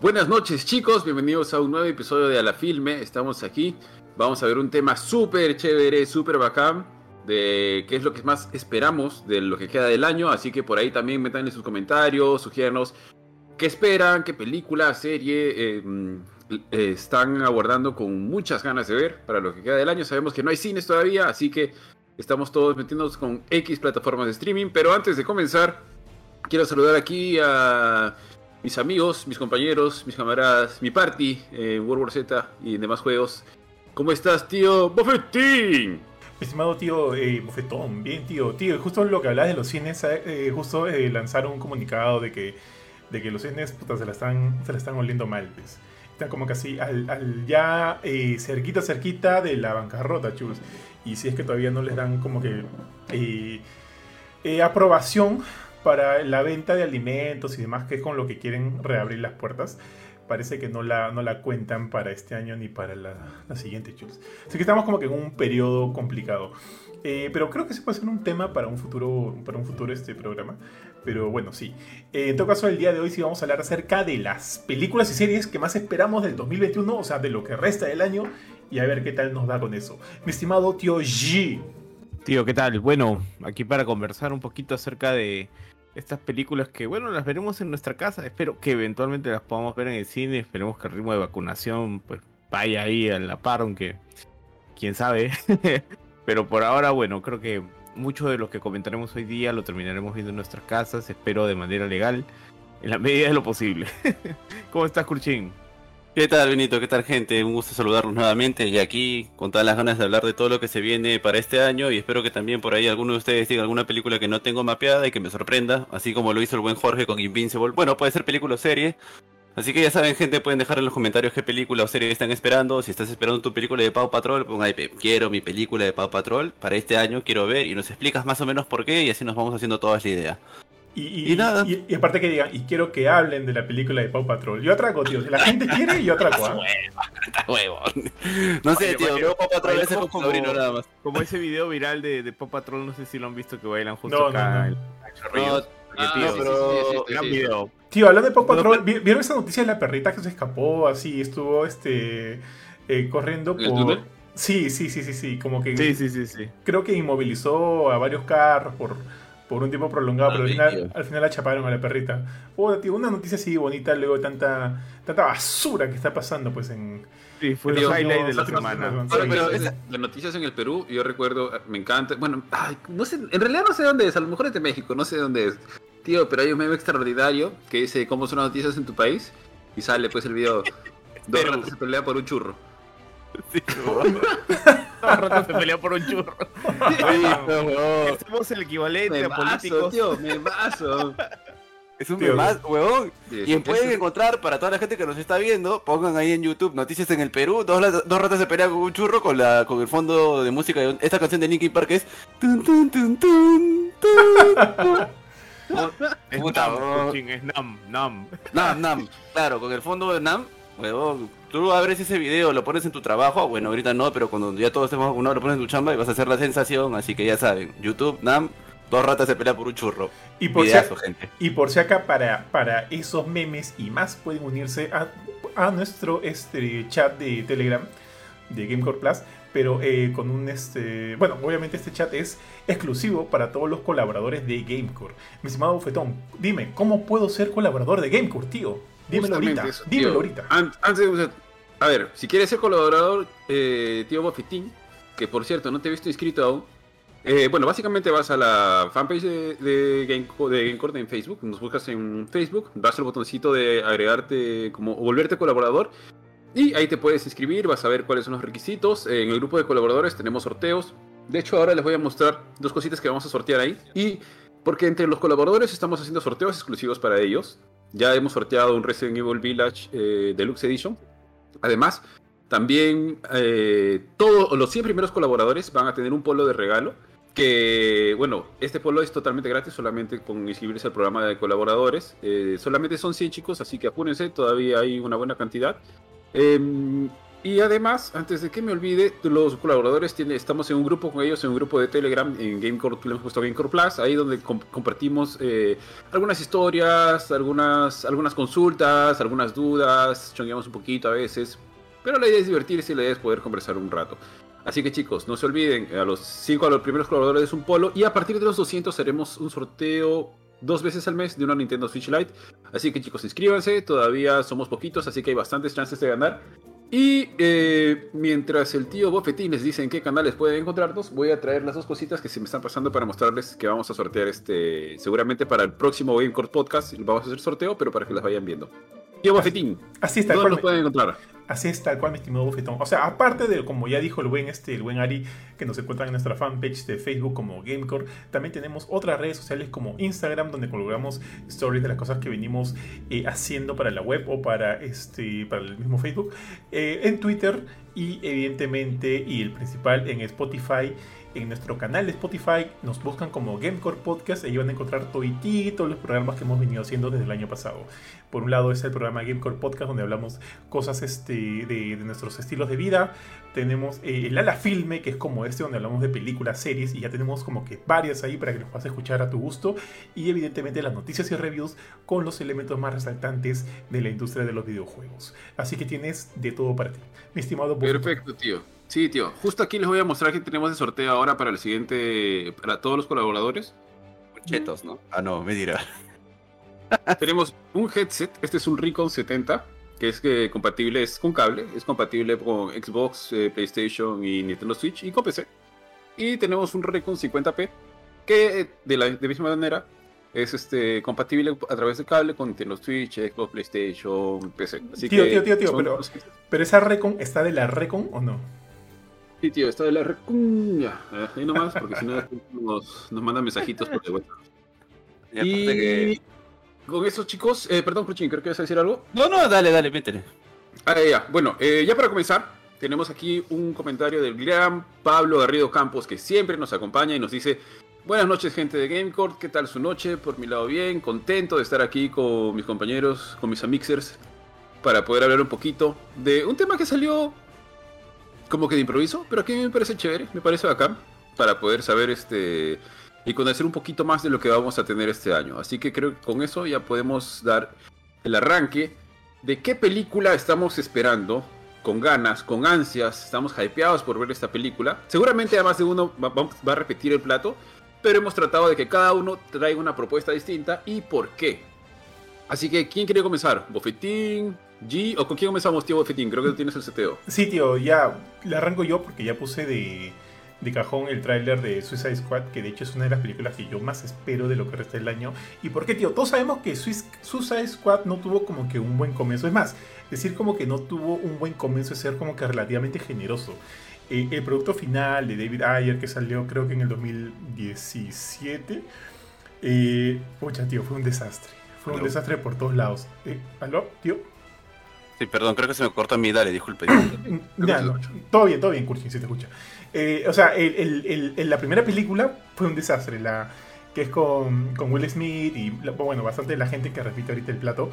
Buenas noches chicos, bienvenidos a un nuevo episodio de A la Filme. Estamos aquí, vamos a ver un tema súper chévere, súper bacán, de qué es lo que más esperamos de lo que queda del año. Así que por ahí también metanle sus comentarios, sugiérnos qué esperan, qué película, serie eh, eh, están aguardando con muchas ganas de ver para lo que queda del año. Sabemos que no hay cines todavía, así que estamos todos metiéndonos con X plataformas de streaming. Pero antes de comenzar, quiero saludar aquí a mis amigos, mis compañeros, mis camaradas, mi party, eh, World War Z y demás juegos. ¿Cómo estás, tío Bofetín? Estimado tío eh, Bofetón, bien tío, tío, justo lo que hablabas de los cines, eh, justo eh, lanzaron un comunicado de que, de que los cines puta, se, la están, se la están oliendo mal, pues. Están como casi al, al ya eh, cerquita, cerquita de la bancarrota, chus. Y si es que todavía no les dan como que eh, eh, aprobación para la venta de alimentos y demás, que es con lo que quieren reabrir las puertas, parece que no la, no la cuentan para este año ni para la, la siguiente. Así que estamos como que en un periodo complicado. Eh, pero creo que se puede ser un tema para un futuro, para un futuro este programa. Pero bueno, sí. Eh, en todo caso, el día de hoy sí vamos a hablar acerca de las películas y series que más esperamos del 2021, o sea, de lo que resta del año, y a ver qué tal nos da con eso. Mi estimado tío G. Tío, ¿qué tal? Bueno, aquí para conversar un poquito acerca de estas películas que, bueno, las veremos en nuestra casa. Espero que eventualmente las podamos ver en el cine. Esperemos que el ritmo de vacunación pues vaya ahí a la par, aunque quién sabe. Pero por ahora, bueno, creo que mucho de lo que comentaremos hoy día lo terminaremos viendo en nuestras casas. Espero de manera legal, en la medida de lo posible. ¿Cómo estás, Kurchin? ¿Qué tal, Benito? ¿Qué tal, gente? Un gusto saludarlos nuevamente y aquí con todas las ganas de hablar de todo lo que se viene para este año y espero que también por ahí alguno de ustedes diga alguna película que no tengo mapeada y que me sorprenda, así como lo hizo el buen Jorge con Invincible. Bueno, puede ser película o serie. Así que ya saben, gente, pueden dejar en los comentarios qué película o serie están esperando. Si estás esperando tu película de Pau Patrol, pon ahí, quiero mi película de Pau Patrol para este año, quiero ver y nos explicas más o menos por qué y así nos vamos haciendo toda la idea. Y, y, y, nada. Y, y, aparte que digan, y quiero que hablen de la película de Pau Patrol. Yo atraco, tío. Si la gente quiere, yo atraco. ¿ah? huevo. No sé, tío. Veo Pau Patrol ese como, como, nada más. Como ese video viral de, de Pau Patrol, no sé si lo han visto que bailan justo no, acá. No, no. no. Ah, tío, sí, pero... sí, sí, gran video. Tío, hablando de Pau Patrol, ¿vieron esa noticia de la perrita que se escapó así? Estuvo este eh, corriendo por. Sí, sí, sí, sí, sí. Como que. Sí, sí, sí, sí. Creo que inmovilizó a varios carros por, por un tiempo prolongado, pero al final, al final la chaparon a la perrita. Oh, tío, una noticia así bonita luego de tanta, tanta basura que está pasando, pues en. Sí, fue el highlight de la semana. Bueno, pero esa, las noticias en el Perú, yo recuerdo, me encanta. Bueno, ay, no sé, en realidad no sé dónde es, a lo mejor es de México, no sé dónde es. Tío, pero hay un meme extraordinario que dice cómo son las noticias en tu país y sale pues el video. Dos ratas se pelean por un churro. Sí, Dos ratas se pelean por un churro. Somos el equivalente a políticos. tío, me. Es un más, huevón. Sí, y pueden encontrar, para toda la gente que nos está viendo, pongan ahí en YouTube Noticias en el Perú, dos, la- dos ratas se pelean con un churro con la con el fondo de música de esta canción de Linkin Park que es tun, tun, tun, tun, tun, tun. Es Puta, Nam, es Nam, Nam. Nam, Nam, claro, con el fondo de Nam, huevón. Tú abres ese video, lo pones en tu trabajo, bueno, ahorita no, pero cuando ya todos estemos vacunados lo pones en tu chamba y vas a hacer la sensación, así que ya saben, YouTube, Nam, dos ratas se pelean por un churro. Y por, si, Videazo, gente. y por si acá, para, para esos memes y más, pueden unirse a, a nuestro este, chat de Telegram de Gamecore Plus. Pero eh, con un este. Bueno, obviamente este chat es exclusivo para todos los colaboradores de Gamecore. Mi estimado Bufetón, dime, ¿cómo puedo ser colaborador de Gamecore, tío? Dímelo ahorita. eso, dímelo ahorita. An- Antes de comenzar, a ver, si quieres ser colaborador, eh, tío Bofetín, que por cierto no te he visto inscrito aún. eh, bueno, básicamente vas a la fanpage de, de, Gameco- de en Facebook, nos buscas en Facebook, das el botoncito de agregarte como o volverte colaborador y ahí te puedes inscribir, vas a ver cuáles son los requisitos. En el grupo de colaboradores tenemos sorteos. De hecho, ahora les voy a mostrar dos cositas que vamos a sortear ahí. Y porque entre los colaboradores estamos haciendo sorteos exclusivos para ellos. Ya hemos sorteado un Resident Evil Village eh, Deluxe Edition. Además, también eh, todos los 100 primeros colaboradores van a tener un polo de regalo. Que, bueno, este polo es totalmente gratis, solamente con inscribirse al programa de colaboradores. Eh, solamente son 100 chicos, así que apúrense, todavía hay una buena cantidad. Y además, antes de que me olvide, los colaboradores tiene, estamos en un grupo con ellos, en un grupo de Telegram, en Gamecore, justo Gamecore Plus, ahí donde com- compartimos eh, algunas historias, algunas, algunas consultas, algunas dudas, chongueamos un poquito a veces. Pero la idea es divertirse y la idea es poder conversar un rato. Así que chicos, no se olviden, a los 5 a los primeros colaboradores es un polo y a partir de los 200 haremos un sorteo dos veces al mes de una Nintendo Switch Lite. Así que chicos, inscríbanse, todavía somos poquitos, así que hay bastantes chances de ganar. Y eh, mientras el tío Bofetín les dice en qué canales pueden encontrarnos, voy a traer las dos cositas que se me están pasando para mostrarles que vamos a sortear este, seguramente para el próximo Gamecore Podcast vamos a hacer sorteo, pero para que las vayan viendo. Tío Bofetín, Así está, ¿dónde nos pueden encontrar? Así es tal cual, mi estimado bofetón. O sea, aparte de, como ya dijo el buen, este, el buen Ari, que nos encuentran en nuestra fanpage de Facebook como Gamecore, también tenemos otras redes sociales como Instagram, donde colgamos stories de las cosas que venimos eh, haciendo para la web o para, este, para el mismo Facebook. Eh, en Twitter y evidentemente, y el principal, en Spotify. En nuestro canal de Spotify nos buscan como Gamecore Podcast y van a encontrar todos los programas que hemos venido haciendo desde el año pasado. Por un lado es el programa Gamecore Podcast donde hablamos cosas este, de, de nuestros estilos de vida. Tenemos eh, el Ala Filme, que es como este, donde hablamos de películas, series, y ya tenemos como que varias ahí para que los puedas escuchar a tu gusto. Y evidentemente las noticias y reviews con los elementos más resaltantes de la industria de los videojuegos. Así que tienes de todo para ti. Mi estimado. Perfecto, tío. Sí, tío. Justo aquí les voy a mostrar que tenemos de sorteo ahora para el siguiente, para todos los colaboradores. Chetos, ¿no? Ah, no, me dirá. Tenemos un headset, este es un Recon 70, que es que compatible, es con cable, es compatible con Xbox, eh, PlayStation y Nintendo Switch y con PC. Y tenemos un Recon 50p, que eh, de la de misma manera es este compatible a través de cable con Nintendo Switch, Xbox, PlayStation, PC. Así Tío, que tío, tío, tío, pero- los- Pero esa Recon, ¿está de la Recon o no? Sí, tío, está de la Recon. Ya, eh, ahí nomás, porque si no nos, nos mandan mensajitos por el WhatsApp. Y que... Con eso, chicos, eh, perdón, Cruchin, creo que vas a decir algo. No, no, dale, dale, métele. Ah, ya. Bueno, eh, ya para comenzar, tenemos aquí un comentario del gran Pablo Garrido Campos, que siempre nos acompaña y nos dice: Buenas noches, gente de Gamecore, ¿qué tal su noche? Por mi lado, bien, contento de estar aquí con mis compañeros, con mis amixers, para poder hablar un poquito de un tema que salió como que de improviso, pero que a mí me parece chévere, me parece bacán, para poder saber este y conocer un poquito más de lo que vamos a tener este año. Así que creo que con eso ya podemos dar el arranque de qué película estamos esperando, con ganas, con ansias, estamos hypeados por ver esta película. Seguramente a más de uno va, a repetir el plato, pero hemos tratado de que cada uno traiga una propuesta distinta y por qué. Así que, ¿quién quiere comenzar? ¿Bofetín? ¿G? ¿O con quién comenzamos, tío Bofetín? Creo que tú tienes el seteo. Sí, tío, ya le arranco yo porque ya puse de, de cajón el tráiler de Suicide Squad, que de hecho es una de las películas que yo más espero de lo que resta del año. ¿Y por qué, tío? Todos sabemos que Suicide Squad no tuvo como que un buen comienzo. Es más, decir como que no tuvo un buen comienzo es ser como que relativamente generoso. Eh, el producto final de David Ayer, que salió creo que en el 2017, eh, pucha, tío, fue un desastre. Fue un No. desastre por todos lados. Eh, ¿Aló, tío? Sí, perdón, creo que se me cortó a mí, dale, disculpe. Ya, no, todo bien, todo bien, Kurchin, si te escucha. Eh, o sea, la primera película fue un desastre, la que es con, Will Smith y, bueno, bastante la gente que repite ahorita el plato.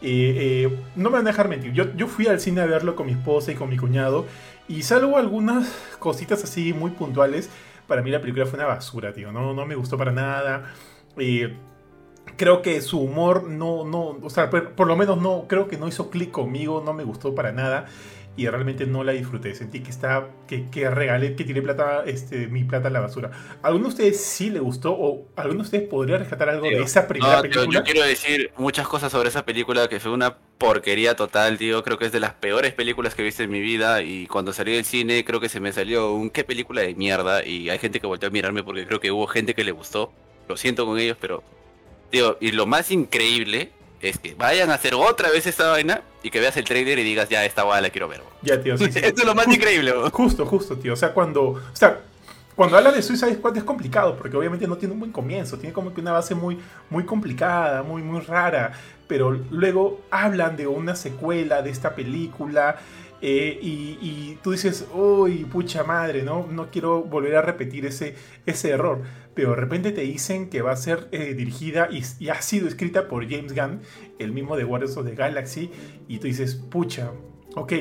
Eh, eh, no me van a dejar mentir, yo, fui al cine a verlo con mi esposa y con mi cuñado y salvo algunas cositas así muy puntuales, para mí la película fue una basura, tío, no, me gustó para nada. Creo que su humor no, no, o sea, por, por lo menos no, creo que no hizo clic conmigo, no me gustó para nada y realmente no la disfruté. Sentí que está, que, que regalé, que tiré plata, este, mi plata a la basura. ¿A ¿Alguno de ustedes sí le gustó o alguno de ustedes podría rescatar algo de esa primera No, tío, película? yo quiero decir muchas cosas sobre esa película que fue una porquería total, tío. Creo que es de las peores películas que he visto en mi vida. Y cuando salí del cine, creo que se me salió un qué película de mierda. Y hay gente que volteó a mirarme porque creo que hubo gente que le gustó. Lo siento con ellos, pero. Tío, y lo más increíble es que vayan a hacer otra vez esta vaina y que veas el trailer y digas, ya, esta guay la quiero ver. bro". Ya, tío, sí, sí. Esto es lo más increíble, bro. Justo, justo, tío. O sea, cuando. O sea, cuando habla de Suicide Squad es complicado, porque obviamente no tiene un buen comienzo, tiene como que una base muy, muy complicada, muy, muy rara. Pero luego hablan de una secuela de esta película. eh, y, y tú dices, uy, pucha madre, ¿no? No quiero volver a repetir ese, ese error. Pero de repente te dicen que va a ser eh, dirigida y, ha sido escrita por James Gunn, el mismo de Guardians of the Galaxy. Y tú dices, pucha, ok,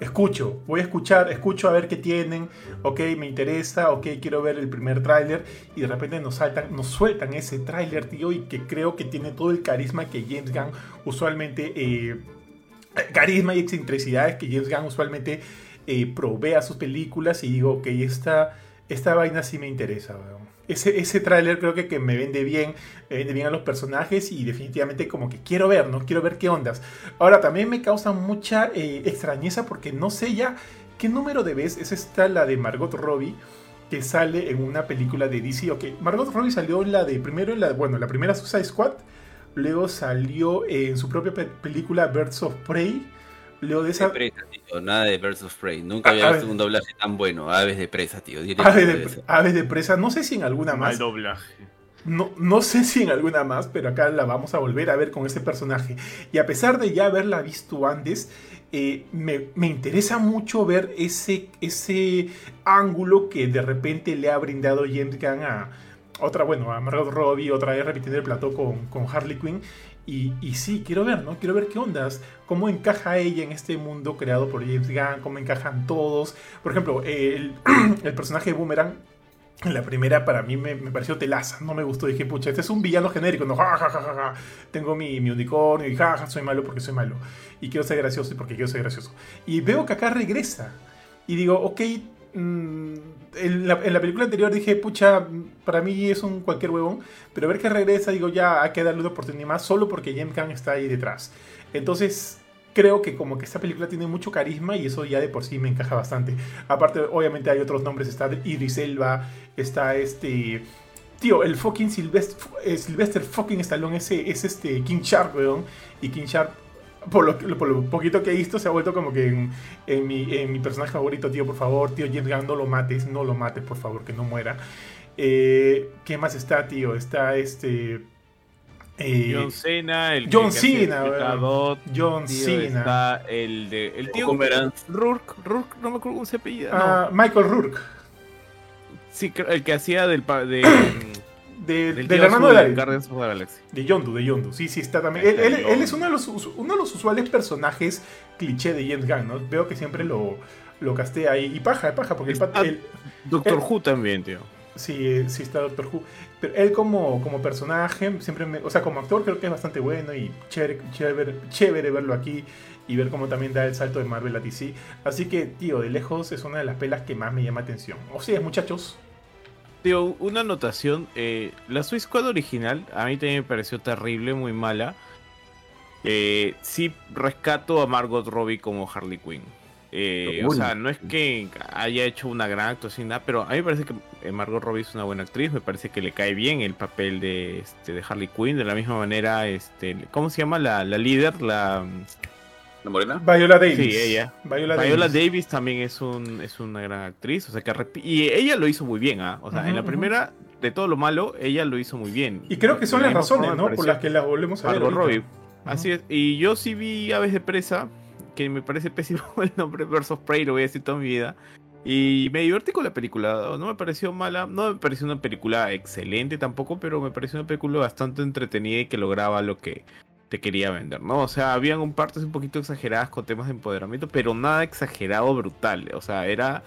escucho, voy a escuchar, escucho a ver qué tienen, ok, me interesa, ok, quiero ver el primer tráiler y de repente nos saltan, nos sueltan ese tráiler, tío, y que creo que tiene todo el carisma que James Gunn usualmente, eh, carisma y excentricidades que James Gunn usualmente eh, provee a sus películas y digo, ok, esta, esta vaina sí me interesa, weón ese, ese tráiler creo que, que, me vende bien, me vende bien a los personajes y definitivamente como que quiero ver, ¿no? Quiero ver qué ondas. Ahora, también me causa mucha eh, extrañeza porque no sé ya qué número de vez es esta la de Margot Robbie que sale en una película de DC. Ok, Margot Robbie salió la de primero, la, bueno, la primera Suicide Squad, luego salió en su propia película Birds of Prey Leo de esa... presa, tío. Nada de Birds of Prey. Nunca había visto un doblaje tan bueno. Aves de presa, tío. Aves de, aves de, presa. No sé si en alguna más. Mal doblaje. No, no sé si en alguna más, pero acá la vamos a volver a ver con ese personaje. Y a pesar de ya haberla visto antes, eh, me, me, interesa mucho ver ese, ese ángulo que de repente le ha brindado James Gunn a otra, bueno, a Margot Robbie, otra vez repitiendo el plató con, con Harley Quinn. Y, y, sí, quiero ver, ¿no? Quiero ver qué ondas, cómo encaja ella en este mundo creado por James Gunn, cómo encajan todos. Por ejemplo, el, el personaje de Boomerang, en la primera para mí me, pareció telaza, no me gustó. Dije, pucha, este es un villano genérico, no, ja, ja, ja, ja, Tengo mi, mi unicornio y ja, ja, soy malo porque soy malo. Y quiero ser gracioso porque quiero ser gracioso. Y veo que acá regresa. Y digo, ok, mmm, en, la, película anterior dije, pucha, para mí es un cualquier huevón, pero ver que regresa, digo, ya hay que darle una oportunidad más solo porque James Gunn está ahí detrás. Entonces, creo que como que esta película tiene mucho carisma y eso ya de por sí me encaja bastante. Aparte, obviamente hay otros nombres, está Idris Elba, está este... Tío, el fucking Sylvester, eh, Sylvester fucking Stallone ese, es este King Shark, weón. Y King por lo, por lo, poquito que he visto, se ha vuelto como que en, en, mi, en, mi, personaje favorito, tío, por favor, tío James Gunn, no lo mates, no lo mates, por favor, que no muera. Eh, ¿Qué más está, tío? Está este... Eh, John Cena, el John Cena, John Cena. Está el de el tío Rourke, Rourke, no me acuerdo cómo se apellida. Ah, no. Michael Rourke. Sí, el que hacía del de de, del, del hermano de Galaxy. De Yondu, de Yondu. Sí, sí, está también. Él, él, él, es uno de, los, uno de los usuales personajes cliché de James Gunn, ¿no? Veo que siempre lo, lo castea ahí. Y paja, paja, porque el, el Doctor Who también, tío. Sí, sí está Doctor Who. Pero él como, como personaje, siempre me, o sea, como actor creo que es bastante bueno y chévere, chévere, chévere verlo aquí y ver cómo también da el salto de Marvel a DC. Así que, tío, de lejos es una de las pelas que más me llama atención. O sea, muchachos, Tío, una anotación. Eh, la Suicide Squad original a mí también me pareció terrible, muy mala. Eh, sí rescato a Margot Robbie como Harley Quinn. Eh, o sea, no es que haya hecho una gran actuación, nada, pero a mí me parece que eh, Margot Robbie es una buena actriz. Me parece que le cae bien el papel de, este, Harley Quinn. De la misma manera, este, ¿cómo se llama? La, la líder, la ¿La morena? Viola Davis. Sí, ella. Viola, Viola Davis. Davis. también es, un, es una gran actriz. O sea, que y ella lo hizo muy bien, ¿ah? O sea, uh -huh, en la primera, uh -huh. de todo lo malo, ella lo hizo muy bien. Y creo que son las razones, ¿no? Por las que la volvemos a ver. Robbie. Uh -huh. Así es. Y yo sí vi Aves de Presa, que me parece pésimo el nombre Versus Prey, lo voy a decir toda mi vida. Y me divertí con la película, no me pareció mala, no me pareció una película excelente tampoco, pero me pareció una película bastante entretenida y que lograba lo que, te quería vender, ¿no? O sea, habían partes un poquito exageradas con temas de empoderamiento, pero nada exagerado brutal. O sea, era.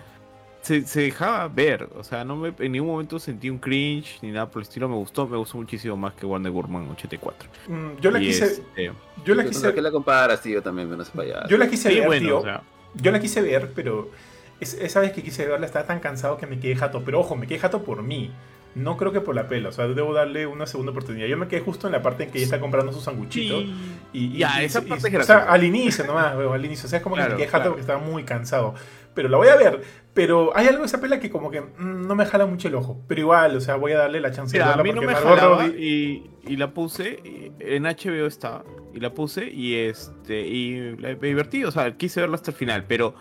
Se, se dejaba ver. O sea, no me, en ningún momento sentí un cringe ni nada por el estilo. Me gustó, me gustó muchísimo más que Wonder Woman 84. Mm, yo la Y quise. este, yo la No quise. sé qué la comparas, tío, también, menos para allá. Yo la quise sí, ver, bueno, tío. o sea, Yo la quise ver, pero es- esa vez que quise verla estaba tan cansado que me quedé jato. Pero ojo, me quedé jato por mí. No creo que por la pela. O sea, debo darle una segunda oportunidad. Yo me quedé justo en la parte en que ella está comprando su sanguchito. sí. Y, y- Ya, y- esa y- parte es O sea, al inicio nomás, weón, al inicio. O sea, es como que me quedé jato claro. porque estaba muy cansado. Pero la voy a ver. Pero hay algo de esa pela que como que mm, no me jala mucho el ojo. Pero igual, o sea, voy a darle la chance Mira, de a verla mí no me jalaba y, y la puse y en HBO estaba y la puse y este y la- me divertí, o sea, quise verla hasta el final, pero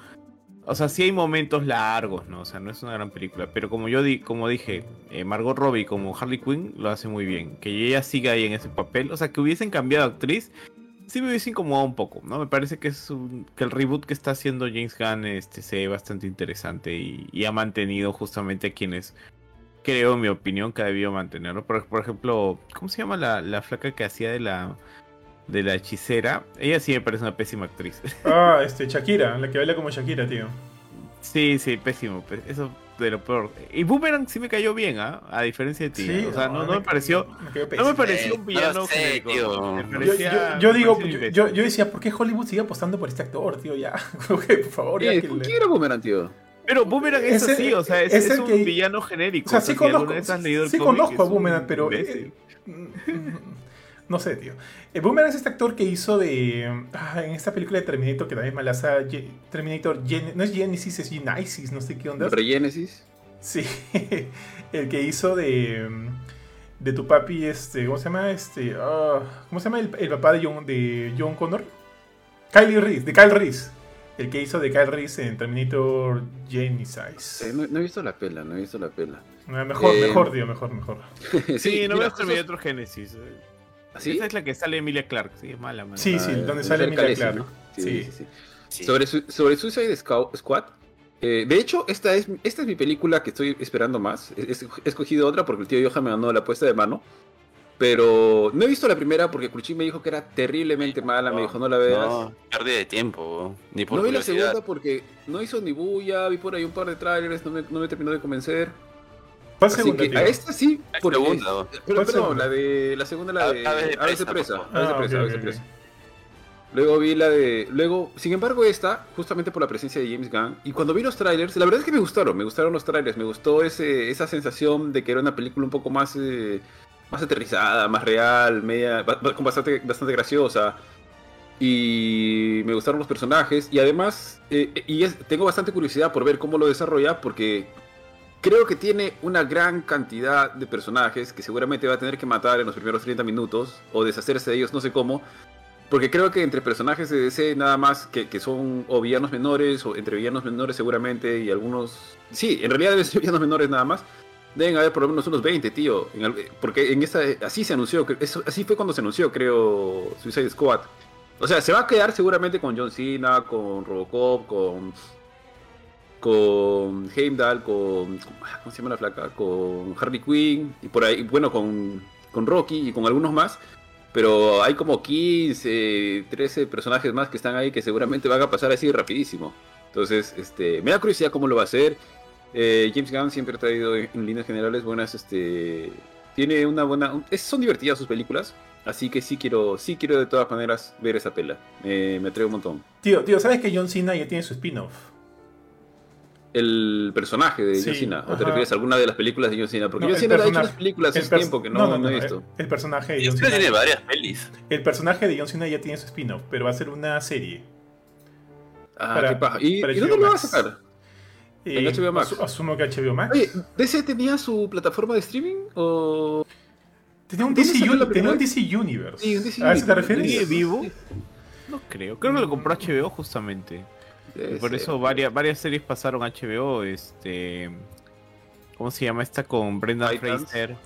o sea, sí hay momentos largos, ¿no? O sea, no es una gran película, pero como yo di, como dije, eh, Margot Robbie como Harley Quinn lo hace muy bien, que ella siga ahí en ese papel, o sea, que hubiesen cambiado actriz sí me hubiese incomodado un poco, ¿no? Me parece que es un- que el reboot que está haciendo James Gunn este se ve bastante interesante y, y ha mantenido justamente a quienes creo, en mi opinión, que ha debido mantenerlo. Por, por ejemplo, ¿cómo se llama la, la flaca que hacía de la de la hechicera. Ella sí me parece una pésima actriz. Ah, este, Shakira, la que baila como Shakira, tío. Sí, sí, pésimo. Eso de lo peor. Y Boomerang sí me cayó bien, ¿ah? A diferencia de ti. Sí, o sea, no, no me pareció. me No me pareció un no villano sé, genérico. tío. Me Yo, parecía- yo- yo me digo, yo, yo- yo decía, ¿por qué Hollywood sigue apostando por este actor, tío? Ya, como que, por favor, ya Eh, ¿Por qué era Boomerang, tío? Pero Boomerang es así, o sea, es, es es el un que- villano genérico. O sea, sí conozco, vez has leído el sí cómic, conozco a Boomerang, pero... eh, no sé, tío. Eh, Boomerang es este actor que hizo de... ah, en esta película de Terminator, que también es malaza, Terminator, Gen- no es Genesis, es Genesis, no sé qué onda. Regénesis. Sí, el que hizo de... De tu papi, este, ¿cómo se llama? Este, ah, ¿Cómo se llama el, el papá de John, de John Connor? Kylie Reese, de Kyle Reese. El que hizo de Kyle Reese en Terminator Genesis. Eh, no, no he visto la pela, no he visto la pela. Mejor, Eh, mejor, tío, mejor, mejor. Sí, no veas justo- Terminator Genesis. Eh. ¿Sí? Esa es la que sale Emilia Clark, sí, es mala, mala. Sí, sí, Ah, donde sale Emilia Clark. ¿no? Sí, Sí. sí, sí. Sí. Sobre, su- sobre Suicide Scout- Squad. eh, de hecho, esta es, esta es mi película que estoy esperando más. He, he escogido otra porque el tío Johan me ganó la apuesta de mano. Pero no he visto la primera porque Cruchín me dijo que era terriblemente mala. Me dijo, no la veas. No, pérdida de tiempo. Ni por No vi la segunda porque no hizo ni bulla, vi por ahí un par de trailers, no me, no me terminó de convencer. ¿Cuál Así segunda, que tío? a esta sí, porque... segunda. Pero, ¿Cuál perdón, segunda? la de la segunda la de Aves de Aves de presa, presa, por favor. Aves de Ah, presa, ok, Aves de ok, presa. Luego vi la de luego, sin embargo esta, justamente por la presencia de James Gunn y cuando vi los trailers, la verdad es que me gustaron, me gustaron los trailers, me gustó ese esa sensación de que era una película un poco más eh, más aterrizada, más real, media con bastante bastante graciosa. Y me gustaron los personajes y además eh, y es- tengo bastante curiosidad por ver cómo lo desarrolla porque Creo que tiene una gran cantidad de personajes que seguramente va a tener que matar en los primeros 30 minutos o deshacerse de ellos, no sé cómo. Porque creo que entre personajes de DC nada más que, que son o villanos menores o entre villanos menores seguramente y algunos... Sí, en realidad deben ser villanos menores nada más. Deben haber por lo menos unos 20, tío. Porque en esta... Así se anunció, eso, así fue cuando se anunció, creo, Suicide Squad. O sea, se va a quedar seguramente con John Cena, con Robocop, con con Heimdall, con. ¿Cómo se llama la flaca? Con Harley Quinn, y por ahí, bueno, con, con Rocky y con algunos más. Pero hay como 15, 13 personajes más que están ahí que seguramente van a pasar así rapidísimo. Entonces, este, me da curiosidad cómo lo va a hacer. Eh, James Gunn siempre ha traído en, líneas generales buenas, este, tiene una buena, son divertidas sus películas, así que sí quiero, sí quiero de todas maneras ver esa pela. Me- me atrevo un montón. Tío, tío, ¿sabes que John Cena ya tiene su spin-off? El personaje de Sí, John Cena. ¿O te refieres a alguna de las películas de John Cena? Porque No, Cena ha hecho unas películas El hace tiempo que no, no, he visto. El personaje de John este tiene Cena. varias pelis. El personaje de John Cena ya tiene su spin-off, pero va a ser una serie. Ah, para- qué paja. ¿Y, ¿y dónde lo va a sacar? En Eh, HBO Max. asu- asumo que HBO Max. Oye, ¿DC tenía su plataforma de streaming? ¿O.? tenía un ¿dónde DC, tenía un? DC Universe. Sí, un DC ¿A eso te refieres? ¿Sigue vivo? No creo. Creo que lo compró HBO justamente. Debe Y por ser. eso varias, varias series pasaron a HBO. Este. ¿Cómo se llama esta con Brendan Titans. Fraser?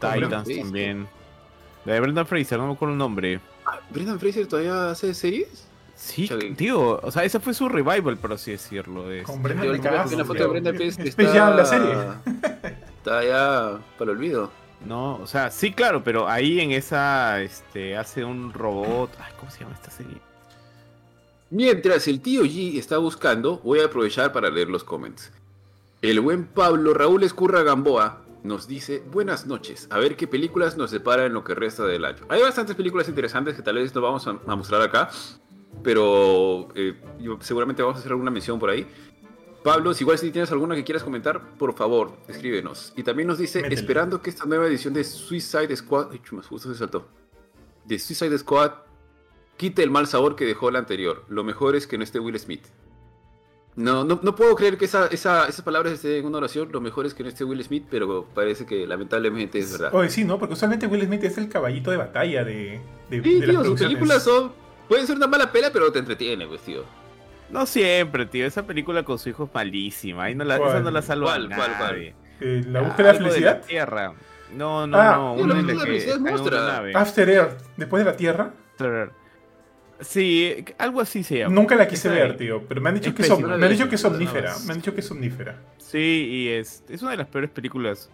Con Titans Fraser. también. La de Brendan Fraser, no me acuerdo el nombre. Ah, ¿Brendan Fraser todavía hace series? Sí, tío. O sea, esa fue su revival, por así decirlo. es- Con me vi una cagaste, foto de tío. Brendan Fraser está... Jam, la serie. Está ya para el olvido. No, o sea, sí, claro, pero ahí en esa. Este. Hace un robot. Ay, ¿cómo se llama esta serie? Mientras el tío G está buscando, voy a aprovechar para leer los comments. El buen Pablo Raúl Escurra Gamboa nos dice, buenas noches, a ver qué películas nos separan en lo que resta del año. Hay bastantes películas interesantes que tal vez no vamos a, mostrar acá, pero eh, yo- seguramente vamos a hacer alguna mención por ahí. Pablo, si igual si tienes alguna que quieras comentar, por favor, escríbenos. Y también nos dice, esperando que esta nueva edición de Suicide Squad... Ay, chumas, justo se saltó. De Suicide Squad quite el mal sabor que dejó la anterior. Lo mejor es que no esté Will Smith. No, no, no puedo creer que esa, esa- esas palabras estén en una oración. Lo mejor es que no esté Will Smith, pero parece que lamentablemente es verdad. Oye, sí, ¿no? Porque usualmente Will Smith es el caballito de batalla de, de, Sí, de las tío, sus películas son. Pueden ser una mala pela, pero te entretiene, pues, tío. No siempre, tío. Esa película con su hijo es malísima. Ahí no la, ¿Cuál? esa no la salva ¿Cuál, a cuál, cuál? nadie. Eh, la Ah, búsqueda de la de felicidad. tierra. No, no, Ah, no. Una la la la que felicidad en monstruo. nave. After Earth, después de la Tierra. After- Sí, algo así se llama. Nunca la quise ver, tío. Pero me han dicho Es que es, pésima. om- me han dicho que es No, no, omnífera. Me han dicho que es omnífera. Sí, y es, es una de las peores películas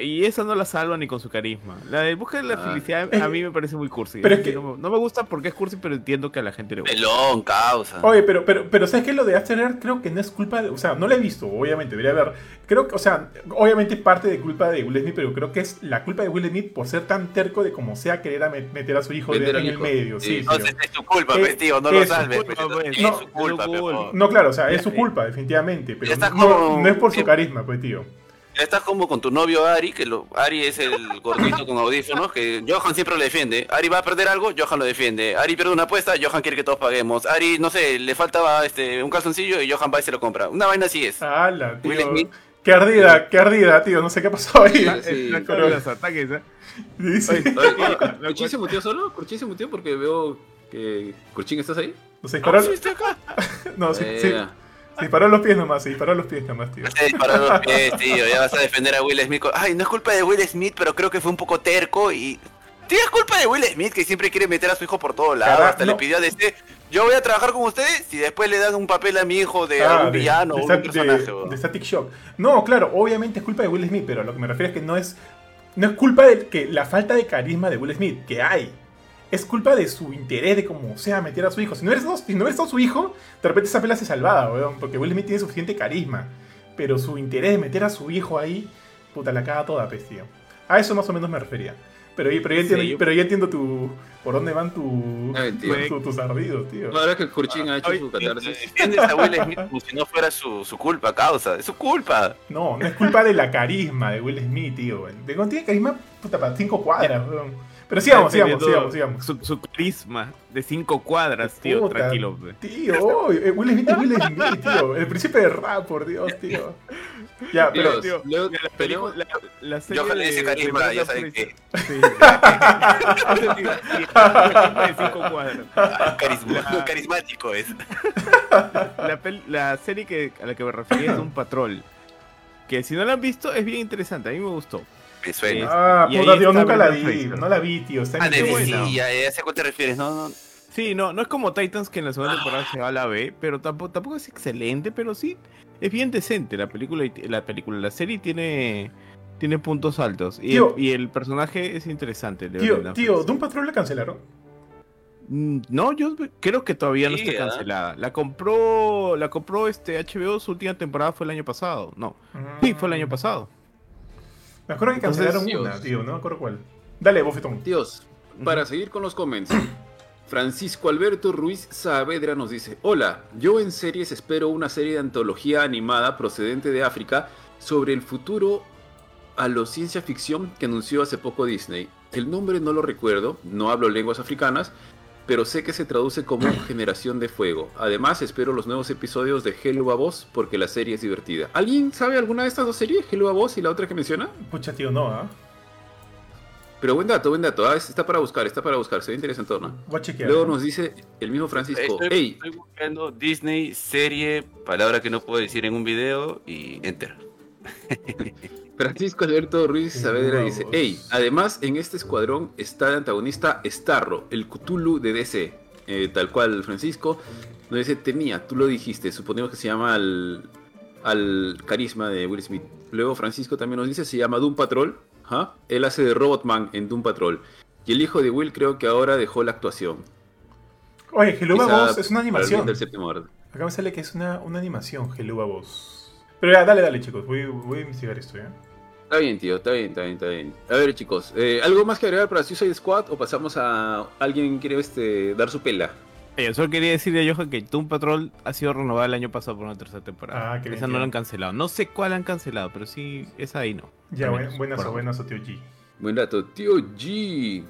Y esa no la salva ni con su carisma. La de Busca de la Ah. Felicidad a mí me parece muy cursi. Pero es que- no, no me gusta porque es cursi, pero entiendo que a la gente le gusta. Pelón, causa. Oye, pero, pero, pero ¿sabes qué? Lo de After Earth creo que no es culpa de... O sea, no lo he visto, obviamente, debería haber... Creo que, o sea, obviamente es parte de culpa de Will Smith, pero creo que es la culpa de Will Smith por ser tan terco de como sea querer a met- meter a su hijo de- en el medio. Sí. Entonces es tu culpa, pues, tío, no es lo su salves. culpa, pues, es No, su culpa, no, no, No, claro, o sea, es su culpa, definitivamente, pero no, como- no es por su carisma, pues, tío. Estás como con tu novio Ari, que lo, Ari es el gordito con audífonos, que Johan siempre lo defiende. Ari va a perder algo, Johan lo defiende. Ari pierde una apuesta, Johan quiere que todos paguemos. Ari, no sé, le faltaba este un calzoncillo y Johan va y se lo compra. Una vaina así es. ¡Hala, Will tío! Smith. ¡Qué ardida, qué ardida, tío! No sé qué pasó ahí. Ah, sí, los ataques, ¿eh? Sí, sí. Oye, Oye, tío, ¿Cur- la ¿Curchín se muteó solo? ¿Curchín se muteó? Porque veo que... ¿Curchín, estás ahí? Se disparó, Ah, sí, estoy acá. no, sí, Eh, sí, se disparó los pies nomás, se disparó los pies nomás, tío. Se disparó los pies, tío. Ya vas a defender a Will Smith. Ay, no es culpa de Will Smith, pero creo que fue un poco terco y. Tío, es culpa de Will Smith que siempre quiere meter a su hijo por todos lados. Hasta no. le pidió a DC, yo voy a trabajar con ustedes y después le dan un papel a mi hijo de Ah, algún villano o un personaje. de- de Static Shock. No, claro, obviamente es culpa de Will Smith, pero lo que me refiero es que no es, no es culpa de que la falta de carisma de Will Smith, que hay. Es culpa de su interés de como sea meter a su hijo. Si no eres si no eres todo su hijo, de repente esa pela se salvada, weón, porque Will Smith tiene suficiente carisma. Pero su interés de meter a su hijo ahí, puta, la caga toda, pues, tío. A eso más o menos me refería. Pero, pero, ya, Sí, entiendo, yo- pero ya entiendo tu, por dónde van tu, Ay, tío. tu- tus ardidos, tío. Ahora que Curchín ha hecho Ay, su catarsis... Defiendes a Will Smith como si no fuera su, su culpa, causa. Es su culpa. No, no es culpa de la carisma de Will Smith, tío. weón. De cuando tiene carisma, puta, para cinco cuadras, weón. Pero sigamos, sigamos, sigamos, sigamos. Su, su carisma de cinco cuadras, tío, Puta, tranquilo. pe. Tío, oh, eh, Will Smith es Will Smith, tío. El príncipe de rap, por Dios, tío. Ya, pero. Dios, tío, luego la, película, la, la serie de- de carisma, Brendan ya saben que. Sí. Tío, de cinco cuadras. Ay, carisma- La- carismático es. La, la serie que, a la que me refería es un patrol. Que si no la han visto es bien interesante, a mí me gustó. Me suena. Ah, Y puta, ahí tío, nunca la vi. Fraser. No la vi, tío. Está en Ah, de ya, ya sé a cuál te refieres. No, no. Sí, no, no es como Titans que en la segunda temporada se va a la B, pero tampoco, tampoco es excelente, pero sí es bien decente la película y la película, la serie tiene tiene puntos altos y, Tío. el, y el personaje es interesante. de Tío, Brendan tío. ¿Doom Patrol la cancelaron? Mm, No, yo creo que todavía no Sí, está cancelada. La compró, la compró este HBO, su última temporada fue el año pasado. No, sí, fue el año pasado. Me acuerdo que Entonces, cancelaron Dios. una, tío. No me acuerdo cuál. Dale, bofetón. Tíos, para seguir con los comments, Francisco Alberto Ruiz Saavedra nos dice: Hola, yo en series espero una serie de antología animada procedente de África sobre el futuro a lo ciencia ficción que anunció hace poco Disney. El nombre no lo recuerdo, no hablo lenguas africanas, pero sé que se traduce como Generación de Fuego. Además, espero los nuevos episodios de Hello a Voz porque la serie es divertida. ¿Alguien sabe alguna de estas dos series? Hello a Voz y la otra que menciona? Pucha, tío, no, ¿ah? Pero buen dato, buen dato. Ah, está para buscar, está para buscar. Se ve interesante, ¿no? Voy a chequear. Luego ¿no? nos dice el mismo Francisco, Estoy, hey, estoy buscando Disney serie, palabra que no puedo decir en un video y enter. Francisco Alberto Ruiz Saavedra dice, hey, además en este escuadrón está el antagonista Starro, el Cthulhu de DC. Eh, tal cual, Francisco. Nos dice, tenía, tú lo dijiste, suponemos que se llama al, al carisma de Will Smith. Luego Francisco también nos dice, se llama Doom Patrol. Ajá. Él hace de Robotman en Doom Patrol. Y el hijo de Will creo que ahora dejó la actuación. Oye, Quizá Boss es una animación. Acá me sale que es una, una animación, Hello Boss. Pero ya, dale, dale, chicos. Voy, voy a investigar esto, ¿ya? Está bien, tío, está bien, está bien, está bien. A ver, chicos, eh, ¿algo más que agregar para Suicide Squad o pasamos a alguien quiere este, dar su pela? Eh, Yo solo quería decirle a Johan que Doom Patrol ha sido renovada el año pasado por una tercera temporada. Ah, qué bien, esa no la han cancelado. No sé cuál han cancelado, pero sí, esa ahí no. Ya, buenas por o buenas o tío G. Buen dato, tío G.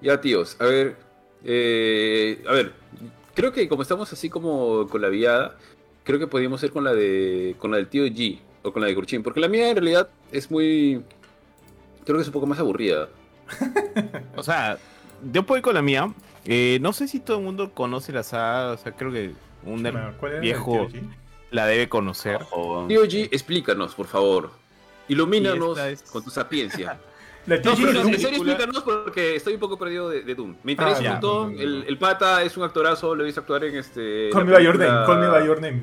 Ya, tíos, a ver, eh, a ver, creo que como estamos así como con la viada, creo que podríamos ir con la de, con la del tío G o con la de Kurchin, porque la mía en realidad es muy, creo que es un poco más aburrida. O sea, yo puedo ir con la mía. Eh, no sé si todo el mundo conoce la saga. O sea, creo que un nerd Ma, ¿Cuál era el viejo la debe conocer. Tío G, explícanos, por favor. Ilumínanos es- con tu sapiencia. La tío No, G pero en serio explícanos porque estoy un poco perdido de, de Doom. Me interesa Ah, un montón. El, el pata es un actorazo, lo he visto actuar en este. Call me by your name, call me by your name.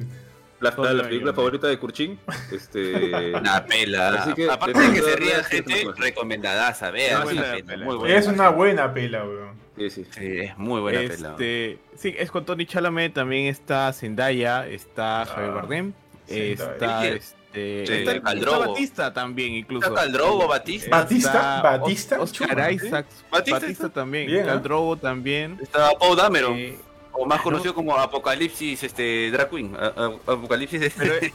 La, la- la película favorita de Kurchin. Este. Una pela. Así que, Aparte de que se ría es gente, recomendadaza. Vean, Ah, es buena una pela, pela. muy buena. Es una buena pela, weón. sí, sí. Sí, es muy buena pela. Este, sí, es con Tony Chalamet, también está Zendaya, está Javier Ah, Bardem, Zendaya. está este, sí, está. Batista también incluso. Está Khal Drogo, Batista. Batista, Batista, Os- Oscar chuma, Isaacs, Batista Batista, también, Bien, Khal ¿eh? También. Está Paul Dameron, eh, o más conocido como Apocalipsis este, Drag Queen. Apocalipsis sí,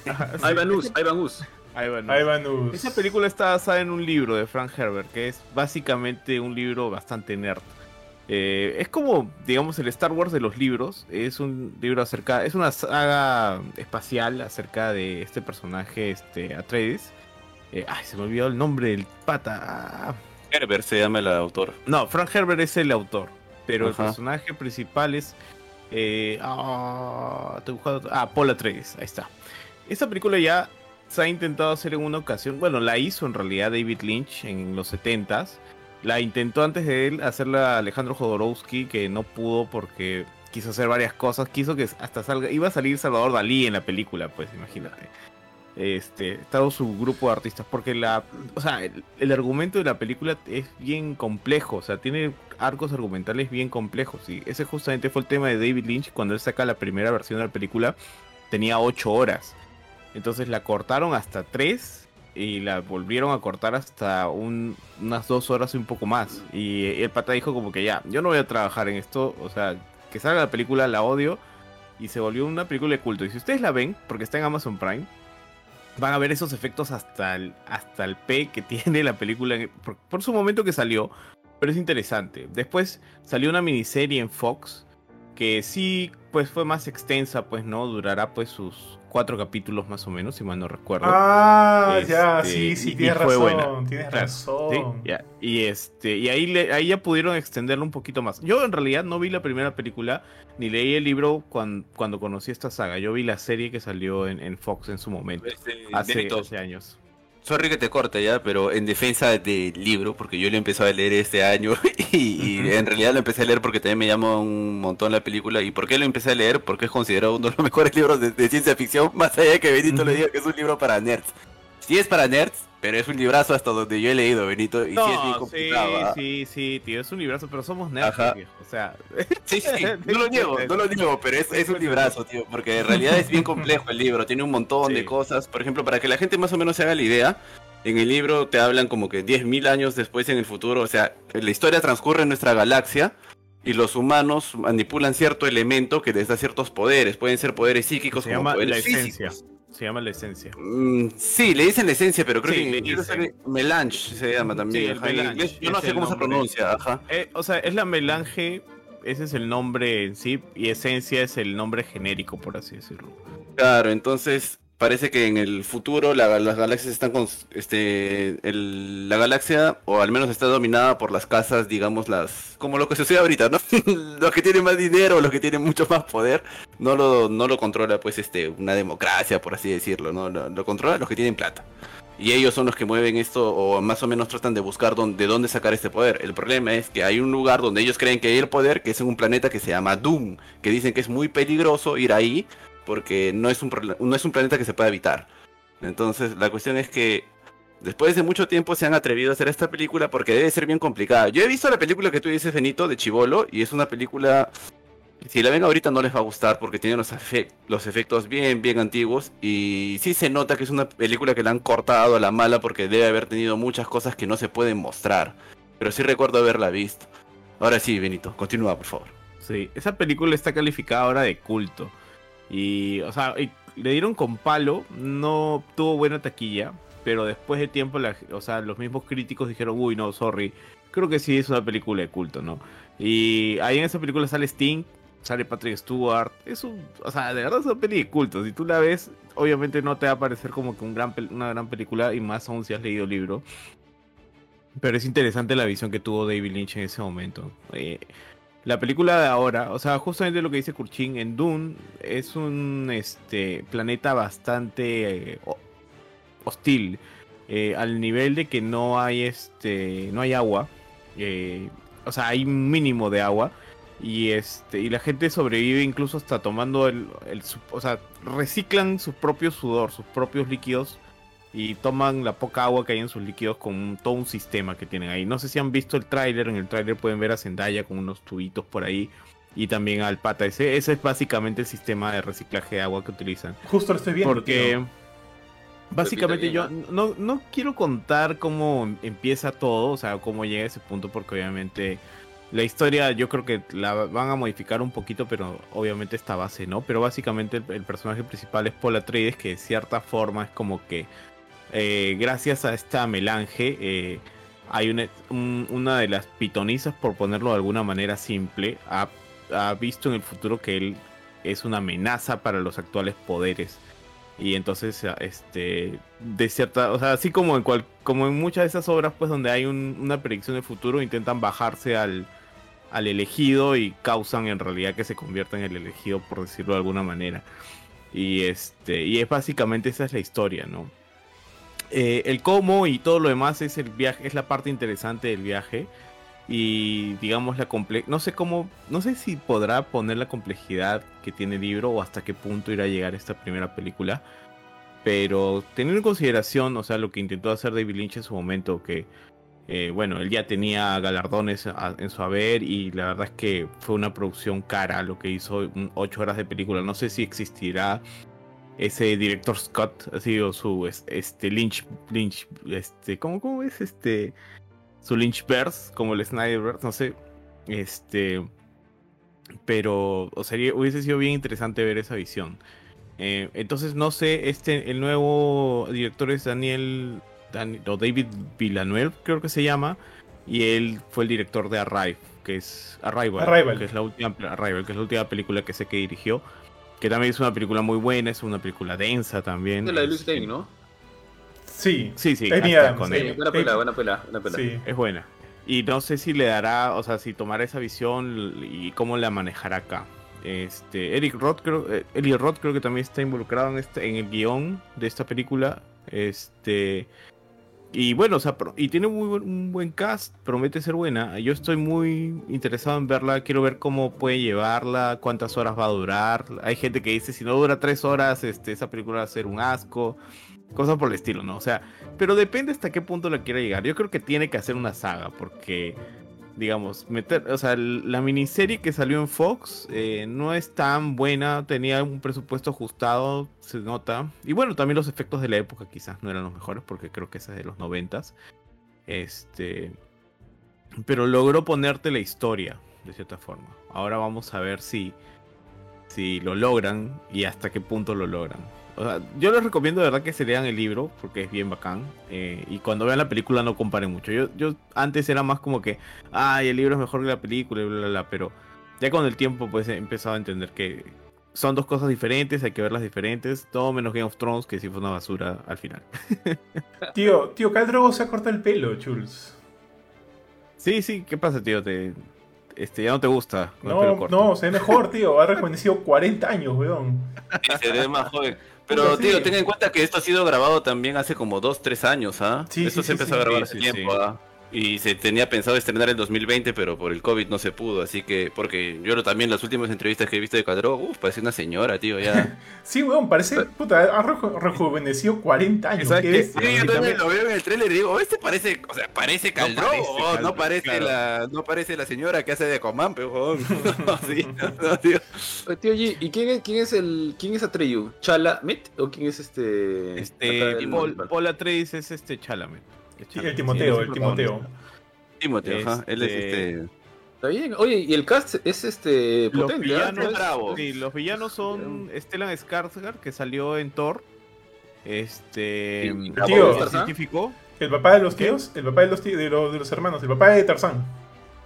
Ivan Us, Ivan Us. ahí va, ¿no? Ivan Us. Esa película está basada en un libro de Frank Herbert, que es básicamente un libro bastante nerd. Eh, es como, digamos, el Star Wars de los libros. Es un libro acerca. Es una saga espacial acerca de este personaje, este, Atreides. Eh, ay, se me olvidó el nombre del pata. Herbert se llama el autor. No, Frank Herbert es el autor. Pero Ajá. el personaje principal es. Eh, buscando- ah, Paul Atreides. Ahí está. Esta película ya se ha intentado hacer en una ocasión. Bueno, la hizo en realidad David Lynch en los 70s. La intentó antes de él hacerla Alejandro Jodorowsky, que no pudo porque quiso hacer varias cosas. Quiso que hasta salga. Iba a salir Salvador Dalí en la película, pues imagínate. Este, todo su grupo de artistas. Porque la. O sea, el, argumento de la película es bien complejo. O sea, tiene arcos argumentales bien complejos. Y ese justamente fue el tema de David Lynch cuando él saca la primera versión de la película. Tenía 8 horas. Entonces la cortaron hasta 3 y la volvieron a cortar hasta un- unas 2 horas y un poco más. Y el pata dijo como que ya, yo no voy a trabajar en esto. O sea, que salga la película, la odio. Y se volvió una película de culto. Y si ustedes la ven, porque está en Amazon Prime, van a ver esos efectos hasta el, hasta el P que tiene la película por su momento que salió. Pero es interesante. Después salió una miniserie en Fox que sí, pues fue más extensa, pues no, durará pues sus cuatro capítulos más o menos, si mal no recuerdo. Ah, ya, Este, sí, y- sí, y tienes razón. buena. Tienes Claro, razón. Sí, ya. Y este, y ahí le, ahí ya pudieron extenderlo un poquito más. Yo en realidad no vi la primera película ni leí el libro cuando, cuando conocí esta saga. Yo vi la serie que salió en, en Fox en su momento. Este, Hace, Benito, hace años. Sorry que te corte ya, pero en defensa del libro, porque yo lo empezado a leer este año y, en realidad lo empecé a leer porque también me llama un montón la película. ¿Y por qué lo empecé a leer? Porque es considerado uno de los mejores libros de, de ciencia ficción, más allá de que Benito le diga que es un libro para nerds. Sí es para nerds, pero es un librazo hasta donde yo he leído, Benito, y sí es bien No, sí, complicado. ¿ah? sí, sí, tío, es un librazo, pero somos nerds, viejo. O sea, Sí, sí, no lo niego, no lo niego, pero es, es un librazo, tío, porque en realidad es bien complejo el libro, tiene un montón Sí. de cosas. Por ejemplo, para que la gente más o menos se haga la idea, en el libro te hablan como que 10.000 años después en el futuro, o sea, la historia transcurre en nuestra galaxia y los humanos manipulan cierto elemento que les da ciertos poderes, pueden ser poderes psíquicos se como llama la poderes esencia. físicos. Se llama la esencia. Mm, sí, le dicen la esencia, pero creo Sí, que en sale melange se llama también. Sí, melange yo no sé cómo se pronuncia, ajá. Eh, o sea, es la melange, ese es el nombre en sí, y esencia es el nombre genérico, por así decirlo. Claro, entonces parece que en el futuro la- las galaxias están con este la galaxia o al menos está dominada por las casas, digamos las como lo que sucede ahorita, ¿no? los que tienen más dinero, los que tienen mucho más poder, no lo no lo controla pues este una democracia por así decirlo, ¿no? Lo, controla los que tienen plata. Y ellos son los que mueven esto o más o menos tratan de buscar de dónde sacar este poder. El problema es que hay un lugar donde ellos creen que hay el poder, que es en un planeta que se llama Doom, que dicen que es muy peligroso ir ahí porque no es un, no es un planeta que se pueda evitar. Entonces, la cuestión es que después de mucho tiempo se han atrevido a hacer esta película porque debe ser bien complicada. Yo he visto la película que tú dices, Benito, de Chivolo, y es una película. Si la ven ahorita no les va a gustar porque tiene los, los efectos bien, bien antiguos. Y sí se nota que es una película que la han cortado a la mala porque debe haber tenido muchas cosas que no se pueden mostrar. Pero sí recuerdo haberla visto. Ahora sí, Benito, continúa, por favor. Sí, esa película está calificada ahora de culto. Y, o sea, le dieron con palo, no tuvo buena taquilla, pero después de tiempo, o sea, los mismos críticos dijeron, uy, no, sorry, creo que sí es una película de culto, ¿no? Y ahí en esa película sale Sting, sale Patrick Stewart, es un, o sea, de verdad es una peli de culto. Si tú la ves, obviamente no te va a parecer como que un gran, una gran película, y más aún si has leído el libro. Pero es interesante la visión que tuvo David Lynch en ese momento. Eh, la película de ahora, o sea, justamente lo que dice Kurchin, en Dune es un este, planeta bastante eh, ho- hostil, eh, al nivel de que no hay, este, no hay agua, eh, o sea, hay un mínimo de agua, y este y la gente sobrevive incluso hasta tomando el, el o sea reciclan su propio sudor sus propios líquidos y toman la poca agua que hay en sus líquidos con un- todo un sistema que tienen ahí no sé si han visto el tráiler en el tráiler pueden ver a Zendaya con unos tubitos por ahí y también al pata ese ese es básicamente el sistema de reciclaje de agua que utilizan Justo lo estoy viendo. porque tío. básicamente yo no, no quiero contar cómo empieza todo, o sea, cómo llega a ese punto, porque obviamente la historia yo creo que la van a modificar un poquito, pero obviamente esta base no. Pero básicamente el, el personaje principal es Paul Atreides, que de cierta forma es como que eh, gracias a esta melange eh, hay una, un- una de las pitonizas, por ponerlo de alguna manera simple, ha, visto en el futuro que él es una amenaza para los actuales poderes. Y entonces, a- este, de cierta, o sea, así como en cual, como en muchas de esas obras, pues donde hay un- una predicción del futuro, intentan bajarse al, al elegido y causan en realidad que se convierta en el elegido, por decirlo de alguna manera. Y este, y es básicamente esa es la historia, ¿no? Eh, el cómo y todo lo demás es el viaje, es la parte interesante del viaje. Y digamos la comple no sé cómo, no sé si podrá poner la complejidad que tiene el libro o hasta qué punto irá a llegar esta primera película. Pero teniendo en consideración, o sea, lo que intentó hacer David Lynch en su momento, que eh, bueno, él ya tenía galardones en su haber y la verdad es que fue una producción cara lo que hizo, 8 horas de película. No sé si existirá ese director Scott, así o su es- este Lynch, Lynch, este, ¿cómo, cómo es este? Su Lynchverse, como el Snyderverse, no sé. Este, pero o sería, hubiese sido bien interesante ver esa visión. Eh, entonces, no sé, este, el nuevo director es Daniel, Dan- o David Villanueva, creo que se llama, y él fue el director de Arrive, que es Arrival, Arrival. que es la última, Arrival, que es la última película que sé que dirigió, que también es una película muy buena, es una película densa también. De la de Luis este, Lane, ¿no? Sí. Sí, sí, con él. Buena pela, buena pela, buena pela. Sí. Es buena. Y no sé si le dará, o sea, si tomará esa visión y cómo la manejará acá. Este, Eric Roth creo, eh, Eli Roth creo que también está involucrado en este, en el guion de esta película. Este, y bueno, o sea, y tiene muy un buen cast, promete ser buena. Yo estoy muy interesado en verla, quiero ver cómo puede llevarla, cuántas horas va a durar. Hay gente que dice si no dura tres horas, este, esa película va a ser un asco, cosas por el estilo, ¿no? O sea, pero depende hasta qué punto la quiera llegar. Yo creo que tiene que hacer una saga, porque, digamos, meter, o sea, la miniserie que salió en Fox eh, no es tan buena, tenía un presupuesto ajustado, se nota. Y bueno, también los efectos de la época quizás no eran los mejores, porque creo que esa es de los noventas. Este, pero logró ponerte la historia, de cierta forma. Ahora vamos a ver si, si lo logran y hasta qué punto lo logran. O sea, yo les recomiendo de verdad que se lean el libro porque es bien bacán. eh, y cuando vean la película no comparen mucho. Yo, yo antes era más como que, ay, el libro es mejor que la película y bla, bla, bla. Pero ya con el tiempo pues he empezado a entender que son dos cosas diferentes, hay que verlas diferentes. Todo menos Game of Thrones, que sí fue una basura al final. Tío, tío, Khal Drogo se ha cortado el pelo, Jules. Sí, sí, ¿qué pasa, tío? Te, este, ya no te gusta. con el pelo No, corto? no, se ve mejor, tío. Ha rejuvenecido 40 años, weón. Se ve más joven. Pero, tío, ten en cuenta que esto ha sido grabado también hace como 2, 3 años, ¿ah? Sí, esto se empezó a grabar hace tiempo. ¿ah? Y se tenía pensado estrenar en 2020, pero por el COVID no se pudo. Así que, porque yo lo- también las últimas entrevistas que he visto de Cadro, uff, parece una señora, tío, ya. Sí, weón, parece. Puta, ha reju- rejuvenecido 40 años. ¿Sabes qué bestia. Sí, yo también también- lo veo en el trailer y digo, oh, este parece, o sea, parece Caldro, parece oh, Khal no parece claro. la, no parece la señora que hace de Coman, pero no, sí, no, tío. Oye, tío G, ¿y quién es, quién es el quién es Atreyu? ¿Chala Met o quién es este? Este, el Paul? Paul Atreides es este Chalamet. Es Sí, el Timoteo, sí, el Timoteo. Timoteo, ajá, él es Este- este... Está bien. Oye, y el cast es este Los potente, ¿ah? villanos, bravo. sí, los villanos son Stellan Skarsgård, que salió en Thor. Este. Sí, Tío. el científico. El papá de los tíos, el papá de los, tíos, de, los, de los hermanos, el papá de Tarzán.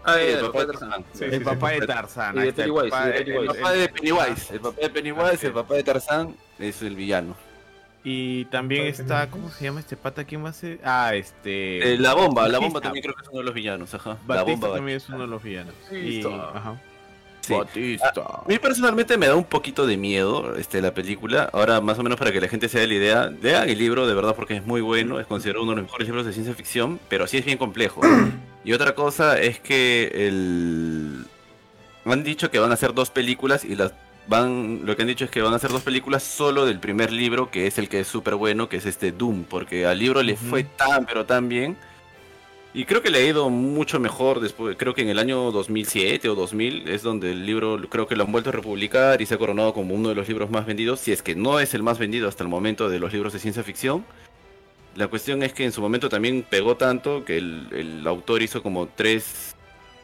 Ah, Sí, el el papá de Tarzán. Tarzán. Sí, el papá de está, el papá de Pennywise. El papá de Pennywise, el el papá de Tarzán es el villano. Y también está. ¿Cómo se llama este pata? ¿Quién más? es? Ah, este. Eh, la bomba, la Batista. bomba también creo que es uno de los villanos, ajá. La Batista bomba. también es uno de los villanos. Y, Batista. ajá. Sí. Batista. A mí personalmente me da un poquito de miedo este, la película. Ahora, más o menos para que la gente se dé la idea, lean el libro de verdad porque es muy bueno, es considerado uno de los mejores libros de ciencia ficción, pero sí es bien complejo. y otra cosa es que el... han dicho que van a hacer dos películas y las van, lo que han dicho es que van a hacer dos películas solo del primer libro, que es el que es súper bueno, que es este Doom, porque al libro le fue tan, pero tan bien. Y creo que le ha ido mucho mejor después, creo que en el año 2007 o 2000 es donde el libro creo que lo han vuelto a republicar y se ha coronado como uno de los libros más vendidos, si es que no es el más vendido hasta el momento de los libros de ciencia ficción. La cuestión es que en su momento también pegó tanto que el, el autor hizo como tres,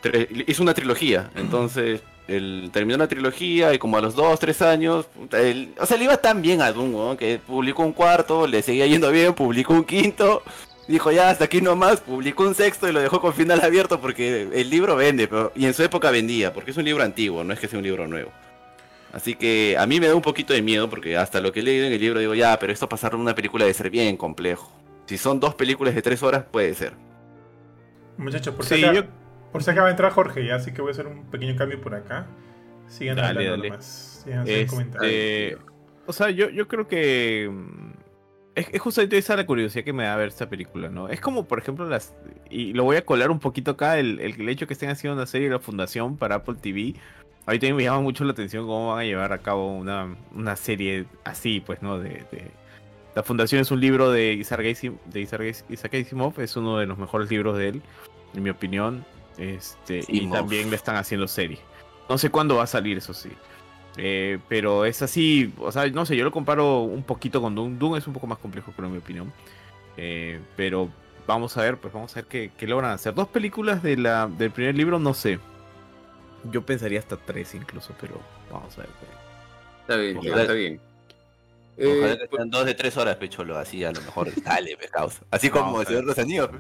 tres, hizo una trilogía, entonces él terminó la trilogía y como a los dos, tres años, él, o sea, le iba tan bien a Doom, ¿no? que publicó un cuarto, le seguía yendo bien, publicó un quinto, dijo ya hasta aquí nomás, publicó un sexto y lo dejó con final abierto porque el libro vende, pero, y en su época vendía, porque es un libro antiguo, no es que sea un libro nuevo. Así que a mí me da un poquito de miedo porque hasta lo que he leído en el libro digo, ya, pero esto pasarlo en una película debe ser bien complejo. Si son dos películas de tres horas, puede ser. Muchachos, por, Sí, acá- yo- por si acaba de entrar Jorge, ya, así que voy a hacer un pequeño cambio por acá. Sigan Dale, hablando dale. Sigan haciendo comentarios. Este, o sea, yo, yo creo que mm, es, es justamente esa la curiosidad que me da ver esta película, ¿no? Es como, por ejemplo, las y lo voy a colar un poquito acá, el, el hecho que estén haciendo una serie de la Fundación para Apple TV. A mí también me llama mucho la atención cómo van a llevar a cabo una, una serie así, pues, ¿no? De, de- La Fundación es un libro de Isaac Asimov, es uno de los mejores libros de él, en mi opinión. Este, y también le están haciendo serie. No sé cuándo va a salir, eso sí. Eh, pero es así, o sea, no sé, yo lo comparo un poquito con Doom. Doom es un poco más complejo, creo, en mi opinión. Eh, pero vamos a ver, pues vamos a ver qué, qué logran hacer. Dos películas de la, del primer libro, no sé. Yo pensaría hasta tres incluso, pero vamos a ver. Está bien, Ojalá- está bien. Ojalá Eh, que sean dos de tres horas, pecholo, así a lo mejor dale, pe, causa. Así como el señor los anillos.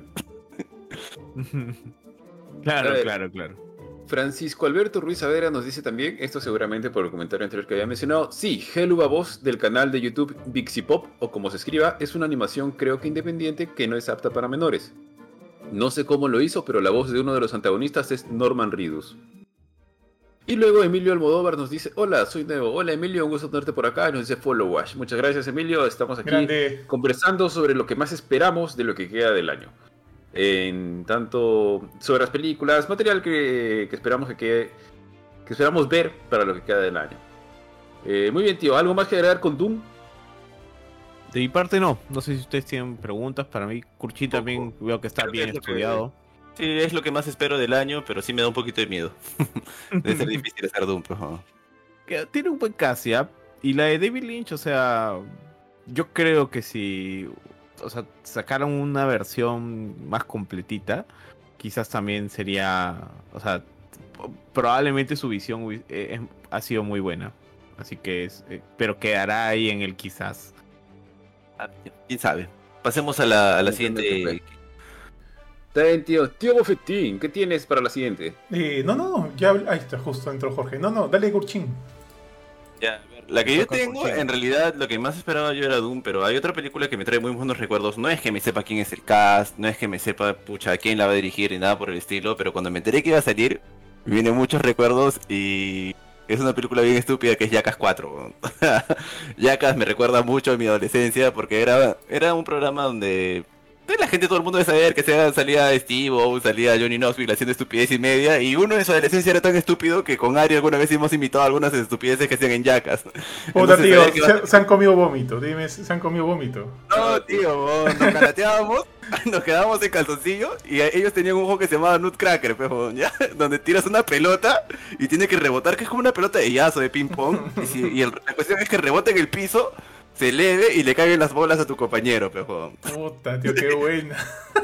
claro, ver. claro, claro. Francisco Alberto Ruiz Savera nos dice también, esto seguramente por el comentario anterior que había mencionado, sí, Helluva Voz del canal de YouTube Bixi Pop, o como se escriba, es una animación creo que independiente que no es apta para menores. No sé cómo lo hizo, pero la voz de uno de los antagonistas es Norman Reedus. Y luego Emilio Almodóvar nos dice, hola, soy nuevo. Hola Emilio, un gusto tenerte por acá. Y nos dice Follow Wash. Muchas gracias Emilio, estamos aquí Grande. conversando sobre lo que más esperamos de lo que queda del año. En tanto sobre las películas, material que, que esperamos que quede, que esperamos ver para lo que queda del año. Eh, muy bien, tío. ¿Algo más que agregar con Doom? De mi parte no, no sé si ustedes tienen preguntas. Para mí, Kurchi también veo que está Creo que bien es lo que- estudiado. Sí, es lo que más espero del año, pero sí me da un poquito de miedo. Debe ser difícil hacer Doom, pero... que tiene un buen cast, ¿ya? Y la de David Lynch, o sea, yo creo que si, o sea, sacaran una versión más completita, quizás también sería, o sea, probablemente su visión eh, es- ha sido muy buena. Así que es, eh, pero quedará ahí en el quizás. Ah, ¿Quién sabe? Pasemos a la, a la siguiente... Está bien, tío. Tío Bofetín, ¿qué tienes para la siguiente? Eh, no, no, no, ya. Ahí está, justo entró Jorge. No, no, dale Gurchin. Ya, la que yo tengo, en realidad, lo que más esperaba yo era Doom, pero hay otra película que me trae muy buenos recuerdos. No es que me sepa quién es el cast, no es que me sepa, pucha, quién la va a dirigir ni nada por el estilo, pero cuando me enteré que iba a salir, me vienen muchos recuerdos y es una película bien estúpida que es Jackass 4. weón. Jackass me recuerda mucho a mi adolescencia porque era, era un programa donde la gente, todo el mundo debe saber que sea, salía Steve o salía Johnny Knoxville haciendo estupidez y media y uno en su adolescencia era tan estúpido que con Ari alguna vez hemos imitado algunas estupideces que hacían en Jackass. Puta, tío, se, se han comido vómito. Dime, se han comido vómito. No, tío, nos calateábamos, nos quedábamos en calzoncillo y a- ellos tenían un juego que se llamaba Nutcracker, pues, weón, ¿ya? Donde tiras una pelota y tiene que rebotar, que es como una pelota de yazo, de ping pong. Y, si- y el- la cuestión es que rebote en el piso, se eleve y le caigan las bolas a tu compañero, weón. Puta, tío, qué buena.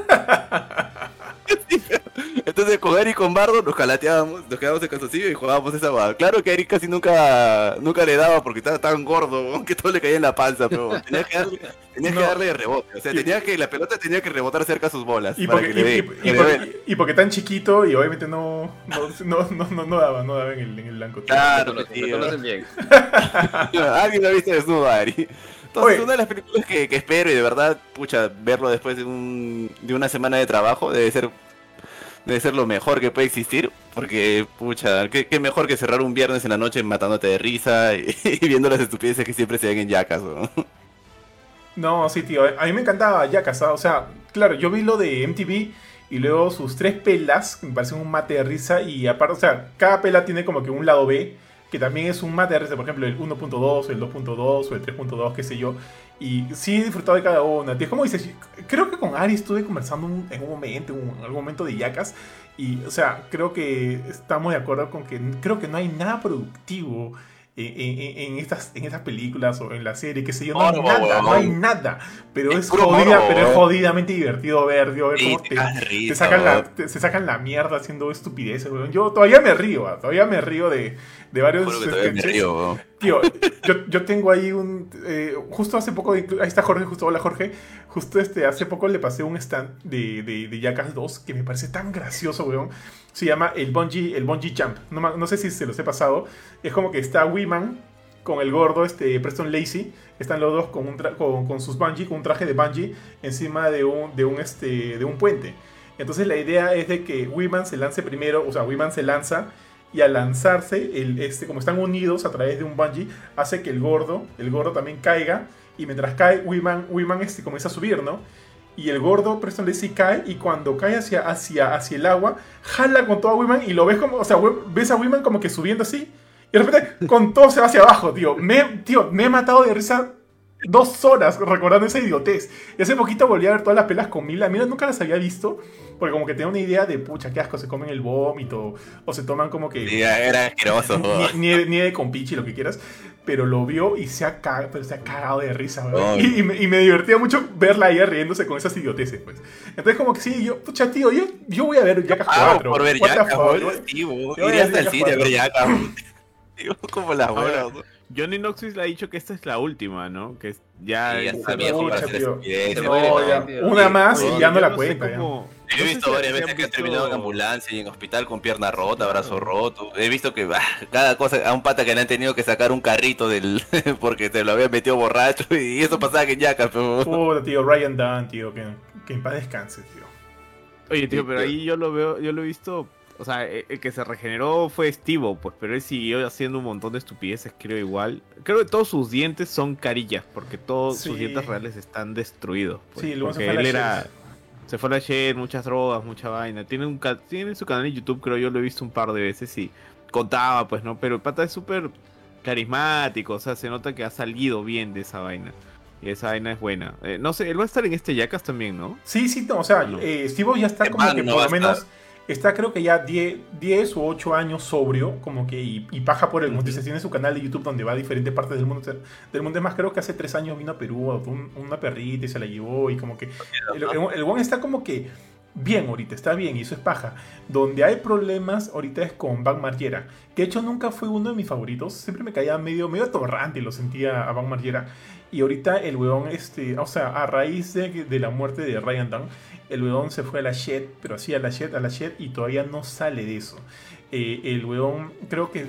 Entonces con Eric y con Bardo nos calateábamos, nos quedábamos en calzoncillo y jugábamos esa guada. Claro que a Eric casi nunca, nunca le daba porque estaba tan gordo, que todo le caía en la panza, pero tenía que darle, tenía que darle de rebote. O sea, tenía que, la pelota tenía que rebotar cerca a sus bolas. Y para porque, que le y- y- porque- dé. y porque tan chiquito y obviamente no, no, no, no, no, daba, no daba en el, en el blanco. Claro, tío. conocen bien. Alguien lo ha visto desnudo, Ari. Entonces, Oye. una de las películas que, que espero y de verdad, pucha, verlo después de, un, de una semana de trabajo debe ser debe ser lo mejor que puede existir. Porque, pucha, qué, qué mejor que cerrar un viernes en la noche matándote de risa y, viendo las estupideces que siempre se ven en yacas. ¿no? No, sí, tío. A mí me encantaba ya casado. O sea, claro, yo vi lo de MTV y luego sus tres pelas, que me parecen un mate de risa, y aparte, o sea, cada pela tiene como que un lado B, que también es un mate de risa, por ejemplo, el 1.2, el 2.2 o el 3.2, qué sé yo. Y sí he disfrutado de cada una. Es como dices, creo que con Ari estuve conversando en un momento, en algún momento de Yacas. Y, o sea, creo que estamos de acuerdo con que creo que no hay nada productivo en, estas, en estas películas o en la serie, que sé yo, no hay nada, no hay nada. Pero es, jodida, pero es jodidamente divertido ver, ver cómo te, sacan la, se sacan la mierda haciendo estupideces, Yo todavía me río, ah, todavía me río de, de varios Tío, yo, yo, tengo ahí un. Eh, justo hace poco. Ahí está Jorge, justo. Hola Jorge. Justo este, hace poco le pasé un stand de, de, de Jackass 2 que me parece tan gracioso, weón. Se llama el Bungee, el bungee Jump. No, no sé si se los he pasado. Es como que está Wiman con el gordo, este Preston Lacey. Están los dos con, un con, con, sus bungee, con un traje de bungee encima de un, de un, este, de un puente. Entonces la idea es de que Wiman se lance primero, o sea, Wiman se lanza y al lanzarse, el, este, como están unidos a través de un bungee, hace que el gordo, el gordo también caiga y mientras cae, Wiman, Wiman este, comienza a subir, ¿no? Y el gordo Preston Lacey cae y cuando cae hacia, hacia, hacia el agua, jala con todo a Wiman y lo ves como, o sea, ves a Wiman como que subiendo así y de repente con todo se va hacia abajo, tío. Me, tío, me he matado de risa dos horas recordando esa idiotez. Y hace poquito volví a ver todas las pelas con Mila. Mira, nunca las había visto. Porque como que tenía una idea de, pucha, qué asco, se comen el vómito. O se toman como que... era asqueroso. Nieve, con pichi, lo que quieras. Pero lo vio y se ha, cagado, pero se ha cagado de risa, y, me, y, me, divertía mucho verla ahí riéndose con esas idioteces, pues. Entonces como que sí, yo, pucha, tío, yo, yo voy a ver Jackass 4. por ver Jackass, Iría hasta el cine a ver Jackass. como la bola. Johnny Knoxville ha dicho que esta es la última, ¿no? Que ya, Una más y ya no la cuenta. Yo he visto varias veces que ha terminado en ambulancia y en hospital con pierna rota, brazo roto. He visto que cada cosa, a un pata que le han tenido que sacar un carrito del porque se lo habían metido borracho y eso pasaba que en Yaka. Pero... tío, Ryan Dunn, tío, que, que en paz descanse, tío. Oye, tío, pero ahí yo lo veo, yo lo he visto o sea, e, el que se regeneró fue Steve, pues, pero él siguió haciendo un montón de estupideces, creo igual. Creo que todos sus dientes son carillas, porque todos sus dientes reales están destruidos. Pues, sí, luego se fue él era. Se fue a la share, muchas drogas, mucha vaina. Tiene un tiene su canal en YouTube, creo yo lo he visto un par de veces y contaba, pues, ¿no? Pero el pata es súper carismático, o sea, se nota que ha salido bien de esa vaina. Y esa vaina es buena. Eh, no sé, él va a estar en este Jackass también, ¿no? Sí, sí, o sea, eh, Steve ya está como que por lo menos está creo que ya 10, 10 o 8 años sobrio, como que y, paja por el mundo. Se tiene su canal de YouTube donde va a diferentes partes del mundo. Del mundo es más, creo que hace 3 años vino a Perú, una perrita y se la llevó y como que... El, el, está como que bien ahorita, está bien y eso es paja. Donde hay problemas ahorita es con Van Margera, que de hecho nunca fue uno de mis favoritos. Siempre me caía medio, medio atorrante, lo sentía a Van Margera. Y ahorita el weón, este, o sea, a raíz de, de la muerte de Ryan Dunn, el weón se fue a la shed, pero así a la shed, a la shed, y todavía no sale de eso. Eh, el weón, creo que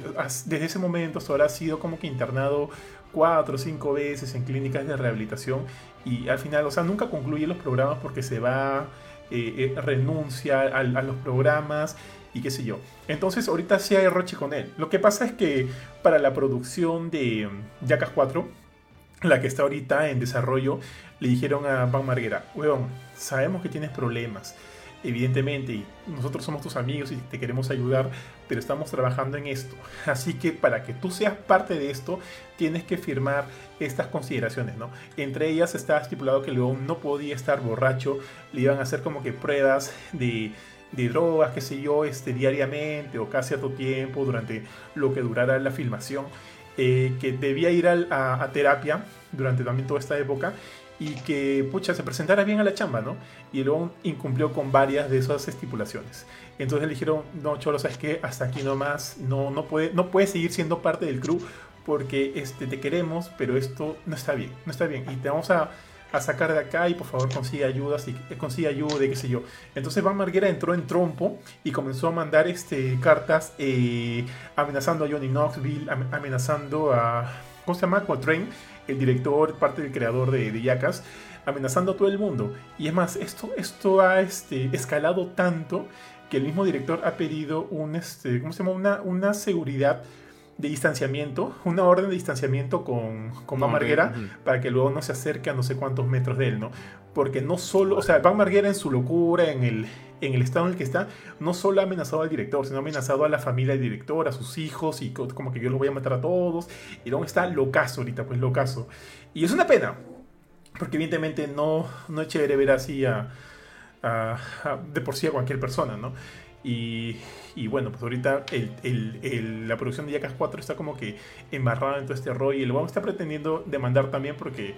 desde ese momento ahora ha sido como que internado cuatro o cinco veces en clínicas de rehabilitación y al final, o sea, nunca concluye los programas porque se va, eh, eh, renuncia a, los programas y qué sé yo. Entonces ahorita sí hay roche con él. Lo que pasa es que para la producción de Jackass 4, la que está ahorita en desarrollo, le dijeron a Van Marguera, weón, sabemos que tienes problemas, evidentemente, y nosotros somos tus amigos y te queremos ayudar, pero estamos trabajando en esto. Así que para que tú seas parte de esto, tienes que firmar estas consideraciones, ¿no? Entre ellas está estipulado que león no podía estar borracho, le iban a hacer como que pruebas de, de drogas, qué sé yo, este, diariamente o casi a todo tiempo durante lo que durara la filmación. Eh, que debía ir a, a, terapia durante también toda esta época y que, pucha, se presentara bien a la chamba, ¿no? Y luego incumplió con varias de esas estipulaciones. Entonces le dijeron, no, Cholo, ¿sabes qué? Hasta aquí nomás, no, no, puede, no puede seguir siendo parte del crew porque este, te queremos, pero esto no está bien, no está bien. Y te vamos a, a sacar de acá y por favor consigue ayuda, si, consigue ayuda y qué sé yo. Entonces Van Marguera entró en trompo y comenzó a mandar este, cartas eh, amenazando a Johnny Knoxville, amenazando a, ¿cómo se llama? Coltrane el director, parte del creador de, de Yacas, amenazando a todo el mundo. Y es más, esto, esto ha este, escalado tanto que el mismo director ha pedido un, este, ¿cómo se llama? Una seguridad de distanciamiento, una orden de distanciamiento con, con Van Marguera para que luego no se acerque a no sé cuántos metros de él, ¿no? Porque no solo, o sea, Van Marguera en su locura, en el, en el estado en el que está, no solo ha amenazado al director, sino ha amenazado a la familia del director, a sus hijos, y co- como que yo los voy a matar a todos, y luego está locazo ahorita, pues locazo. Y es una pena, porque evidentemente no, no es chévere ver así a, a- a- de por sí a cualquier persona, ¿no? Y, bueno, pues ahorita la producción de Jackass 4 está como que embarrada en todo este rollo y el weón está pretendiendo demandar también porque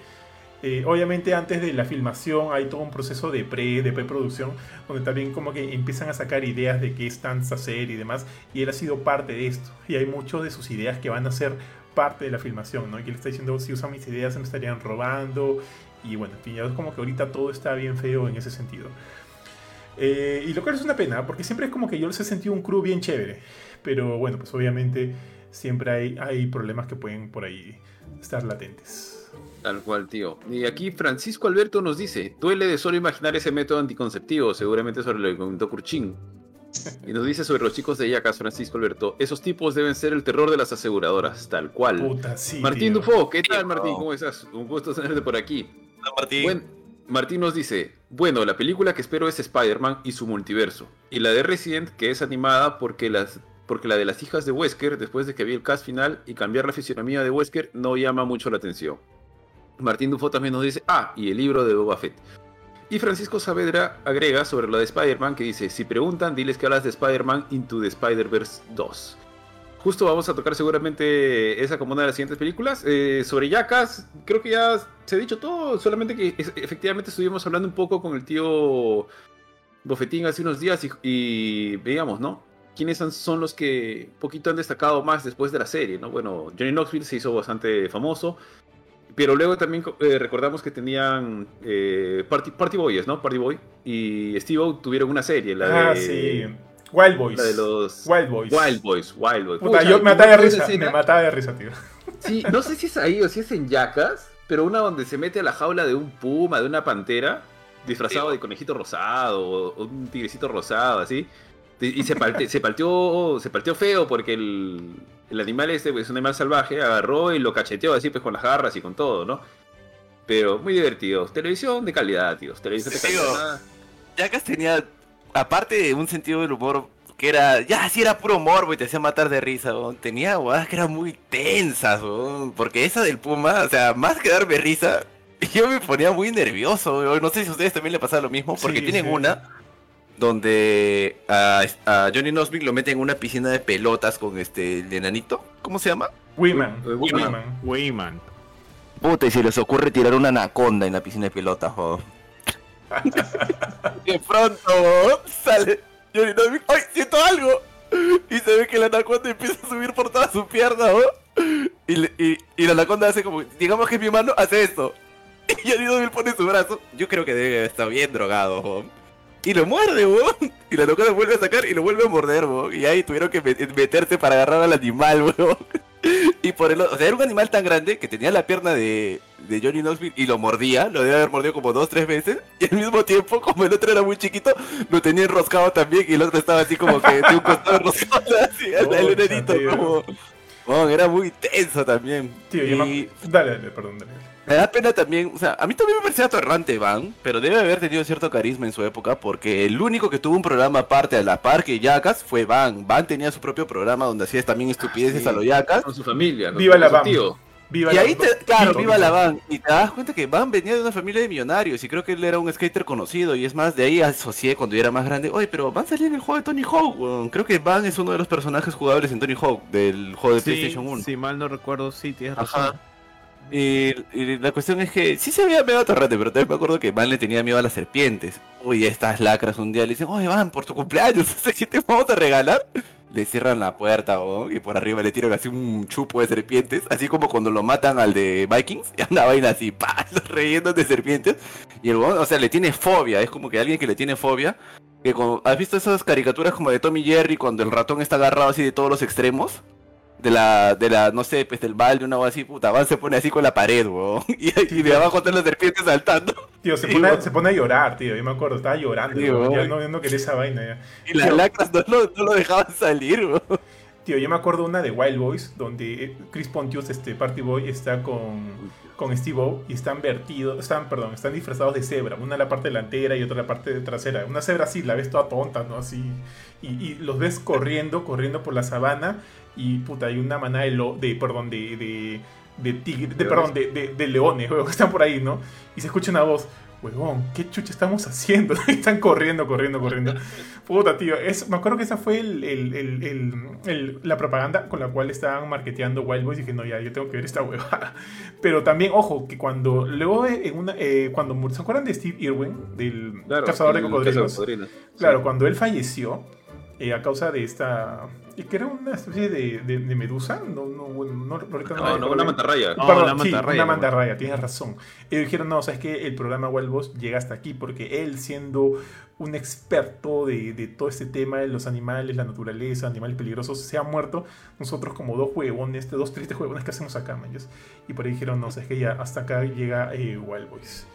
eh, obviamente antes de la filmación hay todo un proceso de pre de preproducción donde también como que empiezan a sacar ideas de qué es tanta serie y demás y él ha sido parte de esto y hay muchos de sus ideas que van a ser parte de la filmación, ¿no? Y él está diciendo si usan mis ideas se me estarían robando y bueno, es como que ahorita todo está bien feo en ese sentido. Eh, y lo cual es una pena, porque siempre es como que yo les he sentido un crew bien chévere. Pero bueno, pues obviamente siempre hay, hay problemas que pueden por ahí estar latentes. Tal cual, tío. Y aquí Francisco Alberto nos dice, duele de solo imaginar ese método anticonceptivo, seguramente sobre lo que comentó Kurchin. Y nos dice sobre los chicos de Yacas, Francisco Alberto, esos tipos deben ser el terror de las aseguradoras, tal cual. Puta, sí. Martín tío. Dufo, ¿qué tal. Martín? ¿Cómo estás? Un gusto tenerte por aquí. Hola, Martín. Buen- Martín nos dice, bueno, la película que espero es Spider-Man y su multiverso. Y la de Resident, que es animada porque, porque la de las hijas de Wesker, después de que vi el cast final y cambiar la fisionomía de Wesker, no llama mucho la atención. Martín Dufo también nos dice, ah, y el libro de Boba Fett. Y Francisco Saavedra agrega sobre lo de Spider-Man que dice, si preguntan, diles que hablas de Spider-Man Into the Spider-Verse 2. Justo vamos a tocar seguramente esa como una de las siguientes películas. Eh, sobre Yacas, creo que ya se ha dicho todo, solamente que es- efectivamente estuvimos hablando un poco con el tío Bofetín hace unos días y, y veíamos, ¿no? ¿Quiénes son, son los que poquito han destacado más después de la serie, ¿no? Bueno, Johnny Knoxville se hizo bastante famoso, pero luego también eh, recordamos que tenían eh, Party, Party Boys, ¿no? Party Boy y Steve-O tuvieron una serie, la Ah, de... sí. Wild Boys. La de los... Wild Boys. Wild Boys, Wild Boys. Puta, Pucha, yo me mataba de ¿cómo esa risa. escena? Me mataba de risa, tío. Sí, no sé si es ahí o si es en Yacas, pero una donde se mete a la jaula de un puma, de una pantera, disfrazado de conejito rosado o, un tigrecito rosado, así. Y se, palte- se, partió, se partió feo porque el, el animal este pues, es un animal salvaje, agarró y lo cacheteó así pues con las garras y con todo, ¿no? Pero muy divertido. Televisión de calidad, tíos. Televisión de calidad. Jackass tenía, aparte de un sentido del humor que era, ya, sí era puro morbo y te hacía matar de risa, weón, tenía guadas que eran muy tensas, weón, porque esa del Puma, o sea, más que darme risa, yo me ponía muy nervioso, weón, no sé si a ustedes también le pasa lo mismo, porque Sí, tienen sí. una donde a, a Johnny Knoxville lo meten en una piscina de pelotas con este el enanito, ¿cómo se llama? Women. Women. Wayman. Puta, y se les ocurre tirar una anaconda en la piscina de pelotas, joder. de pronto, sale Johnny Knoxville, ¡ay, siento algo! Y se ve que la anaconda empieza a subir por toda su pierna, weón. Y, y, la anaconda hace como, digamos que mi mano, hace esto. Y Johnny Knoxville pone su brazo, yo creo que debe estar bien drogado, weón. Y lo muerde, weón. Y la anaconda vuelve a sacar y lo vuelve a morder, weón. Y ahí tuvieron que met- meterse para agarrar al animal, weón. Y por el otro, o sea, era un animal tan grande que tenía la pierna de, de Johnny Knoxville y lo mordía, lo debe haber mordido como dos, tres veces. Y al mismo tiempo, como el otro era muy chiquito, lo tenía enroscado también y el otro estaba así como que de un costado enroscado así, el enanito, tío. como... Weón, era muy tenso también. Tío, yo me... Dale, dale, perdón, dale. Me da pena también, o sea, a mí también me parecía atorrante Van, pero debe haber tenido cierto carisma en su época, porque el único que tuvo un programa aparte a la par que Yacas fue Van. Van tenía su propio programa donde hacía también estupideces sí. a los Yacas. Con su familia. con Viva la tío. Viva Y la- ahí, te, claro, viva la Van. Y te das cuenta que Van venía de una familia de millonarios y creo que él era un skater conocido. Y es más, de ahí asocié cuando yo era más grande. Oye, pero Van salía en el juego de Tony Hawk. weón. Creo que Van es uno de los personajes jugables en Tony Hawk del juego de Sí, PlayStation 1. si mal no recuerdo, sí, tienes Ajá. Y, la cuestión es que sí se veía medio atorrante, pero también me acuerdo que Van le tenía miedo a las serpientes. Uy, estas lacras un día le dicen, oye Van, por tu cumpleaños, ¿qué te vamos a regalar? Le cierran la puerta, ¿no? y por arriba le tiran así un chupo de serpientes, así como cuando lo matan al de Vikings, y una vaina así, pa, rellenos de serpientes. Y el o sea, le tiene fobia, es como que alguien que le tiene fobia. Que ¿Has visto esas caricaturas como de Tommy Jerry cuando el ratón está agarrado así de todos los extremos? De la, de la, no sé, pues del balde, una o así, puta, Van se pone así con la pared, weón. Y, y de abajo están las serpientes saltando. Tío, se pone, se pone a llorar, tío. Yo me acuerdo, estaba llorando. Weón. Ya no, yo no quería esa vaina ya. Y las Tío. lacras no, lo- no lo dejaban salir, weón. Tío, yo me acuerdo una de Wild Boys, donde Chris Pontius, este Party Boy, está con, con Steve O y están vertidos, están, perdón, están disfrazados de cebra. Una en la parte delantera y otra en la parte trasera. Una cebra así, la ves toda tonta, ¿no? Así. Y, y los ves corriendo, corriendo por la sabana. Y puta, hay una manada de, lo, de perdón, de, de, de tigre, de, perdón, de, de, de leones, weón, que están por ahí, ¿no? Y se escucha una voz huevón, ¿qué chucha estamos haciendo? Están corriendo, corriendo, corriendo. Puta, tío. Es, me acuerdo que esa fue el, el, el, la propaganda con la cual estaban marketeando Wild Boys. Y dije, no, ya, yo tengo que ver esta huevada. Pero también, ojo, que cuando luego en una, eh, cuando ¿se acuerdan de Steve Irwin, del Claro, cazador de cocodrilos? cocodrilos. Claro, Sí. cuando él falleció, eh, a causa de esta... Y que era una especie de, de, de medusa, no, no, bueno, no, ahorita No, no, recuerdo una mantarraya. No, Perdón, la sí, mantarraya, una ¿no? mantarraya, tienes razón. Y dijeron, no, sabes que el programa Wild Boss llega hasta aquí porque él siendo un experto de, de todo este tema de los animales, la naturaleza, animales peligrosos, se ha muerto. Nosotros como dos huevones, dos tristes huevones que hacemos acá, manches. Y por ahí dijeron, no, sabes que ya hasta acá llega eh, Wild Boys.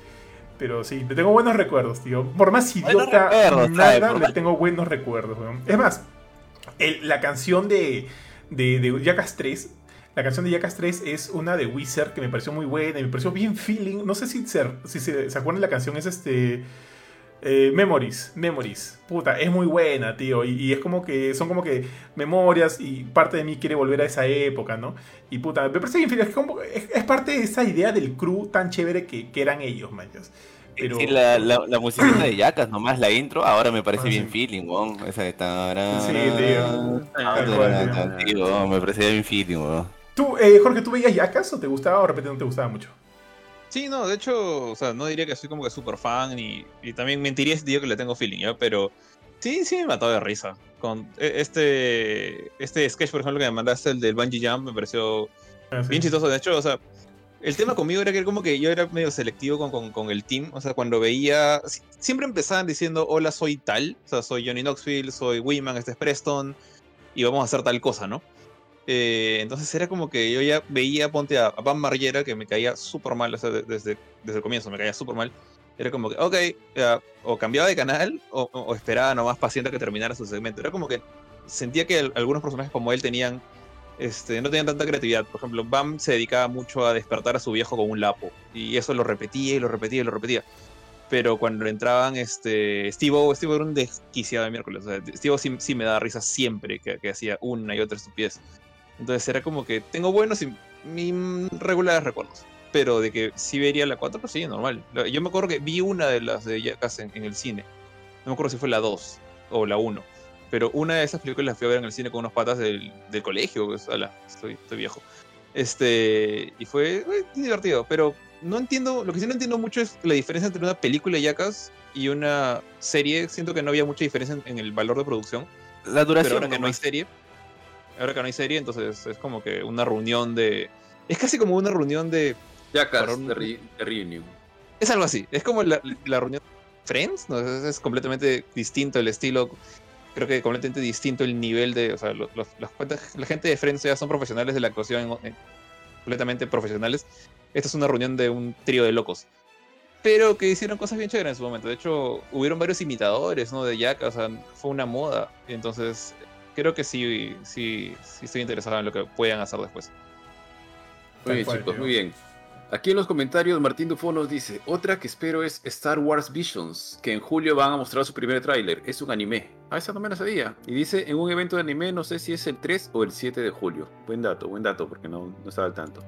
Pero sí, le tengo buenos recuerdos, tío. Por más idiota, recuerdos, nada, le tengo buenos recuerdos, weón. Es más, el- la canción de, de, de Jackass 3 la canción de Jackass 3 es una de Wizard que me pareció muy buena y me pareció bien feeling. No sé si se, si se, se acuerdan de la canción, es este. Eh, Memories, Memories. Puta, es muy buena, tío. Y, y es como que son como que memorias y parte de mí quiere volver a esa época, ¿no? Y puta, me parece bien feeling. Es, como- es, es parte de esa idea del crew tan chévere que, que eran ellos, manchas. Pero. Sí, la, la, la musiquita de Yacas, nomás la intro, ahora me parece Ah, bien sí. feeling, weón. Esa de tarán, Sí, tío. cual, weón, me parecía bien feeling, weón. ¿Tú, eh, Jorge, tú veías Jackass o te gustaba o de repente no te gustaba mucho? Sí, no, de hecho, o sea, no diría que soy como que súper fan y, y también mentiría si digo que le tengo feeling, ¿ya? Pero sí, sí me mató de risa. Con e- este, este sketch, por ejemplo, que me mandaste, el del Bungee Jump, me pareció Ah, sí. bien chistoso. De hecho, o sea, el tema conmigo era que como que yo era medio selectivo con, con, con el team. O sea, cuando veía, si- siempre empezaban diciendo, hola, soy tal. O sea, soy Johnny Knoxville, soy Wiman, este es Preston, y vamos a hacer tal cosa, ¿no? Eh, entonces era como que yo ya veía, ponte a, a Pam Margera, que me caía súper mal, o sea, de- desde, desde el comienzo me caía súper mal. Era como que, ok, ya, o cambiaba de canal o, o- o esperaba nomás paciente a que terminara su segmento. Era como que sentía que al- algunos personajes como él tenían, este, no tenían tanta creatividad. Por ejemplo, Bam se dedicaba mucho a despertar a su viejo con un lapo. Y eso lo repetía y lo repetía y lo repetía. Pero cuando entraban, este, Steve-O, Steve era un desquiciado de miércoles. O sea, Steve-O sí, sí me daba risa siempre que, que hacía una y otra estupidez. Entonces era como que tengo buenos y, mm, regulares recuerdos. Pero de que sí vería la 4, pues sí, normal. Yo me acuerdo que vi una de las de Jackass en, en el cine. No me acuerdo si fue la 2 o la 1. Pero una de esas películas la fui a ver en el cine con unos patas del, del colegio. Pues, ala, estoy, estoy viejo. Este, y fue eh, divertido. Pero no entiendo, lo que sí no entiendo mucho es la diferencia entre una película de Jackass y una serie. Siento que no había mucha diferencia en, en el valor de producción. La Pero duración, ahora que no hay serie, ahora que no hay serie, entonces es como que una reunión de. Es casi como una reunión de. Jackass un- de, Re- de Reunion. Es algo así. Es como la, la reunión de Friends, ¿no? Es, es completamente distinto el estilo. Creo que completamente distinto el nivel de. O sea, los- los- las cuentas- la gente de Friends ya son profesionales de la actuación, eh, completamente profesionales. Esta es una reunión de un trío de locos. Pero que hicieron cosas bien chéveres en su momento. De hecho, hubieron varios imitadores, ¿no? De Jack, o sea, fue una moda. Entonces, creo que sí, sí, sí estoy interesado en lo que puedan hacer después. Muy bien, chicos, muy bien. Aquí en los comentarios, Martín Dufo nos dice: Otra que espero es Star Wars Visions, que en julio van a mostrar su primer tráiler. Es un anime. Ah, esa no me la sabía. Y dice: En un evento de anime, no sé si es el 3 o el 7 de julio. Buen dato, buen dato, porque no, no estaba al tanto.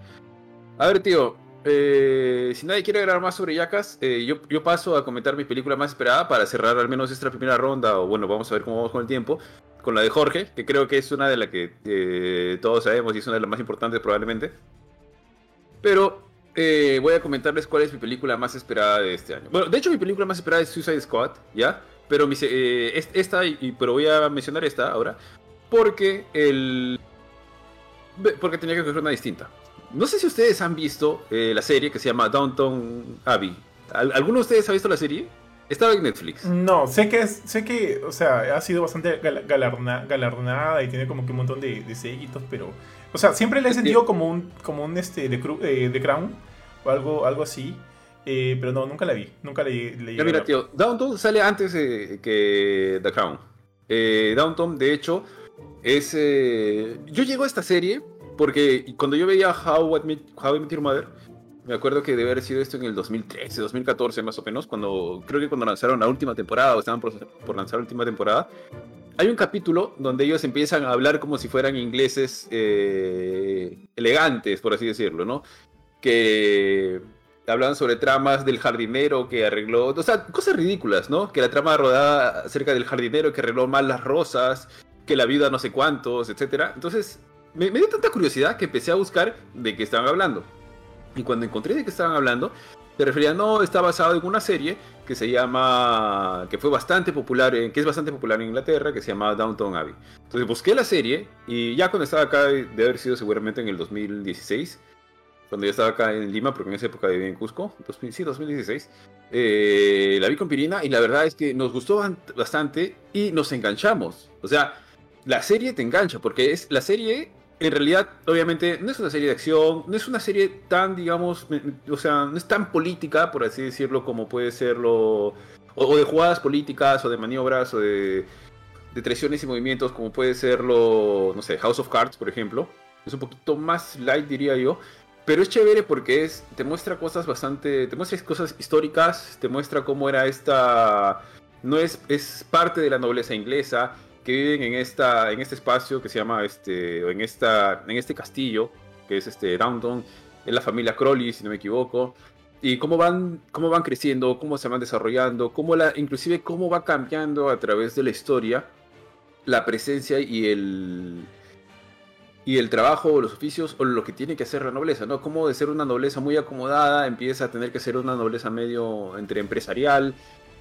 A ver, tío. eh, si nadie quiere agregar más sobre Jackass, eh, yo, yo paso a comentar mi película más esperada para cerrar al menos esta primera ronda. O bueno, vamos a ver cómo vamos con el tiempo. Con la de Jorge, que creo que es una de las que eh, todos sabemos y es una de las más importantes probablemente. Pero eh, voy a comentarles cuál es mi película más esperada de este año. Bueno, de hecho mi película más esperada es Suicide Squad, ¿ya? Pero eh, es- esta, y, pero voy a mencionar esta ahora, porque el... Porque tenía que coger una distinta. No sé si ustedes han visto la serie que se llama Downton Abbey. ¿Al- ¿Alguno de ustedes ha visto la serie? Estaba en Netflix. No, sé que es, sé que, o sea, ha sido bastante gal- galardona- galardonada y tiene como que un montón de, de pero, o sea, siempre le he sentido como un, como un este de, eh, de Crown o algo, algo así, eh, pero no, nunca la vi, nunca le, le a mira, tío, Downton sale antes eh, que The Crown. Eh, Downton, de hecho, Es, eh, yo llego a esta serie porque cuando yo veía How, I Met, How I Met Your Mother, me acuerdo que debe haber sido esto en el 2013, 2014 más o menos, cuando creo que cuando lanzaron la última temporada o estaban por, por lanzar la última temporada, hay un capítulo donde ellos empiezan a hablar como si fueran ingleses eh, elegantes, por así decirlo, ¿no? Que hablaban sobre tramas del jardinero que arregló, o sea, cosas ridículas, ¿no? Que la trama rodada acerca del jardinero que arregló mal las rosas, que la viuda no sé cuántos, etcétera. Entonces, me, me dio tanta curiosidad que empecé a buscar de qué estaban hablando. Y cuando encontré de qué estaban hablando, se refería, no, está basado en una serie que se llama, que fue bastante popular, que es bastante popular en Inglaterra, que se llama Downton Abbey. Entonces busqué la serie y ya cuando estaba acá, de haber sido seguramente en el 2016, cuando yo estaba acá en Lima, porque en esa época vivía en Cusco, 2000, sí, 2016, eh, la vi con Pirina y la verdad es que nos gustó bastante y nos enganchamos. O sea, la serie te engancha, porque es la serie en realidad, obviamente, no es una serie de acción, no es una serie tan, digamos, o sea, no es tan política, por así decirlo, como puede serlo, o, de jugadas políticas, o de maniobras, o de, de traiciones y movimientos, como puede serlo, no sé, House of Cards, por ejemplo. Es un poquito más light, diría yo. Pero es chévere porque es, te muestra cosas bastante, te muestra cosas históricas, te muestra cómo era esta, no es, es parte de la nobleza inglesa, que viven en, esta, en este espacio que se llama, este, en, esta, en este castillo, que es este Downton, en la familia Crowley, si no me equivoco, y cómo van, cómo van creciendo, cómo se van desarrollando, cómo la, inclusive cómo va cambiando a través de la historia la presencia y el, y el trabajo, los oficios o lo que tiene que hacer la nobleza, ¿no? Cómo de ser una nobleza muy acomodada empieza a tener que ser una nobleza medio entre empresarial,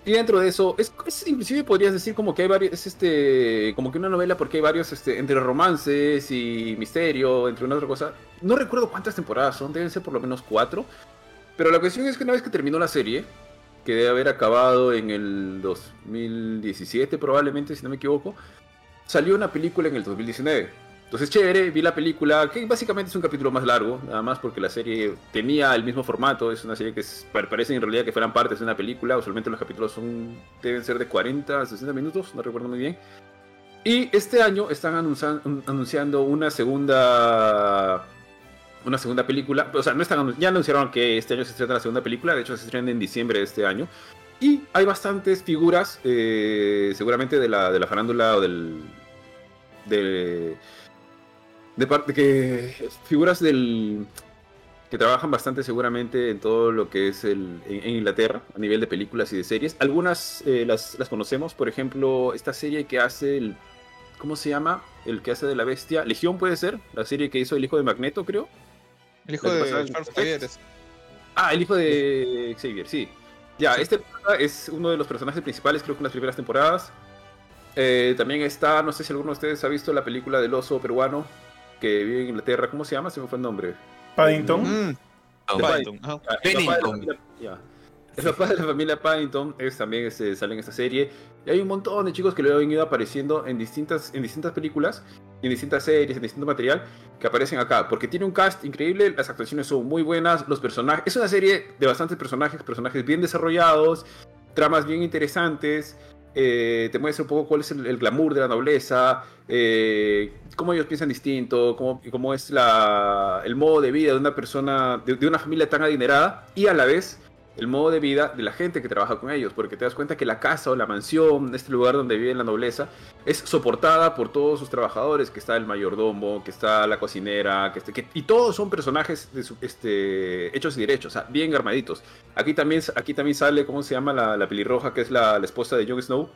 y dentro de eso, es, inclusive podrías decir como que hay varios, es este, como que una novela porque hay varios, este, entre romances y misterio, entre una otra cosa. No recuerdo cuántas temporadas son, deben ser por lo menos cuatro. Pero la cuestión es que una vez que terminó la serie, que debe haber acabado en el 2017 probablemente, si no me equivoco, salió una película en el 2019 entonces, chévere, vi la película, que básicamente es un capítulo más largo, nada más porque la serie tenía el mismo formato, es una serie que parece en realidad que fueran partes de una película, usualmente los capítulos son, deben ser de 40 a 60 minutos, no recuerdo muy bien. Y este año están anunciando una segunda una segunda película, o sea, no están, ya anunciaron que este año se estrena la segunda película, de hecho se estrena en diciembre de este año. Y hay bastantes figuras, eh, seguramente de la, de la farándula o del... De, de parte que figuras del que trabajan bastante seguramente en todo lo que es el, en, Inglaterra a nivel de películas y de series. Algunas eh, las, conocemos, por ejemplo, esta serie que hace el ¿cómo se llama? El que hace de la bestia, Legión puede ser, la serie que hizo el hijo de Magneto, creo. El hijo de Xavier. Ah, el hijo de Xavier, sí. Ya, este es uno de los personajes principales, creo que en las primeras temporadas. Eh, también está, no sé si alguno de ustedes ha visto la película del oso peruano, que vive en Inglaterra, ¿cómo se llama? Se me fue el nombre. Paddington. Mm. Paddington. El papá de la familia Paddington es, también este, sale en esta serie. Y hay un montón de chicos que le han venido apareciendo en distintas, en distintas películas, en distintas series, en distinto material, que aparecen acá. Porque tiene un cast increíble, las actuaciones son muy buenas, los personajes... Es una serie de bastantes personajes, personajes bien desarrollados, tramas bien interesantes. Eh, te muestra un poco cuál es el, glamour de la nobleza, eh, cómo ellos piensan distinto, cómo, cómo es la, el modo de vida de una persona, de, una familia tan adinerada y a la vez el modo de vida de la gente que trabaja con ellos, porque te das cuenta que la casa o la mansión, este lugar donde vive la nobleza, es soportada por todos sus trabajadores, que está el mayordomo, que está la cocinera, que, que y todos son personajes de este, hechos y derechos, o sea, bien armaditos. Aquí también, aquí también sale, ¿cómo se llama la, pelirroja, que es la, esposa de Jon Snow?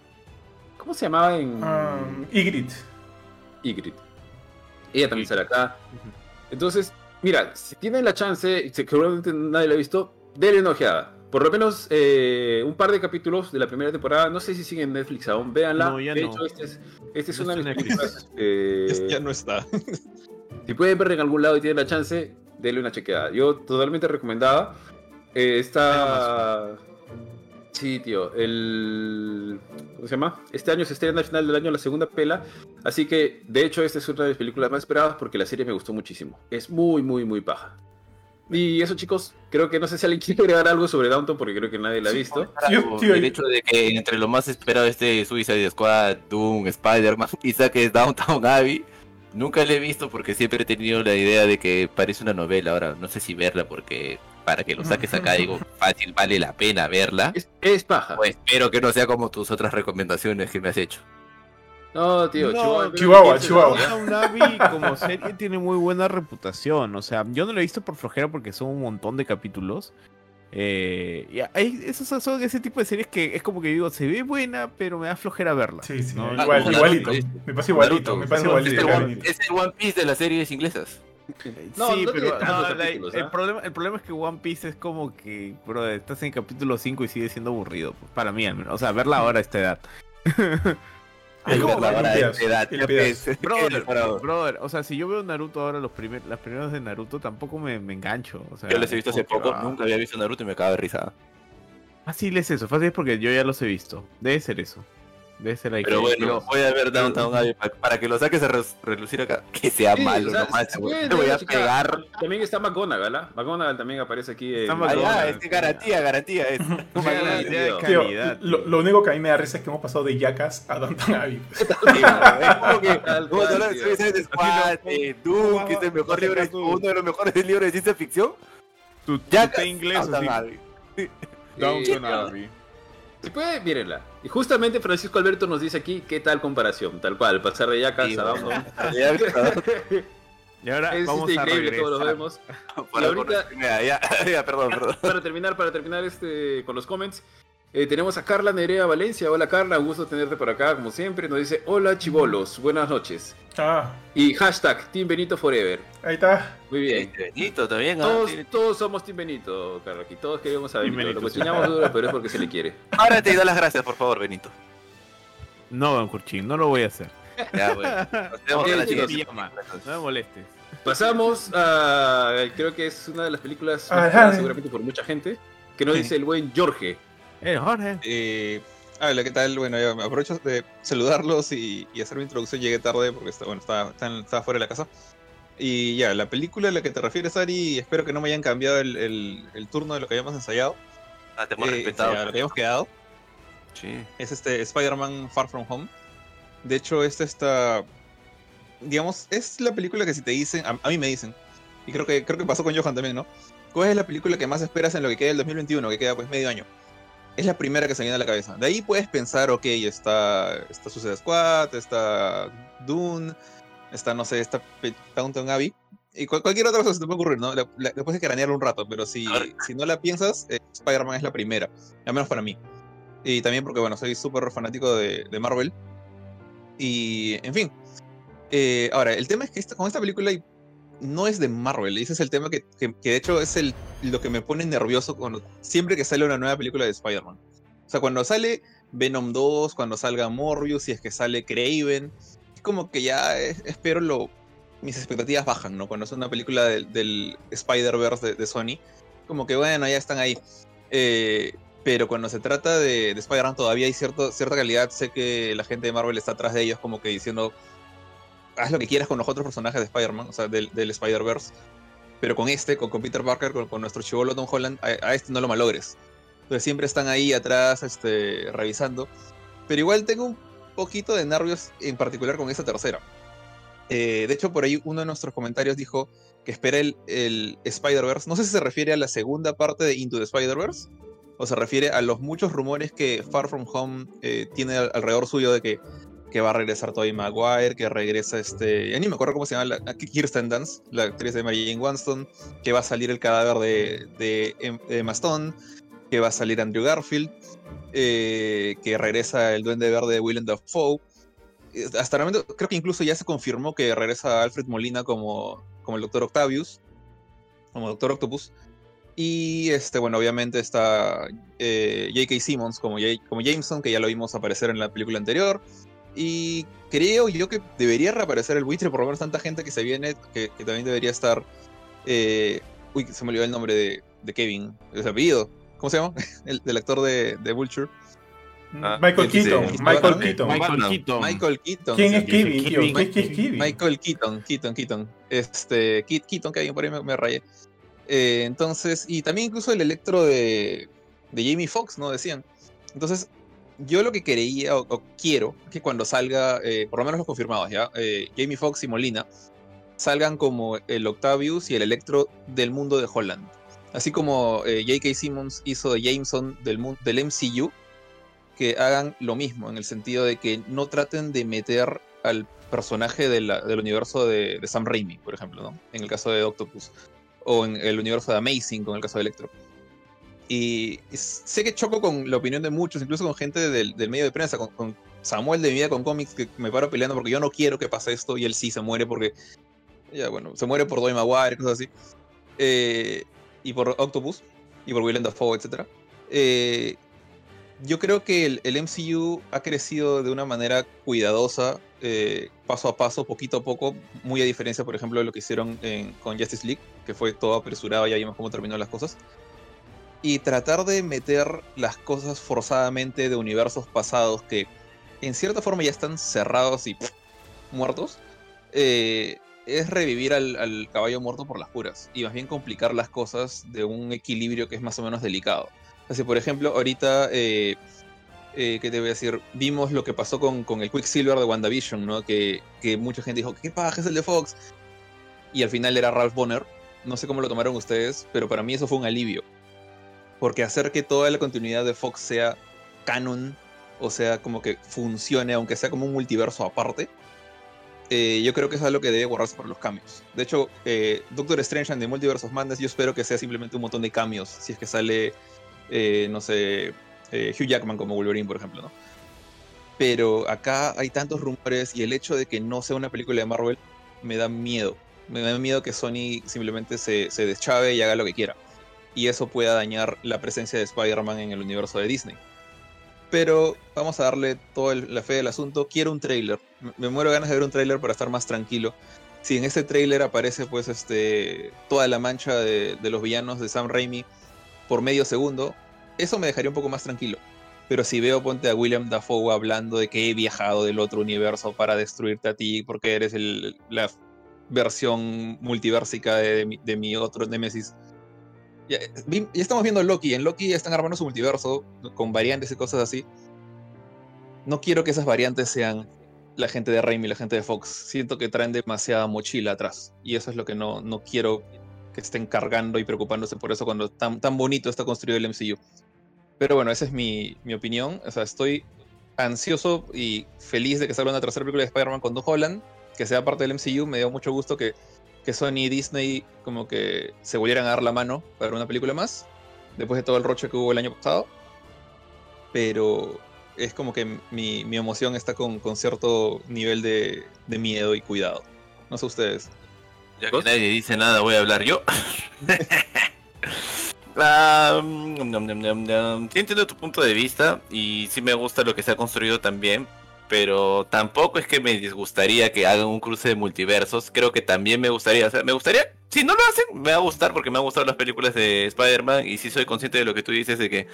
¿Cómo se llamaba en...? Um, Ygritte. Ygritte. Ella también sale acá. Entonces, mira, si tienen la chance, seguramente nadie la ha visto, denle una ojeada. Por lo menos eh, un par de capítulos de la primera temporada. No sé si siguen en Netflix aún. Véanla. No, ya de no. hecho, este es, este es una de mis películas. eh, Ya no está. si pueden ver en algún lado y tienen la chance, denle una chequeada. Yo totalmente recomendada. Eh, está. Sí, tío. El. ¿Cómo se llama? Este año se estrena al final del año la segunda pela. Así que, de hecho, esta es una de mis películas más esperadas porque la serie me gustó muchísimo. Es muy, muy, muy paja. Y eso, chicos, creo que no sé si alguien quiere agregar algo sobre Downton porque creo que nadie la ha visto. Tío, tío, el hecho de que entre lo más esperado este Suicide Squad, Doom, Spider-Man y saques Downtown Abbey, nunca la he visto porque siempre he tenido la idea de que parece una novela. Ahora no sé si verla porque para que lo saques acá digo fácil vale la pena verla. Es, es paja. Pues espero que no sea como tus otras recomendaciones que me has hecho. No, tío, No, Chihuahua. Chihuahua, Abbey como serie tiene muy buena reputación. O sea, yo no lo he visto por flojera porque son un montón de capítulos. Eh, y hay, esos son ese tipo de series que es como que digo, se ve buena, pero me da flojera verla. Sí, sí, No, igual, igualito. Me pasa igualito, me pasa igualito. Es el, claro. One, es el One Piece de las series inglesas. No, sí, no pero tiene tantos no, la- capítulos, el, problema, el problema es que One Piece es como que, bro, estás en el capítulo 5 y sigue siendo aburrido. Para mí, al menos. O sea, verla ahora a esta edad. Es como la hora de pedazo, esta edad, Brother, o sea, si yo veo Naruto ahora, los, primer, las primeras de Naruto, tampoco me, me engancho. O sea, Yo los he visto hace poco, ah, nunca había visto Naruto y me acaba de risa. Fácil es eso, fácil es porque yo ya los he visto. Debe ser eso. Ser ahí. Pero bueno, voy a ver Downtown Abbey pa- para que lo saques a re- relucir acá. Que sea Sí, malo o sea, nomás, se güey. puede Te voy a checar. pegar. También está McGonagall, ¿ah? McGonagall también aparece aquí. en- Está Ah, es que garantía, garantía es. La de tío. Lo, lo único que a mí me da risa es que hemos pasado de Jackass a Downton Abbey. Es como que vamos a hablar de. Suicide Squad, de Doom, que es el mejor libro, de- uno de los mejores libros de ciencia ficción. Tu, té inglés, Downtown. Abbey. Downton Eh, Abbey. Si puede, mírenla. Y justamente Francisco Alberto nos dice aquí qué tal comparación, tal cual, pasar de Yacas Sí, a Y ahora Es vamos este, a increíble, regresar. todos lo vemos. para Y ahorita- ya, ya, perdón, perdón. Para terminar, para terminar este con los comments, eh, tenemos a Carla Nerea Valencia. Hola Carla, un gusto tenerte por acá, como siempre. Nos dice, hola chivolos, buenas noches. Ah, Y hashtag Team Benito Forever. ahí está. Muy bien. Este, Benito, también. ah, Todos, tiene- todos somos Team Benito, Carla, aquí todos queremos a Team Benito. Lo Benito, sí. cuestionamos duro, pero es porque se le quiere. Ahora te da las gracias, por favor, Benito. No, Don Curchín, no lo voy a hacer. Ya, bueno. Nos No me molestes. Pasamos a. Creo que es una de las películas Ah, seguramente por mucha gente. Que nos Sí. dice el buen Jorge. Eh, Jorge. Eh, hola, ¿qué tal? Bueno, yo me aprovecho de saludarlos y, y hacer mi introducción. Llegué tarde porque está, bueno, estaba, estaba, estaba fuera de la casa. Y ya, la película a la que te refieres, Ari, espero que no me hayan cambiado el, el- el turno de lo que habíamos ensayado. Ah, te hemos Eh, respetado. ya, lo que habíamos quedado. Sí. Es este Spider-Man Far From Home. De hecho, esta está. Digamos, es la película que si te dicen. A, a mí me dicen. Y creo que, creo que pasó con Johan también, ¿no? ¿Cuál es la película que más esperas en lo que queda del 2021? Que queda pues medio año. Es la primera que se viene a la cabeza. De ahí puedes pensar, ok, está, está Suicide Squad, está Dune, está, no sé, está Downton Abbey. Y cual- cualquier otra cosa se te puede ocurrir, ¿no? La, la- después de cranearlo un rato, pero si, si no la piensas, eh, Spider-Man es la primera. Al menos para mí. Y también porque, bueno, soy súper fanático de, de Marvel. Y, en fin. Eh, ahora, el tema es que esta- con esta película no es de Marvel. Y ese es el tema que, que- que de hecho es el, lo que me pone nervioso cuando, siempre que sale una nueva película de Spider-Man. O sea, cuando sale Venom 2, cuando salga Morbius, si es que sale Craven, es como que ya eh, espero lo... Mis expectativas bajan, ¿no? Cuando es una película del, Spider-Verse de, Sony, como que bueno, ya están ahí. Eh, pero cuando se trata de, de Spider-Man todavía hay cierta calidad. Sé que la gente de Marvel está atrás de ellos como que diciendo, haz lo que quieras con los otros personajes de Spider-Man, o sea, del, del Spider-Verse. Pero con este, con, Peter Parker, con, nuestro chivolo Tom Holland, a, este no lo malogres. Entonces siempre están ahí atrás este, revisando. Pero igual tengo un poquito de nervios en particular con esta tercera. Eh, de hecho, por ahí uno de nuestros comentarios dijo que espera el, Spider-Verse. No sé si se refiere a la segunda parte de Into the Spider-Verse o se refiere a los muchos rumores que Far From Home eh, tiene al- alrededor suyo de que, que va a regresar Tobey Maguire, que regresa este. Ya ni me acuerdo cómo se llama la, la- Kirsten Dunst, la actriz de Mary Jane Wanston, que va a salir el cadáver de, de, Em- de Emma Stone, que va a salir Andrew Garfield, eh, que regresa el Duende Verde de Willem Dafoe. Eh, Hasta el momento, creo que incluso ya se confirmó que regresa Alfred Molina como, como el Doctor Octavius, como Doctor Octopus. Y este, bueno, obviamente está eh, J.K. Simmons como, como Jameson, que ya lo vimos aparecer en la película anterior. Y creo yo que debería reaparecer el buitre, por lo menos tanta gente que se viene, que, que también debería estar. eh, uy, se me olvidó el nombre de, de Kevin, el apellido. ¿Cómo se llama? El, del actor de, de Vulture. Ah, Michael Keaton. Michael Keaton. Michael Batman. Keaton. Michael Keaton. ¿Quién es Kevin, tío? Kevin. ¿Quién es Kevin? Michael Keaton, Keaton, Keaton. Este, Keat- Keaton, que alguien por ahí me, me rayé. Eh, entonces, y también incluso el electro de, de Jamie Foxx, ¿no? Decían. Entonces, yo lo que quería o, o quiero que cuando salga, eh, por lo menos los confirmados, ¿ya? Eh, Jamie Foxx y Molina salgan como el Octavius y el Electro del mundo de Holland. Así como eh, J.K. Simmons hizo de Jameson del, del MCU, que hagan lo mismo, en el sentido de que no traten de meter al personaje del universo de, de Sam Raimi, por ejemplo, ¿no? En el caso de Octopus. O en el universo de Amazing, con el caso de Electro. Y sé que choco con la opinión de muchos, incluso con gente del, del medio de prensa, con, con Samuel de mi vida con cómics, que me paro peleando porque yo no quiero que pase esto y él sí se muere porque, ya bueno, se muere por Doy Maguire, cosas así. Eh, y por Octopus, y por Willem Dafoe, etc. Eh, yo creo que el, el MCU ha crecido de una manera cuidadosa, eh, paso a paso, poquito a poco, muy a diferencia, por ejemplo, de lo que hicieron en- con Justice League, que fue todo apresurado, ya vimos cómo terminó las cosas y tratar de meter las cosas forzadamente de universos pasados que en cierta forma ya están cerrados y muertos, eh, es revivir al, al caballo muerto por las puras y más bien complicar las cosas de un equilibrio que es más o menos delicado. Así, por ejemplo, ahorita, eh, eh, ¿qué te voy a decir? Vimos lo que pasó con, con el Quicksilver de WandaVision, ¿no? Que, que mucha gente dijo, ¿qué paja es el de Fox? Y al final era Ralph Bonner. No sé cómo lo tomaron ustedes, pero para mí eso fue un alivio porque hacer que toda la continuidad de Fox sea canon, o sea, como que funcione, aunque sea como un multiverso aparte, eh, yo creo que es algo que debe guardarse para los cambios. De hecho, eh, Doctor Strange and the Multiverse of Madness, yo espero que sea simplemente un montón de cambios, si es que sale, eh, no sé, eh, Hugh Jackman como Wolverine, por ejemplo, ¿no? Pero acá hay tantos rumores y el hecho de que no sea una película de Marvel me da miedo. Me da miedo que Sony simplemente se, se deschave y haga lo que quiera y eso pueda dañar la presencia de Spider-Man en el universo de Disney. Pero vamos a darle toda la fe del asunto. Quiero un trailer. Me, muero ganas de ver un trailer para estar más tranquilo. Si en este trailer aparece pues este toda la mancha de, los villanos de Sam Raimi por medio segundo, eso me dejaría un poco más tranquilo. Pero si veo, ponte a William Dafoe hablando de que he viajado del otro universo para destruirte a ti porque eres el- la versión multiversica de mi otro Nemesis. Vi- ya estamos viendo Loki. En Loki están armando su multiverso con variantes y cosas así. No quiero que esas variantes sean la gente de Raimi y la gente de Fox. Siento que traen demasiada mochila atrás. Y eso es lo que no, no quiero que estén cargando y preocupándose por eso cuando tan, tan bonito está construido el MCU. Pero bueno, esa es mi, mi opinión. O sea, estoy ansioso y feliz de que salga una tercera película de Spider-Man con Tom Holland, que sea parte del MCU. Me dio mucho gusto que, que Sony y Disney como que se volvieran a dar la mano para una película más, después de todo el roche que hubo el año pasado. Pero es como que mi, mi emoción está con, con cierto nivel de, de miedo y cuidado. No sé ustedes. Ya que nadie dice nada, voy a hablar yo. Sí entiendo tu punto de vista y sí me gusta lo que se ha construido también, pero tampoco es que me disgustaría que hagan un cruce de multiversos. Creo que también me gustaría, o sea, me gustaría, si no lo hacen, me va a gustar porque me han gustado las películas de Spider-Man y sí soy consciente de lo que tú dices de que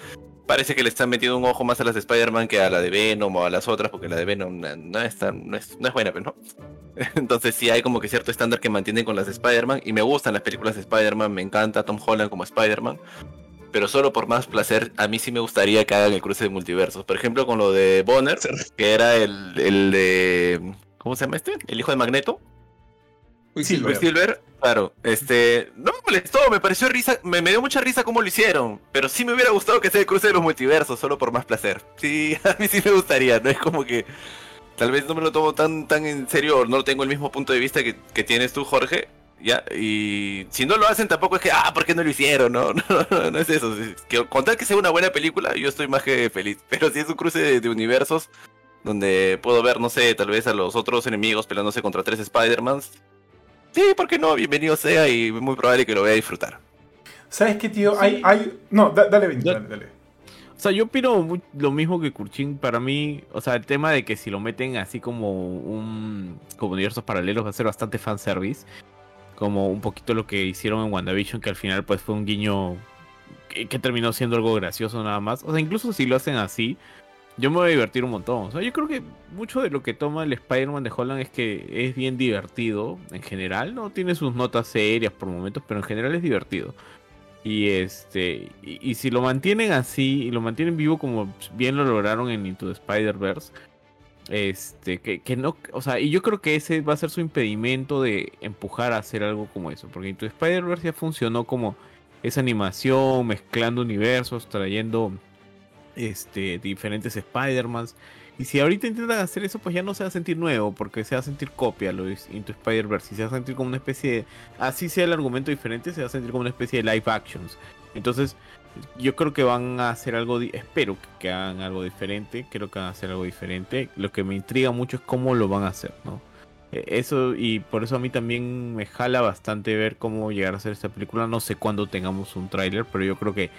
parece que le están metiendo un ojo más a las de Spider-Man que a la de Venom o a las otras, porque la de Venom no, es, tan- no es, no es buena, pero no. Entonces sí hay como que cierto estándar que mantienen con las de Spider-Man y me gustan las películas de Spider-Man, me encanta Tom Holland como Spider-Man, pero solo por más placer a mí sí me gustaría que hagan el cruce de multiversos. Por ejemplo con lo de Bonner, que era el, el de... ¿Cómo se llama este? El hijo de Magneto. Quicksilver. Quicksilver, claro, este, no me molestó, me pareció risa, me, me dio mucha risa cómo lo hicieron, pero sí me hubiera gustado que sea el cruce de los multiversos, solo por más placer. Sí, a mí sí me gustaría, no es como que tal vez no me lo tomo tan tan en serio, o no tengo el mismo punto de vista que, que tienes tú, Jorge, ya, y si no lo hacen tampoco es que, ah, ¿por qué no lo hicieron? No, no, no, no es eso, es que con tal que sea una buena película, yo estoy más que feliz, pero si es un cruce de, de universos, donde puedo ver, no sé, tal vez a los otros enemigos peleándose contra tres Spider-Mans, Sí, ¿por qué no? Bienvenido sea y muy probable que lo vaya a disfrutar. ¿Sabes qué, tío? Hay, hay... No, da- dale, Yo- dale, dale. O sea, yo opino lo mismo que Kurchin. Para mí, o sea, el tema de que si lo meten así como un como universos paralelos va a ser bastante fanservice. Como un poquito lo que hicieron en WandaVision, que al final pues fue un guiño que, terminó siendo algo gracioso nada más. O sea, incluso si lo hacen así, yo me voy a divertir un montón. O sea, yo creo que mucho de lo que toma el Spider-Man de Holland es que es bien divertido en general, ¿no? Tiene sus notas serias por momentos, pero en general es divertido. Y este y, si lo mantienen así y lo mantienen vivo como bien lo lograron en Into the Spider-Verse, este que, que, no, o sea, y yo creo que ese va a ser su impedimento de empujar a hacer algo como eso, porque the Spider-Verse ya funcionó como esa animación mezclando universos, trayendo este diferentes Spider-Mans y si ahorita intentan hacer eso, pues ya no se va a sentir nuevo, porque se va a sentir copia lo Into Spider-Verse. Y se va a sentir como una especie de. Así sea el argumento diferente, se va a sentir como una especie de live actions. Entonces, yo creo que van a hacer algo. Espero que hagan algo diferente. Creo que van a hacer algo diferente. Lo que me intriga mucho es cómo lo van a hacer, ¿no? E, eso, y por eso a mí también me jala bastante ver cómo llegar a hacer esta película. No sé cuándo tengamos un tráiler, pero yo creo que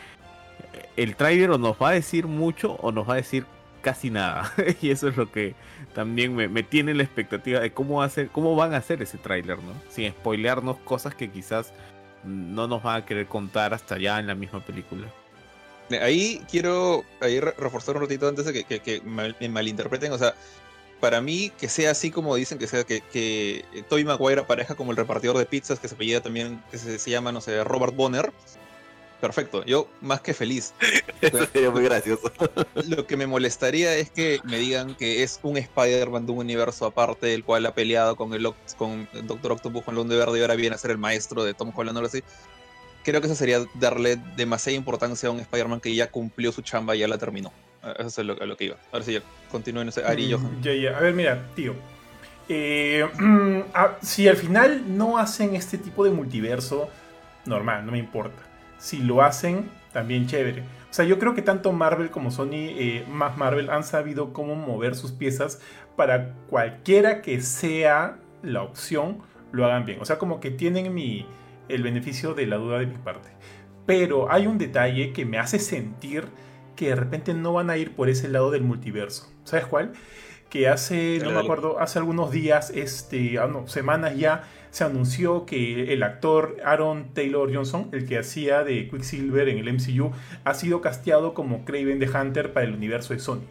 el tráiler o nos va a decir mucho o nos va a decir casi nada. y eso es lo que también me, tiene la expectativa de cómo, hacer, cómo van a hacer ese tráiler, ¿no? Sin spoilearnos cosas que quizás no nos van a querer contar hasta ya en la misma película. Ahí quiero ahí reforzar un ratito antes de que, me malinterpreten. O sea, para mí que sea así como dicen que sea que, que Toby Maguire aparezca como el repartidor de pizzas que se apellida también, que se, se llama, no sé, Robert Bonner perfecto. Yo más que feliz. Eso sería muy gracioso. Lo que me molestaría es que me digan que es un Spider-Man de un universo aparte, el cual ha peleado con el con Doctor Octopus con Lunde Verde y ahora viene a ser el maestro de Tom Holland o algo así. Creo que eso sería darle demasiada importancia a un Spider-Man que ya cumplió su chamba y ya la terminó. Eso es lo, lo que iba. Ahora sí, continúen Ari mm, Ya, ya. A ver, mira, tío. Eh, mm, ah, si al final no hacen este tipo de multiverso, normal, no me importa si lo hacen, también chévere. O sea, yo creo que tanto Marvel como Sony, eh, más Marvel, han sabido cómo mover sus piezas para cualquiera que sea la opción, lo hagan bien. O sea, como que tienen mi, el beneficio de la duda de mi parte. Pero hay un detalle que me hace sentir que de repente no van a ir por ese lado del multiverso. ¿Sabes cuál? Que hace, no me acuerdo, hace algunos días, este, ah, no, semanas ya, se anunció que el actor Aaron Taylor Johnson, el que hacía de Quicksilver en el MCU, ha sido casteado como Craven the Hunter para el universo de Sony.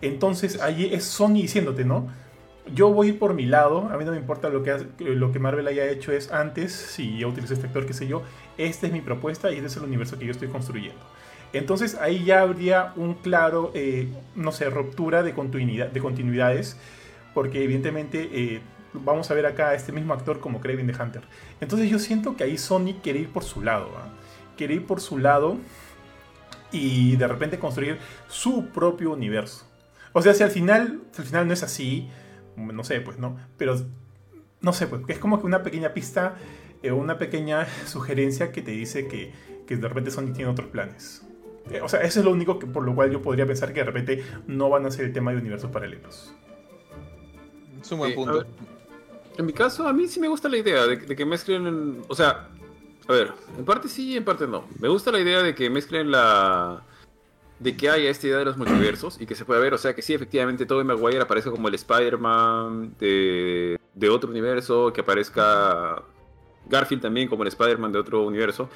Entonces ahí es Sony diciéndote, ¿no? Yo voy a ir por mi lado, a mí no me importa lo que, lo que Marvel haya hecho es antes, si yo utilizo este actor, qué sé yo, esta es mi propuesta y este es el universo que yo estoy construyendo. Entonces ahí ya habría un claro, eh, no sé, ruptura de, continuidad, de continuidades, porque evidentemente eh, vamos a ver acá a este mismo actor como Craven the Hunter. Entonces yo siento que ahí Sony quiere ir por su lado. ¿ah? Quiere ir por su lado y de repente construir su propio universo. O sea, si al final, al final no es así, no sé, pues no. Pero no sé, pues es como que una pequeña pista, eh, una pequeña sugerencia que te dice que, que de repente Sony tiene otros planes. Eh, o sea, eso es lo único que, por lo cual yo podría pensar que de repente no van a ser el tema de universos paralelos. Es un buen punto. En mi caso, a mí sí me gusta la idea de, que mezclen. o sea, a ver, en parte sí y en parte no. Me gusta la idea de que mezclen la. de que haya esta idea de los multiversos y que se pueda ver. O sea, que sí, efectivamente, todo en Maguire aparece como el Spider-Man de, de otro universo, que aparezca Garfield también como el Spider-Man de otro universo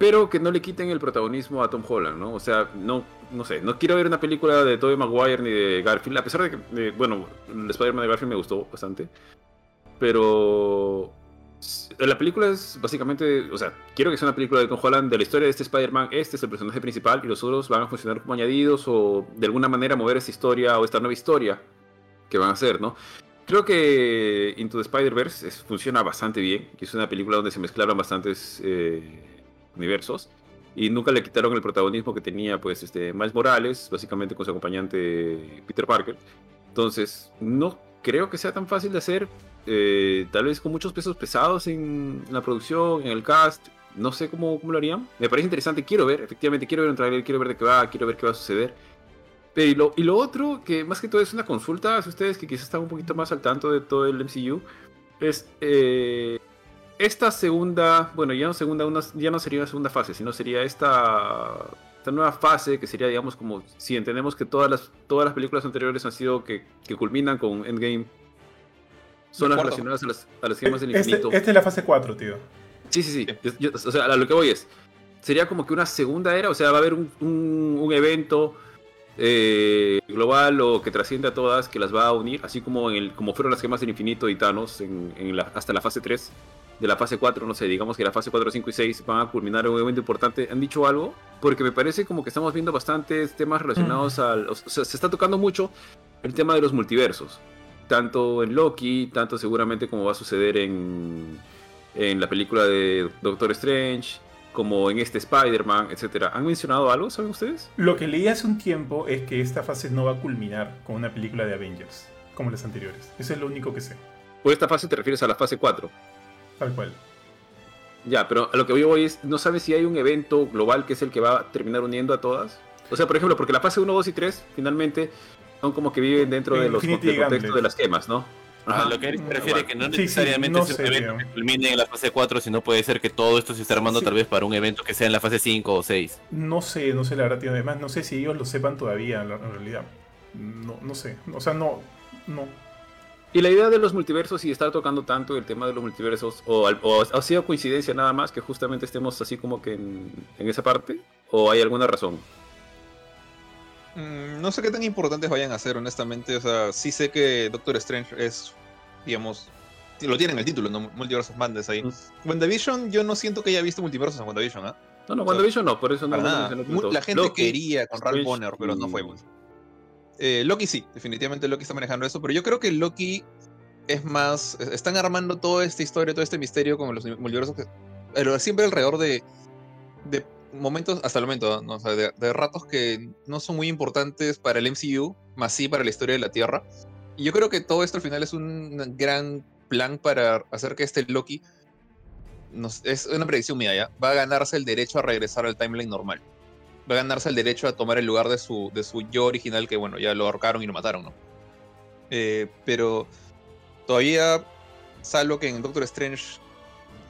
pero que no le quiten el protagonismo a Tom Holland, ¿no? O sea, no, no sé, no quiero ver una película de Tobey Maguire ni de Garfield, a pesar de que, bueno, el Spider-Man de Garfield me gustó bastante, pero la película es básicamente, o sea, quiero que sea una película de Tom Holland de la historia de este Spider-Man, este es el personaje principal y los otros van a funcionar como añadidos o de alguna manera mover esta historia o esta nueva historia que van a hacer, ¿no? Creo que Into the Spider-Verse funciona bastante bien, que es una película donde se mezclaron bastantes eh, universos y nunca le quitaron el protagonismo que tenía pues este Miles Morales, básicamente con su acompañante Peter Parker. Entonces, no creo que sea tan fácil de hacer, eh, tal vez con muchos pesos pesados en, la producción, en el cast. No sé cómo, cómo, lo harían. Me parece interesante, quiero ver, efectivamente, quiero ver un trailer, quiero ver de qué va, quiero ver qué va a suceder. Pero y lo, y lo otro, que más que todo es una consulta a ustedes que quizás están un poquito más al tanto de todo el MCU, es eh, esta segunda, bueno, ya no segunda, una, ya no sería una segunda fase, sino sería esta, esta nueva fase que sería, digamos, como si entendemos que todas las, todas las películas anteriores han sido que, que culminan con Endgame son las relacionadas a las, a las gemas del este, infinito. Esta es la fase 4, tío. Sí, sí, sí. o sea, a lo que voy es. Sería como que una segunda era, o sea, va a haber un, un, evento eh, global o que trasciende a todas, que las va a unir, así como en el, como fueron las gemas del infinito y Thanos en, en la- hasta la fase 3, de la fase 4, no sé, digamos que la fase 4, 5 y 6 van a culminar en un evento importante. ¿Han dicho algo? Porque me parece como que estamos viendo bastantes temas relacionados al... O sea, se está tocando mucho el tema de los multiversos. Tanto en Loki, tanto seguramente como va a suceder en, en la película de Doctor Strange, como en este Spider-Man, etcétera. ¿Han mencionado algo, saben ustedes? Lo que leí hace un tiempo es que esta fase no va a culminar con una película de Avengers, como las anteriores. Eso es lo único que sé, ¿O esta fase te refieres a la fase 4? Tal cual. Ya, pero a lo que yo voy es, ¿no sabes si hay un evento global que es el que va a terminar uniendo a todas? O sea, por ejemplo, porque la fase 1, 2 y 3 finalmente son como que viven dentro de los Infinity del contexto Gauntlet. de las gemas, ¿no? Ajá, Ajá. lo que Eric se refiere que no Sí, sí, necesariamente no es un evento que culmine en la fase 4, sino puede ser que todo esto se esté armando Sí. tal vez para un evento que sea en la fase 5 o 6. No sé, no sé la verdad, tío. Además, no sé si ellos lo sepan todavía, la- en realidad. No, no sé. O sea, no. No. Y la idea de los multiversos y estar tocando tanto el tema de los multiversos, o, o ha sido coincidencia nada más que justamente estemos así como que en, en esa parte, o hay alguna razón. Mm, no sé qué tan importantes vayan a ser, honestamente. O sea, sí sé que Doctor Strange es, digamos, lo tiene en el título, ¿no? Multiverse of Madness ahí. Mm. WandaVision, yo no siento que haya visto multiversos en WandaVision, ¿ah? No, no, WandaVision no, por eso no Para nada. La gente Loki, quería con Ralph Bonner, pero no fue. pues. Eh, Loki sí, definitivamente Loki está manejando eso, pero yo creo que Loki es más. es- Están armando toda esta historia, todo este misterio con los multiversos, pero siempre alrededor de, de momentos, hasta el momento, ¿no? De, ratos que no son muy importantes para el MCU, más sí para la historia de la Tierra. Y yo creo que todo esto al final es un gran plan para hacer que este Loki. es una predicción mía ya. Va a ganarse el derecho a regresar al timeline normal va a ganarse el derecho a tomar el lugar de su, de su yo original, que bueno, ya lo ahorcaron y lo mataron, ¿no? Eh, pero todavía, salvo que en Doctor Strange,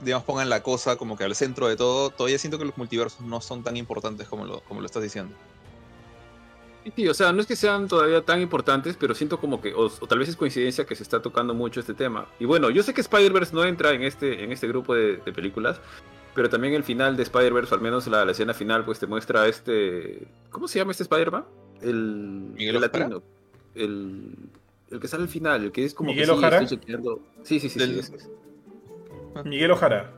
digamos, pongan la cosa como que al centro de todo, todavía siento que los multiversos no son tan importantes como lo, como lo estás diciendo. Sí, o sea, no es que sean todavía tan importantes, pero siento como que, o, o tal vez es coincidencia que se está tocando mucho este tema. Y bueno, yo sé que Spider-Verse no entra en este, en este grupo de, de películas, pero también el final de Spider-Verse, al menos la, la escena final, pues te muestra este... ¿Cómo se llama este Spider-Man? El, ¿Miguel el latino. El, el que sale al final, el que es como ¿Miguel que sí, Ojara? Sí, sí, sí, sí, Del- es. Miguel Ojara.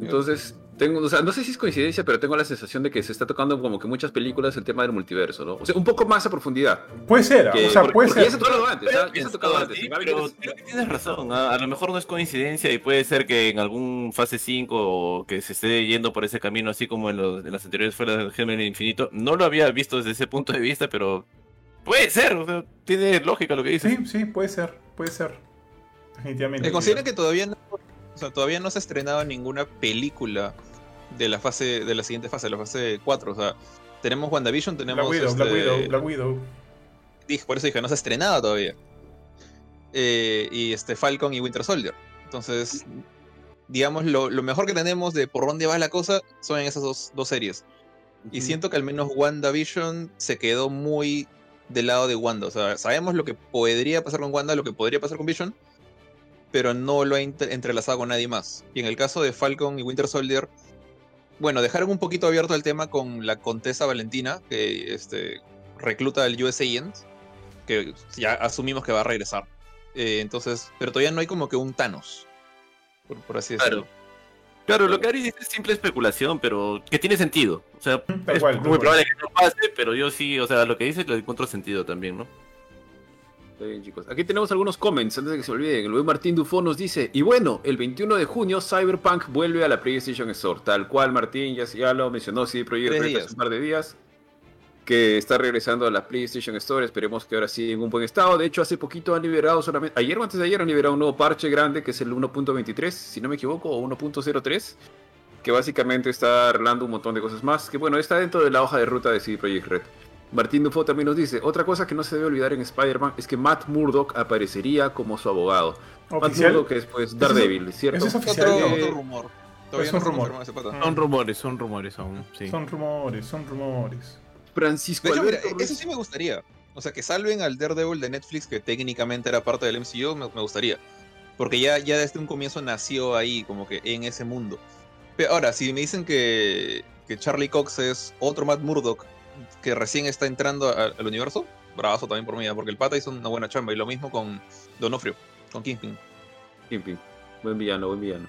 Entonces, tengo, o sea, no sé si es coincidencia, pero tengo la sensación de que se está tocando como que muchas películas el tema del multiverso, ¿no? O sea, un poco más a profundidad. Puede ser, Que- o sea, porque- puede porque ya se ser. ha tocado antes. Ya se ha tocado antes. Pero creo que tienes razón. A, a lo mejor no es coincidencia y puede ser que en algún fase 5 o que se esté yendo por ese camino, así como en, los- en las anteriores fue del Gemen Infinito. No lo había visto desde ese punto de vista, pero puede ser. o sea, tiene lógica lo que dices. Sí, sí, puede ser, puede ser. Definitivamente. Eh, considera que todavía no, o sea, todavía no se ha estrenado ninguna película de la fase, de la siguiente fase, la fase 4. O sea, tenemos WandaVision, tenemos. Black Widow, Black este, Widow, Black Widow. dije, por eso dije, no se ha estrenado todavía. Eh, y este Falcon y Winter Soldier. Entonces, digamos, lo, lo mejor que tenemos de por dónde va la cosa son en esas dos, dos series. Y siento que al menos WandaVision se quedó muy del lado de Wanda. O sea, sabemos lo que podría pasar con Wanda, lo que podría pasar con Vision, pero no lo ha entrelazado con nadie más. Y en el caso de Falcon y Winter Soldier, bueno, dejaron un poquito abierto el tema con la Contesa Valentina, que este, recluta al US Agent, que ya asumimos que va a regresar. Eh, entonces, pero todavía no hay como que un Thanos, por, por así decirlo. Claro. Claro, lo que Ari dice es simple especulación, pero que tiene sentido. O sea, es muy cual. probable que no pase, pero yo sí, o sea, lo que dice le encuentro sentido también, ¿no? Está bien, chicos. Aquí tenemos algunos comments antes de que se olviden. Luis Martín Dufo nos dice: Y bueno, el 21 de junio Cyberpunk vuelve a la PlayStation Store. Tal cual, Martín ya, ya lo mencionó, sí, Projekt Tres Red hace un par de días. Que está regresando a la PlayStation Store. Esperemos que ahora sí en un buen estado. De hecho, hace poquito han liberado solamente. Ayer o antes de ayer han liberado un nuevo parche grande que es el 1.23, si no me equivoco, o 1.03. Que básicamente está arreglando un montón de cosas más. Que bueno, está dentro de la hoja de ruta de CD Projekt Red. Martín Dufo también nos dice, otra cosa que no se debe olvidar en Spider-Man es que Matt Murdock aparecería como su abogado. Matt. Murdock es pues Daredevil, ¿cierto? eso es oficial. Otro, Eh, otro rumor. Todavía es no rumor. Son rumores, son rumores aún. Sí. Son rumores, son rumores. Francisco De hecho, mira, Alberto Ruiz- eso sí me gustaría. O sea, que salven al Daredevil de Netflix, que técnicamente era parte del MCU, me, me gustaría. Porque ya, ya desde un comienzo nació ahí, como que en ese mundo. Pero ahora, si me dicen que, que Charlie Cox es otro Matt Murdock que recién está entrando al universo, bravazo también por mí, porque el pata hizo una buena chamba. Y lo mismo con Donofrio, con Kingpin. Kingpin. Buen villano, buen villano.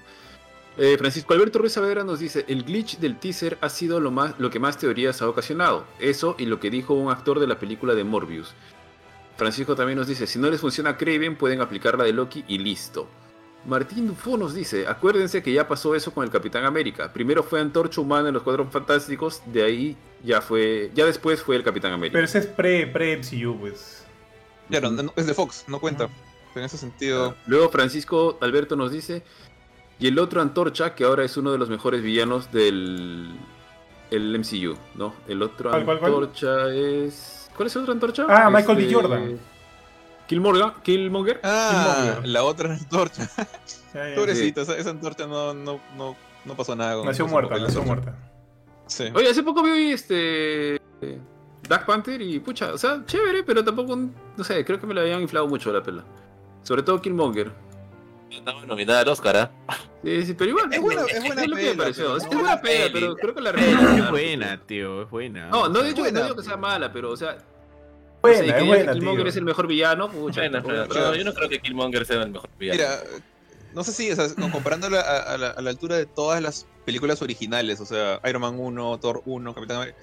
Eh, Francisco Alberto Ruiz Saavedra nos dice, el glitch del teaser ha sido lo, más, lo que más teorías ha ocasionado. Eso y lo que dijo un actor de la película de Morbius. Francisco también nos dice, si no les funciona Kraven, pueden aplicar la de Loki y listo. Martín Dufo nos dice, acuérdense que ya pasó eso con el Capitán América. Primero fue Antorcha Humana en los Cuadros Fantásticos, de ahí ya fue, ya después fue el Capitán América. Pero ese es pre, pre MCU, pues. Claro, no- es de Fox, no cuenta. En ese sentido, Luego Francisco Alberto nos dice, y el otro Antorcha, que ahora es uno de los mejores villanos del el MCU, ¿no? El otro ¿Cuál, cuál, cuál? Antorcha es... ¿Cuál es el otro Antorcha? Ah, Michael B. Este, Jordan. Killmonger. Killmonger. Ah, Killmonger. la otra antorcha. Pobrecita, esa, esa antorcha no, no, no, no pasó nada con Nació muerta, nació muerta. Sí. Oye, hace poco vi este... eh, Black Panther y pucha, o sea, chévere, pero tampoco, no sé, creo que me la habían inflado mucho la pela. Sobre todo Killmonger. Estaba nominada al Oscar, ¿ah? Sí, sí, pero igual. Es buena- es buena lo que me pela, pareció. pero Es no buena buena pela, peli. pero creo que la Es arreglaron. buena, tío, es buena. No, no sea, no buena. digo que sea mala, pero o sea, Buena, o sea, y que es buena, Killmonger tío. es el mejor villano, pucha. Pero- no, yo no creo que Killmonger sea el mejor villano. Mira, no sé si, o sea, comparándolo a, a la, a la altura de todas las películas originales, o sea, Iron Man 1, Thor 1, Capitán América,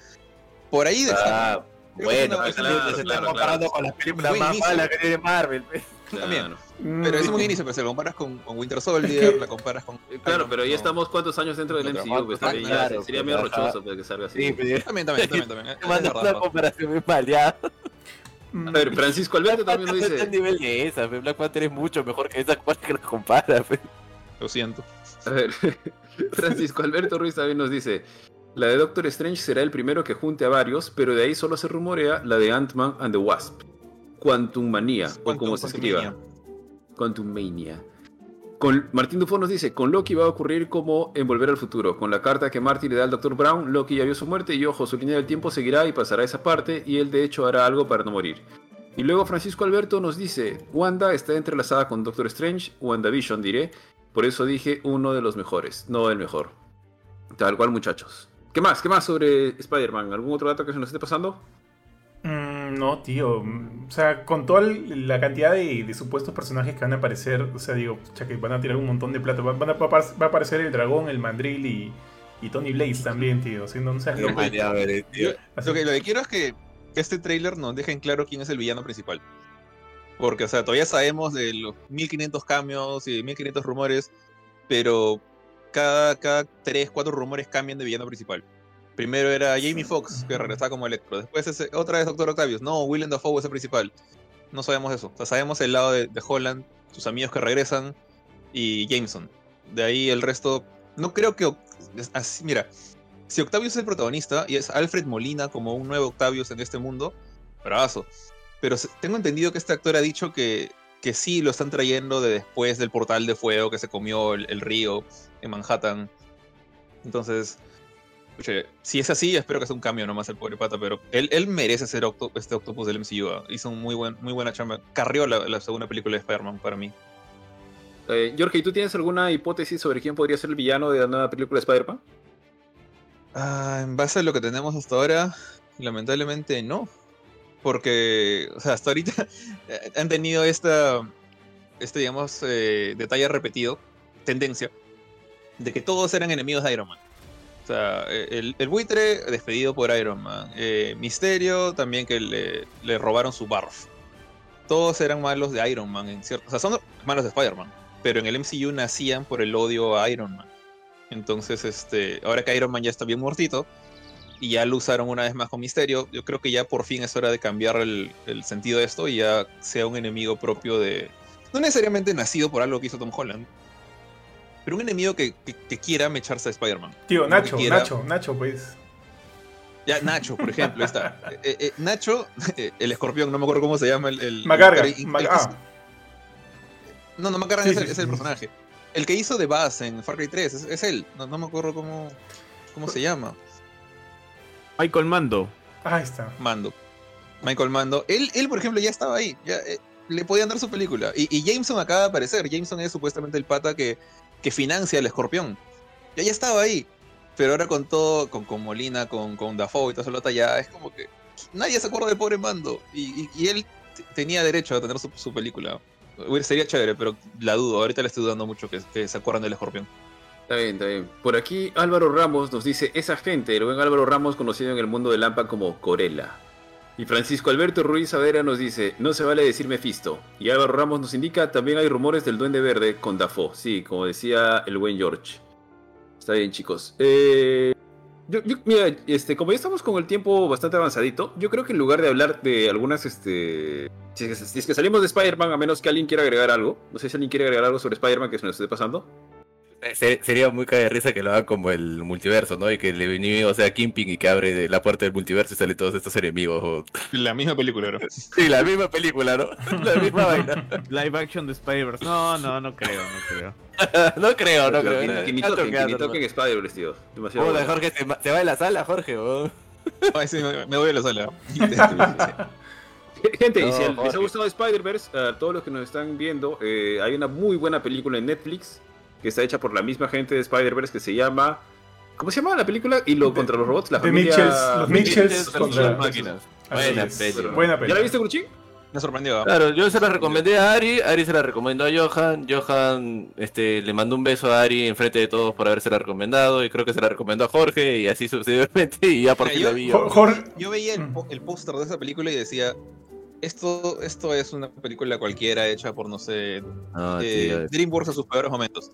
por ahí. Ah, es bueno, pero claro, se está claro, comparando claro. con las películas más malas que tiene Marvel. pues. también. Claro. Mm, Pero es un inicio, pero si lo comparas con, con Winter Soldier, Es la comparas con... Claro, pero ya estamos cuántos años dentro del Claro, MCU, pues ah, también claro, sería pues, medio rochoso pues, que salga así. Sí, pero También, también, también, también. es una verdad. comparación muy mal, ya. Mm, A ver, Francisco Alberto también nos No está al dice, nivel de esa. Black Panther es mucho mejor que esa cual que la compara. Lo siento. a ver, Francisco Alberto Ruiz también nos dice, la de Doctor Strange será el primero que junte a varios, pero de ahí solo se rumorea la de Ant-Man and the Wasp, Quantum Manía, o como se Quantum escriba. Mania. Quantum Mania. Martín Dufo nos dice, con Loki va a ocurrir como en Volver al Futuro. Con la carta que Marty le da al Dr. Brown, Loki ya vio su muerte y ojo, su línea del tiempo seguirá y pasará esa parte y él de hecho hará algo para no morir. Y luego Francisco Alberto nos dice, Wanda está entrelazada con Doctor Strange, WandaVision diré, por eso dije uno de los mejores, no el mejor. Tal cual muchachos. ¿Qué más? ¿Qué más sobre Spider-Man? ¿Algún otro dato que se nos esté pasando? No, tío. O sea, con toda la cantidad de, de supuestos personajes que van a aparecer, o sea, digo, pucha, que van a tirar un montón de plata. Van a, va, a, aparecer el dragón, el mandril y, y Tony Blaze también, tío. O sea, no, seas loco. Ya, ver, eh, tío. Así- Lo que, lo que quiero es que este tráiler nos deje en claro quién es el villano principal. Porque, o sea, todavía sabemos de los 1500 cambios y 1500 rumores, pero cada, cada 3, 4 rumores cambian de villano principal. Primero era Jamie Foxx, que regresaba como Electro. Después ese- otra vez Doctor Octavius. No, Willem Dafoe es el principal. No sabemos eso. O sea, sabemos el lado de, de Holland, sus amigos que regresan y Jameson. De ahí el resto. No creo que. Así- mira, si Octavius es el protagonista y es Alfred Molina como un nuevo Octavius en este mundo, bravazo. Pero tengo entendido que este actor ha dicho que, que sí lo están trayendo de después del portal de fuego que se comió el, el río en Manhattan. Entonces, puche, si es así, espero que sea un cambio nomás el pobre pata, pero él, él merece ser octo- este octopus del MCU. ¿ah? Hizo un muy, buen, muy buena chamba. Carrió la, la segunda película de Spider-Man para mí. Eh, Jorge, ¿y tú tienes alguna hipótesis sobre quién podría ser el villano de la nueva película de Spider-Man? Ah, en base a lo que tenemos hasta ahora, lamentablemente no. Porque, o sea, hasta ahorita han tenido esta, este, digamos, eh, detalle repetido, tendencia, de que todos eran enemigos de Iron Man. Eh, el, buitre despedido por Iron Man. eh, Misterio también que le, le robaron su barf. Todos eran malos de Iron Man, en cierto. O sea, son malos de Spider-Man. Pero en el MCU nacían por el odio a Iron Man. Entonces, este, ahora que Iron Man ya está bien muertito y ya lo usaron una vez más con Misterio, yo creo que ya por fin es hora de cambiar el, el sentido de esto y ya sea un enemigo propio de. No necesariamente nacido por algo que hizo Tom Holland, pero un enemigo que, que- que quiera mecharse a Spider-Man. Tío, Nacho, Nacho, Nacho, pues. Ya, Nacho, por ejemplo, ahí está. Eh, eh, Nacho, eh, el escorpión, no me acuerdo cómo se llama el. el Macarga. el- el- Mag- el- ah, No, no, Macargan Sí, es, el, sí, es el sí. personaje. El que hizo de Buzz en Far Cry 3, es, es él. No, no me acuerdo cómo, cómo se llama. Michael Mando. ahí está. Mando. Michael Mando. Él, él por ejemplo, ya estaba ahí. Ya, eh, le podían dar su película. Y, y Jameson acaba de aparecer. Jameson es supuestamente el pata que, que financia al escorpión. Ya, ya estaba ahí. Pero ahora con todo, con, con Molina, con, con Dafoe y toda esa lota, ya es como que nadie se acuerda del pobre Mando. Y, y- él tenía derecho a tener su, su película. Sería chévere, pero la dudo. Ahorita le estoy dudando mucho que, que se acuerdan del escorpión. Está bien, está bien. Por aquí Álvaro Ramos nos dice, esa gente, el buen Álvaro Ramos conocido en el mundo de Lampa como Corella. Y Francisco Alberto Ruiz Savera nos dice, no se vale decir Mephisto. Y Álvaro Ramos nos indica, también hay rumores del Duende Verde con Dafoe. Sí, como decía el buen George. Está bien, chicos. Eh, mira, este, como ya estamos con el tiempo bastante avanzadito, yo creo que en lugar de hablar de algunas, este... Si es que, si es que salimos de Spider-Man, a menos que alguien quiera agregar algo. No sé si alguien quiere agregar algo sobre Spider-Man que se nos esté pasando. Eh, ser- Sería muy cae de risa que lo hagan como el multiverso, ¿no? Y que el enemigo sea Kingpin y que abre de la puerta del multiverso y salen todos estos enemigos. o- La misma película, bro. Sí, la misma película, ¿no? La misma vaina. Live action de Spider-Verse. No, no, no creo, no creo. No creo, no creo. que, que ni toquen, que ni toqueando, toquen Spider-Verse, tío. Demasiado. Jorge se, va de la sala, Jorge. weón. Ay, sí, me, voy a la sala. Gente, y No, si les ha gustado Spider-Verse, a todos los que nos están viendo, eh, hay una muy buena película en Netflix que está hecha por la misma gente de Spider-Verse que se llama. ¿Cómo se llama la película? Y lo De- contra los robots, la The familia. Mitchells, los Mitchells contra contra las máquinas. Buena peli. Buena ¿Ya peli. la viste, Gruchín? me sorprendió. Claro, yo se la recomendé a Ari, Ari se la recomendó a Johan, Johan este, le mandó un beso a Ari enfrente de todos por haberse la recomendado y creo que se la recomendó a Jorge y así sucesivamente y ya por fin yo- la vi. Jorge, Yo veía el póster de esa película y decía, esto, esto es una película cualquiera hecha por, no sé, No, eh, tío, es DreamWorks en sus peores momentos.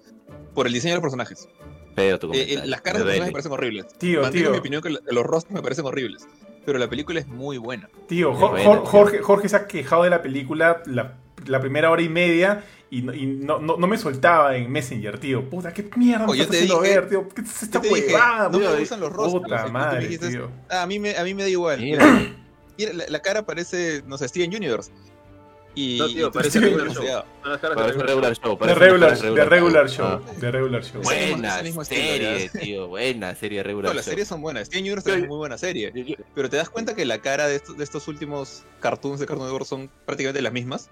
Por el diseño de los personajes. feo tu Eh, eh, las caras de Me los personajes me parecen horribles. tío, Mantengo tío, mi opinión que los rostros me parecen horribles. Pero la película es muy buena. tío, Es Jo- buena. Jorge, Jorge se ha quejado de la película la, la primera hora y media y, no, y no, no, no me soltaba en Messenger, tío. Puta, qué mierda me yo estás te dije- ver, tío. ¿Qué es esta huevada, no me gustan los rostros. Puta madre, dijiste, tío. "Ah, a, mí me, a mí me da igual. Mira. Mira, la, la cara parece, no sé, Steven Universe. Y, No, tío, y- parece regular show. Parece regular show. De regular, show. Ah. De regular show. Buena estilo, serie, tío. Buena serie regular no, las show. series son buenas. Steven Universe es una muy buena serie. Pero te das cuenta que la cara de estos, de estos últimos cartoons de Cartoon Network son prácticamente las mismas.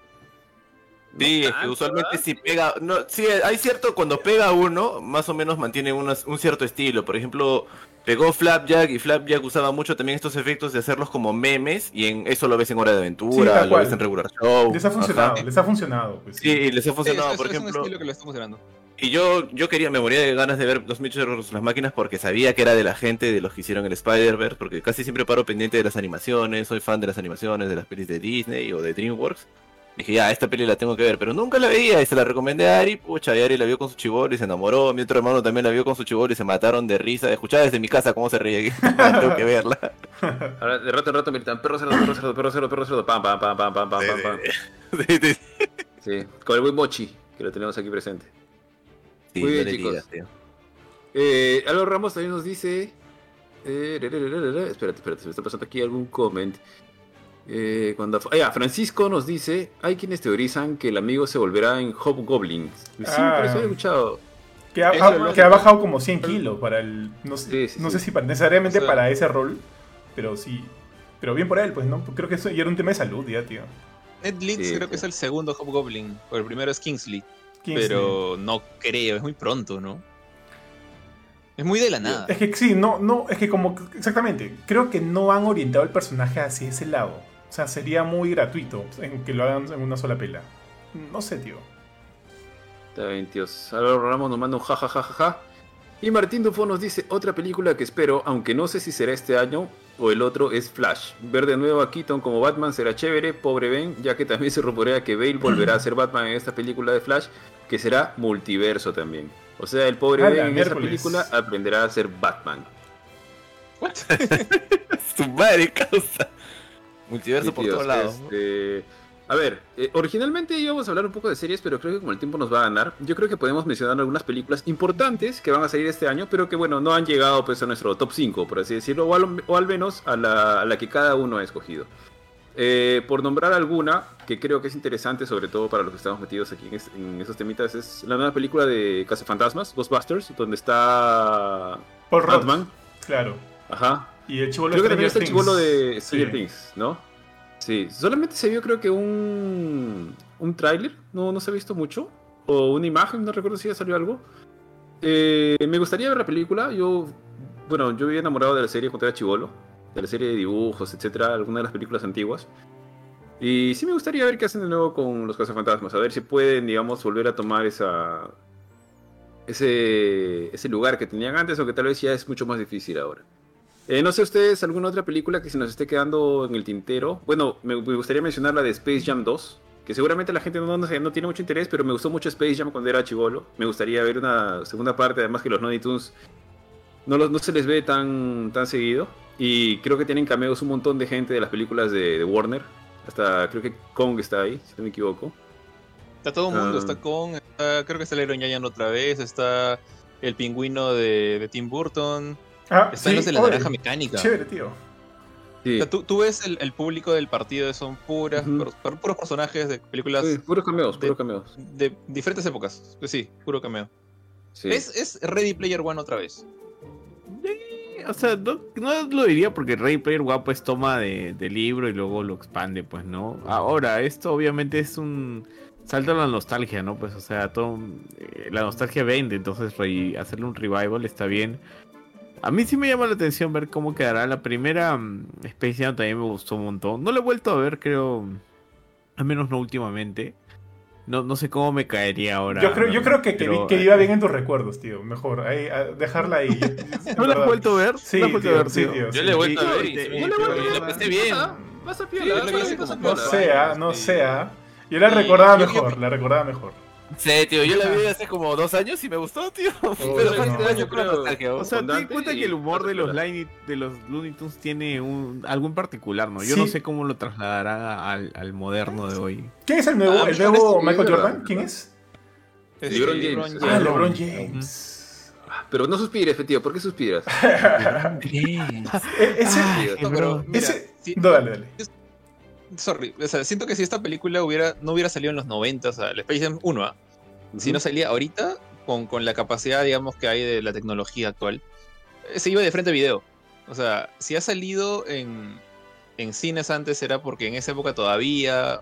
Sí, es que tanto, usualmente ¿verdad? si pega, no, sí, hay cierto, cuando pega uno, más o menos mantiene unas- un cierto estilo. Por ejemplo, pegó Flapjack y Flapjack usaba mucho también estos efectos de hacerlos como memes y en eso lo ves en Hora de Aventura, lo ves en Regular Show. Les ha funcionado, ajá. les ha funcionado. Pues, Sí, y les ha funcionado, por es un ejemplo. estilo que lo está funcionando. Y yo, yo quería, me moría de ganas de ver los Mitchell las máquinas porque sabía que era de la gente de los que hicieron el Spider-Verse, porque casi siempre paro pendiente de las animaciones, soy fan de las animaciones, de las pelis de Disney o de DreamWorks. Dije, ya, esta peli la tengo que ver, pero nunca la veía y se la recomendé a Ari, pucha, y Ari la vio con su chivolo y se enamoró, mi otro hermano también la vio con su chivolo y se mataron de risa, escuchaba desde mi casa cómo se reía, tengo que verla. Ahora, de rato en rato gritan, perro cerdo, perro cerdo, perro cerdo, perro cerdo, pam, pam, pam, pam, pam, pam, pam. Sí, sí, sí. sí, con el buen Mochi, que lo tenemos aquí presente. Muy bien, chicos. Digas. Eh, Alor Ramos también nos dice... Eh, espérate, espérate, se me está pasando aquí algún comment. Eh, cuando, ah, ya, Francisco nos dice: Hay quienes teorizan que el amigo se volverá en Hobgoblin. Sí, Ah. por eso he escuchado. Que ha, que bajado como 100 kilos para el. No sé, Sí, sí, no sí. sé si para- necesariamente O sea- para ese rol, pero sí. Pero bien por él, pues, ¿no? Creo que eso ya era un tema de salud, ya, tío. Ned Leeds Sí, creo que es el segundo Hobgoblin. O el primero es Kingsley. Kingsley. Pero no creo, es muy pronto, ¿no? Es muy de la nada. Es que sí, no, no, es que como. Exactamente. Creo que no han orientado el personaje hacia ese lado. O sea, sería muy gratuito en que lo hagan en una sola pela. No sé, tío. Está bien, tíos. Álvaro Ramos nos manda un ja, ja, ja, ja, ja. Y Martín Dufo nos dice: Otra película que espero, aunque no sé si será este año o el otro, es Flash. Ver de nuevo a Keaton como Batman será chévere, pobre Ben, ya que también se rumorea que Bale volverá a ser Batman en esta película de Flash, que será multiverso también. O sea, el pobre A Ben en esta miércoles. película aprenderá a ser Batman. Su madre causa. Multiverso Sí, por todos lados. este, A ver, eh, originalmente íbamos a hablar un poco de series, pero creo que como el tiempo nos va a ganar, yo creo que podemos mencionar algunas películas importantes que van a salir este año, pero que bueno, no han llegado pues a nuestro top 5, por así decirlo, o al, o al menos a la, a la que cada uno ha escogido. Eh, por nombrar alguna, que creo que es interesante, sobre todo para los que estamos metidos aquí en, es- en esos temitas, es la nueva película de Fantasmas, Ghostbusters, donde está Paul Ant-Man. Claro. Ajá, Y el chivolo Creo que también está el chivolo de Stranger Sí. Things, ¿no? Sí, solamente se vio creo que un, un tráiler, no, no se ha visto mucho, o una imagen, no recuerdo si ya salió algo. Eh, me gustaría ver la película, yo bueno, yo vivía enamorado de la serie cuando era chivolo, de la serie de dibujos, etcétera, algunas de las películas antiguas. Y sí me gustaría ver qué hacen de nuevo con los cazafantasmas, a ver si pueden, digamos, volver a tomar esa ese, ese lugar que tenían antes, o que tal vez ya es mucho más difícil ahora. Eh, no sé ustedes, alguna otra película que se nos esté quedando en el tintero. Bueno, me, me gustaría mencionar la de Space Jam 2, que seguramente la gente no, no, sé, no tiene mucho interés, pero me gustó mucho Space Jam cuando era chivolo. Me gustaría ver una segunda parte, además que los Looney Tunes no, los, no se les ve tan, tan seguido. Y creo que tienen cameos un montón de gente de las películas de, de Warner. Hasta creo que Kong está ahí, si no me equivoco. Está todo el mundo, Ah. está con, está- creo que está el Iron Giant otra vez, está el pingüino de, de Tim Burton, Ah, están sí, los de la oye, naranja mecánica. Chévere, tío. Sí, O sea, tú, tú ves el, el público del partido, son puras, Ujú. puros, puros personajes de películas sí, puros cameos, de- puros cameos. de diferentes épocas. Sí, puro cameo. Sí. Es, es Ready Player One otra vez. Eh, O sea, no, no lo diría porque Ray Player One pues toma de, de libro y luego lo expande, pues, ¿no? Ahora, esto obviamente es un salto a la nostalgia, ¿no? Pues, o sea, todo, eh, la nostalgia vende, entonces re- hacerle un revival está bien. A mí sí me llama la atención ver cómo quedará. La primera mm, Space Jam también me gustó un montón. No la he vuelto a ver, creo, al menos no últimamente. No, no sé cómo me caería ahora. Yo creo, yo creo que, que, pero- que iba bien en tus recuerdos, tío. Mejor, ahí, a- dejarla ahí. ¿No la has vuelto a ver? Sí, ¿No la has vuelto a tío, ver, sí, tío? tío. Yo le he vuelto a ver y- y- la pasé bien. Vas a Sí, yo la vi hace como No sea, no sea. Yo la recordaba mejor, la recordaba mejor. Sí, tío, yo la vi hace como dos años y me gustó, tío. Pero no. fácil, gracias Yo creo- nostalgia. O sea, ten en Fondante cuenta y que el humor de los. Looney, de los Looney Tunes tiene un, algo en particular, ¿no? Yo no sé cómo lo trasladará al, al moderno de hoy. ¿Quién es el nuevo, Ah, el nuevo Michael Jordan? ¿verdad? ¿Quién es? Es LeBron James. Ah, James. LeBron. James. Pero no suspires, tío. ¿Por qué suspiras? E- ese, Tío. No, pero mira, ese, sí- no, dale, dale. Sorry, o sea, siento que si esta película hubiera, no hubiera salido en los 90, o sea, el Space Jam 1, ¿ah? si no salía ahorita, con, con la capacidad, digamos, que hay de la tecnología actual, eh, se iba de frente a video. O sea, si ha salido en, en cines antes era porque en esa época todavía,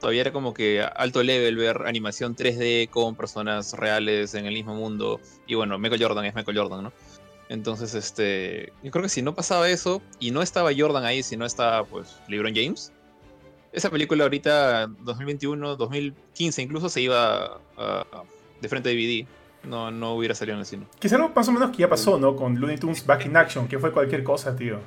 todavía era como que alto level ver animación 3D con personas reales en el mismo mundo. Y bueno, Michael Jordan es Michael Jordan, ¿no? Entonces, este, yo creo que si no pasaba eso y no estaba Jordan ahí, si no estaba, pues, LeBron James, esa película ahorita, 2021, 2015 incluso, se iba a- a- de frente a DVD. No, no hubiera salido en el cine. Que es algo más o menos que ya pasó, ¿no? Con Looney Tunes Back in Action, que fue cualquier cosa, tío.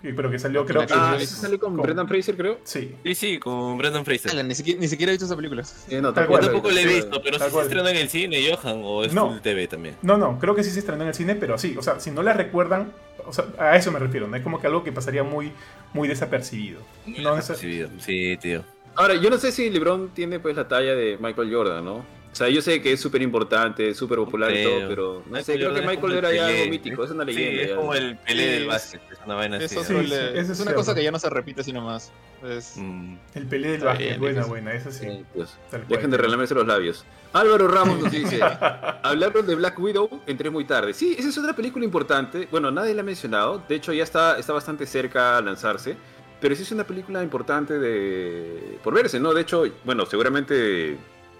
Pero que salió, creo que. Ah, ese sale con Brendan Fraser, creo. Sí. Sí, sí, con Brendan Fraser. Ala, ni, siquiera, ni siquiera he visto esa película. Eh, no, Tal Yo tampoco la he visto, pero sí se estrenó en el cine, Johan, o es No. TV también. No, no, creo que sí se estrenó en el cine, pero sí, o sea, si no la recuerdan, o sea, a eso me refiero, ¿no? Es como que algo que pasaría muy, muy desapercibido. No, esa- Sí, sí, tío. Ahora, yo no sé si LeBron tiene pues la talla de Michael Jordan, ¿no? O sea, yo sé que es súper importante, súper popular y todo, pero no sé, creo que Michael era ya Pelé. algo mítico, es una leyenda. Sí, es como el Pelé del básquet, es una vaina así. eso es una cosa que ya no se repite sino más. Es, Mm. El pelea del básquet, buena, eso. buena, esa sí. Sí, pues, dejen de relamerse los labios. Álvaro Ramos nos dice, hablaron de Black Widow, entré muy tarde. Sí, esa es otra película importante. Bueno, nadie la ha mencionado. De hecho, ya está, está bastante cerca a lanzarse. Pero sí es una película importante de por verse, ¿no? De hecho, bueno, seguramente...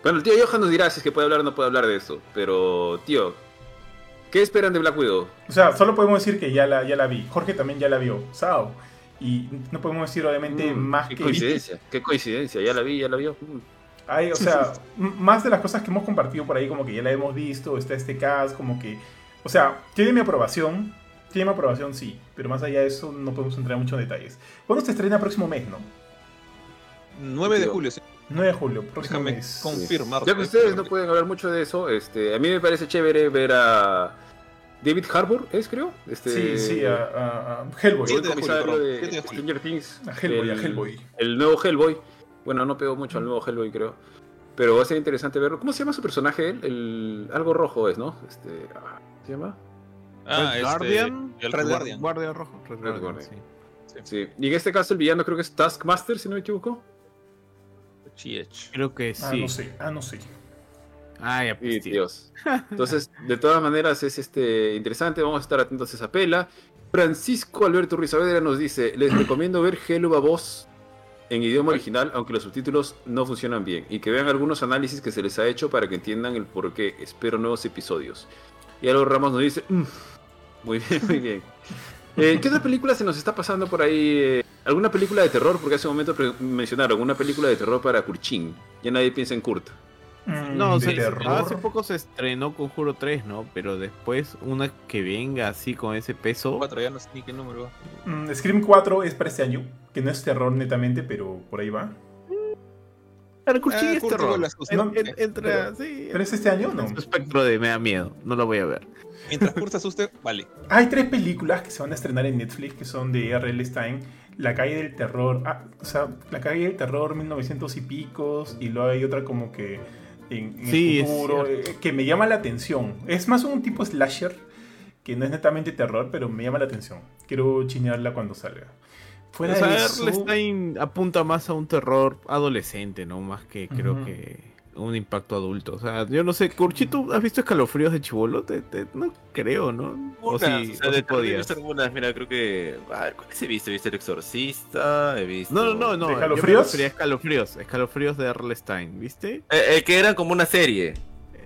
Bueno, el tío Johan nos dirá si es que puede hablar o no puede hablar de esto. Pero, tío, ¿qué esperan de Black Widow? O sea, solo podemos decir que ya la, ya la vi. Jorge también ya la vio. Sao. Y no podemos decir, obviamente, Mm, más qué que. coincidencia, qué coincidencia, ya la vi, ya la vio. Mm. Hay, o sea, más de las cosas que hemos compartido por ahí, como que ya la hemos visto, está este cast, como que. O sea, tiene mi aprobación. Tiene mi aprobación, sí. Pero más allá de eso, no podemos entrar en muchos detalles. ¿Cuándo se estrena próximo mes, no? 9 de julio, sí. 9 de julio, próximo Déjame mes. confirmar. Ya que ustedes no pueden hablar mucho de eso, este, a mí me parece chévere ver a David Harbour, ¿es creo? Este, Sí, sí, a, a- a Hellboy. el 7 de julio, comisario de 7 de. Stranger Things. A Hellboy, a el, Hellboy. El nuevo Hellboy. Bueno, no pegó mucho al nuevo Hellboy, creo. Pero va a ser interesante verlo. ¿Cómo se llama su personaje él? El, algo rojo es, ¿no? Este, ah, ¿Se llama? Ah, Red este, Guardian. El Red Guardian. Guardia rojo. Red, Red Guardian, Guardian. sí. Sí. Y en este caso el villano creo que es Taskmaster, si no me equivoco. GH. Creo que Ah, sí. no sé, ah, no sé. Ah, ya pues, tío. Dios. Entonces, de todas maneras es este interesante, vamos a estar atentos a esa pela. Francisco Alberto Ruiz Saavedra nos dice, les recomiendo ver Hello Babos en idioma original, aunque los subtítulos no funcionan bien, y que vean algunos análisis que se les ha hecho para que entiendan el por qué. Espero nuevos episodios. Y Álvaro Ramos nos dice, "Mm, Muy bien, muy bien. Eh, ¿Qué otra película se nos está pasando por ahí? ¿Alguna película de terror? Porque hace un momento mencionaron una película de terror para Kurchin. Ya nadie piensa en Kurt. Mm, No, se- hace poco se estrenó Conjuro 3, ¿no? Pero después una que venga así con ese peso. Cuatro, ya no sé ni qué número. va. Mm, Scream 4 es para este año, que no es terror netamente, pero por ahí va. Pero Ah, es Kurt terror. igual la asusta. No, En- en- entra, pero- sí. ¿Pero es este año o no? espectro de me da miedo. No lo voy a ver. Mientras Kurt se asuste, vale. Hay tres películas que se van a estrenar en Netflix que son de R.L. Stein. La calle del terror, ah, o sea, La calle del terror 1900 y picos y luego hay otra como que en, en Sí, el futuro, eh, que me llama la atención. Es más un tipo slasher que no es netamente terror, pero me llama la atención. Quiero chinearla cuando salga. Fuera O sea, de eso, Stein apunta más a un terror adolescente, ¿no? Más que creo que un impacto adulto. O sea, yo no sé, Curchito, ¿has visto escalofríos de chivolo? Te- te- no creo, ¿no? O Unas, sí, o sea, o sí he podías. visto algunas, mira, creo que. A ver, ¿cuáles he visto? He visto El Exorcista, he visto. No, no, no, no. ¿De yo me escalofríos? escalofríos. Escalofríos de R.L. Stein, ¿viste? Eh, eh, que eran como una serie.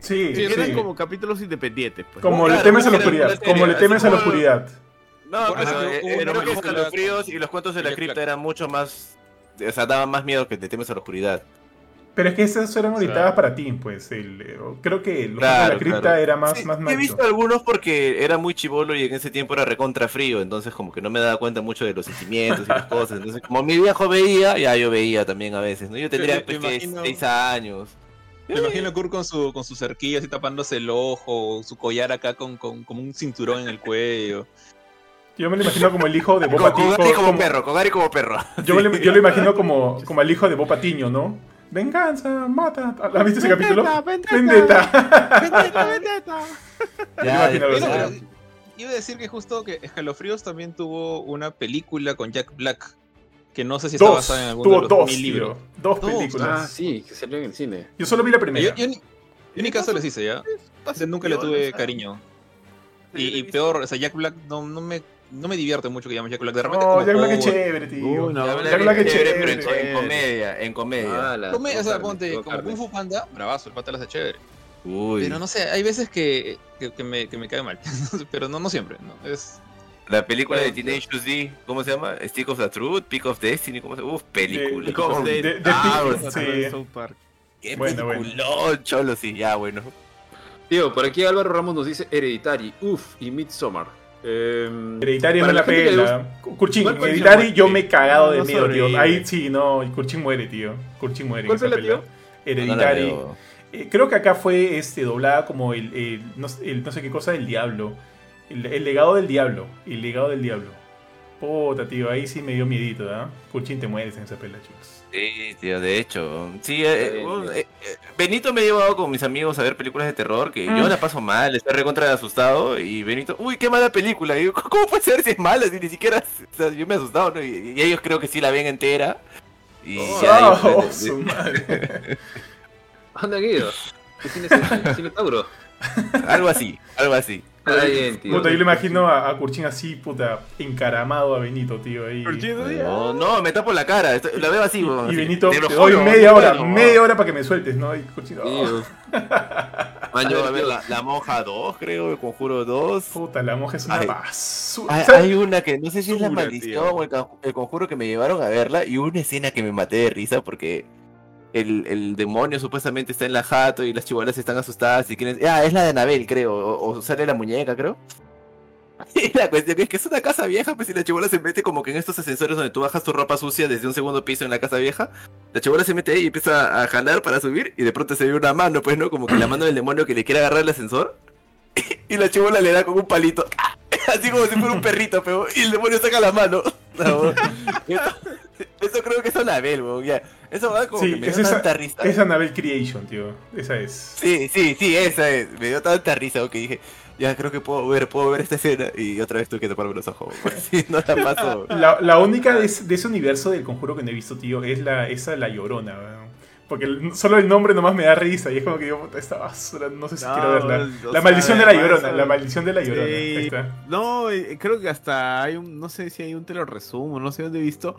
sí, Que sí. eran como capítulos independientes, pues. Como Claro, le temes a la oscuridad. Como le temes a la oscuridad. No, Por pero eh, hubo creo que Escalofríos con- y los cuentos de la cripta eran mucho más. O sea, daban más miedo que te temes a la oscuridad. Pero es que esas eran Claro. para ti, pues. El, eh, creo que los Claro, de la cripta claro. era más, Sí, más he visto algunos porque era muy chivolo y en ese tiempo era recontra frío, entonces como que no me daba cuenta mucho de los sentimientos y las cosas. Entonces, como mi viejo veía, ya yo veía también a veces, ¿no? Yo tendría me pues, imagino- 6 años. Me imagino a Kurt con su, con su cerquilla así tapándose el ojo, su collar acá con, con, como un cinturón en el cuello. Yo me lo imagino como el hijo de con Patiño. Gary como perro, con Gary como perro. Yo, me lo- yo lo imagino como, como al hijo de Bob Patiño, ¿no? Venganza, mata. ¿Has visto ese capítulo? Vendetta. Ya, Me imagino después- algo Pero, así. iba a decir que justo que Escalofríos también tuvo una película con Jack Black, que no sé si está Dos. basada en alguno Tuvo de los dos, mil libros. Dos Dos, películas. Ah, sí, que salió en el cine. Yo solo vi la Yo, primera. yo ni, yo ni caso les hice, ¿ya? Yo nunca le tuve cariño. Y, y peor, o sea, Jack Black no, no, me, no me divierte mucho que llames Jack Black. De repente No, como Jack Black es chévere, tío. Uy, no, Ya, Jack Black es chévere, chévere. pero en, en comedia, en comedia. Ah, la- Come- o sea, ponte, como. Kung Fu Panda, bravazo, el pata la hace chévere. Uy, Pero no sé, hay veces que, que, que me, que me cae mal. pero no, no siempre, ¿no? Es, la película de Pero- Teenage D, ¿cómo se llama? Stick of the Truth, Peak of Destiny, ¿cómo se llama? Uf, película. De- Como de- de- Ah, de- bueno, sí. South Park. Qué Bueno, bueno. peliculón, cholo, sí, ya, bueno. Tío, por aquí Álvaro Ramos nos dice Hereditary, uff, y Midsommar. Eh, Hereditary no la pela. Kurchin, ¿Cuál fue el Hereditary yo me he cagado de No miedo, tío. Ahí sí, no, Kurchin muere, tío. Kurchin muere. en ¿Cuál la, tío? Hereditary. Eh, creo que acá fue este, doblada como el, el no, sé- el no sé qué cosa del diablo. El, el legado del diablo. El legado del diablo. Puta, tío, ahí sí me dio miedito, ¿ah? Kurchin te mueres en esa pela, chicos. Sí, tío, de hecho. Sí, eh, eh, eh, Benito me ha llevado con mis amigos a ver películas de terror que Mm. yo la paso mal, estoy recontra de asustado y Benito, uy, qué mala película. Y yo, ¿cómo puede ser si es mala? Si ni siquiera, o sea, yo me he asustado, ¿no? Y, y ellos creo que sí la ven entera. Y Oh, ya, yo, Oh, de- su. ¿Qué cine es ese? ¿Cine Tauro? algo así, algo así. Tío. Puta, yo le imagino a, a Kurchin así, puta, encaramado a Benito, tío, ahí. No, no, me tapo la cara, estoy- la veo así. Y así. Benito, Te doy media hora, no. media hora para que me sueltes, ¿no? Y Kurchin, oh, Tío. Man, yo voy a ver tío. la, la monja 2, creo, el conjuro 2. puta, la monja es una Ay. basura. Hay, hay una que no sé si es la maldición tío. o el, el conjuro que me llevaron a verla y hubo una escena que me maté de risa porque el, el demonio supuestamente está en la jato y las chibolas están asustadas y quieren... Ah, es la de Anabel, creo, o, sale la muñeca, creo. Y la cuestión es que es una casa vieja, pues si la chibola se mete como que en estos ascensores donde tú bajas tu ropa sucia desde un segundo piso en la casa vieja, la chibola se mete ahí y empieza a jalar para subir y de pronto se ve una mano, pues, ¿no? Como que la mano del demonio que le quiere agarrar el ascensor y la chibola le da con un palito. Así como si fuera un perrito, pero y el demonio saca la mano. No, eso, creo que es Anabel, weón. Ya. Eso va como Sí, que me es dio esa- tanta risa. es Annabelle Creation, tío. Esa es. Sí, sí, sí, esa es. Me dio tanta risa weón, que dije, ya creo que puedo ver, puedo ver esta escena. Y otra vez tuve que taparme los ojos. weón. Sí, no la paso. La, la única de, ese- de ese universo del conjuro que no he visto, tío, es la, esa La Llorona, weón. Porque el- solo el nombre nomás me da risa y es como que yo, puta, esta basura, no sé si No, quiero verla. La sea, maldición de la Llorona, la maldición de la Llorona. Sí. Ahí está. No, eh, creo que hasta hay un, no sé si hay un te lo resumo, no sé dónde he visto,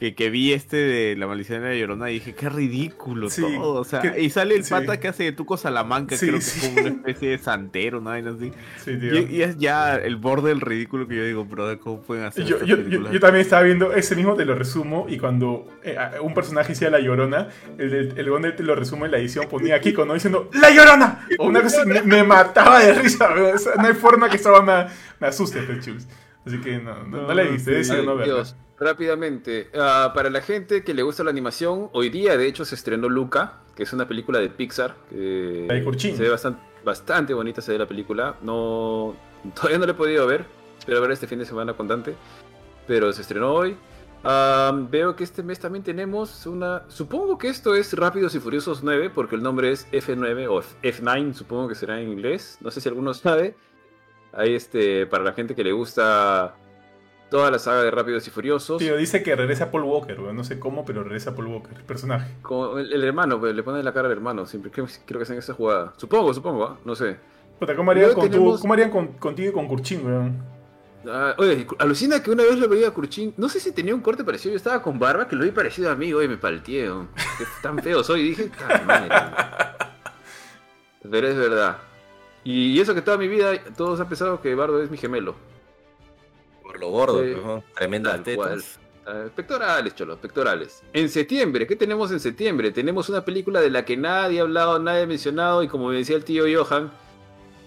que, que vi este de La Maldición de la Llorona y dije, qué ridículo Sí, todo. O sea, que- y sale el sí. pata que hace de Tuco Salamanca, Sí, creo que es como una especie de santero, una vaina así. Y, y es ya el borde del ridículo que yo digo, brother, ¿cómo pueden hacer Yo, yo, yo, películas? yo también estaba viendo ese mismo, te lo resumo, y cuando eh, un personaje hacía la llorona, el, el, el donde te lo resumo en la edición ponía a Kiko, ¿no? Diciendo ¡La llorona! O una cosa me, me mataba de risa. O sea, no hay forma que estaba me, me asuste, pues, chuls. Así que no, no, no la decidido Ay, no. Dios, rápidamente. ah, para la gente que le gusta la animación, hoy día de hecho se estrenó Luca, que es una película de Pixar. Que La de Kurchin. Se ve bastante, bastante bonita, se ve la película. No, todavía no la he podido ver. Espero ver este fin de semana con Dante. Pero se estrenó hoy. Ah, veo que este mes también tenemos una... Supongo que esto es Rápidos y Furiosos 9, porque el nombre es F9 o F9, supongo que será en inglés. No sé si alguno sabe. Ahí este, para la gente que le gusta toda la saga de Rápidos y Furiosos. Tío, dice que regresa Paul Walker, weón. No sé cómo, pero regresa Paul Walker, el personaje. Como el, el hermano, le pone la cara al hermano. Siempre creo, creo que hacen esa jugada. Supongo, supongo, ¿ah? no sé. Puta, ¿cómo harían, Luego con tu- tenemos- cómo harían con- contigo y con Kurchin, weón? Ah, oye, alucina que una vez lo veía a Kurchin. No sé si tenía un corte parecido. Yo estaba con barba que lo vi parecido a mí. Oye, me palteé. tan feo soy. Dije, "Ta madre". Pero es verdad. Y eso que toda mi vida todos han pensado que Bardo es mi gemelo. Por lo gordo, Sí. ¿no? Cual. tetas. Ah, pectorales, cholos, pectorales. En septiembre, ¿qué tenemos en septiembre? Tenemos una película de la que nadie ha hablado, nadie ha mencionado, y como me decía el tío Johan,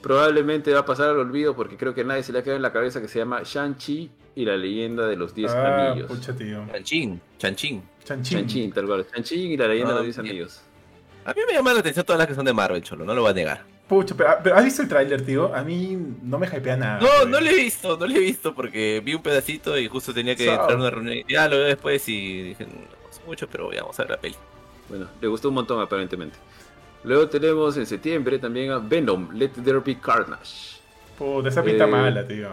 probablemente va a pasar al olvido porque creo que nadie se le ha quedado en la cabeza que se llama Shang-Chi y la leyenda de los 10 Ah, anillos. pucha, tío. Chanchín, chanchín. Chanchín. Shang-Chi, tal cual. Shang-Chi y la leyenda Ah, de los 10 bien. anillos. A mí me llaman la atención todas las que son de Marvel, cholo, no lo voy a negar. Pucha, pero, pero ¿has visto el tráiler, tío? A mí no me hypea nada. No, no lo he visto, no lo he visto porque vi un pedacito y justo tenía que entrar a una reunión. Ya lo veo después y dije, no sé mucho, pero vamos a ver la peli. Bueno, le gustó un montón aparentemente. Luego tenemos en septiembre también a Venom, Let There Be Carnage. Puta, esa pinta Eh, mala, tío.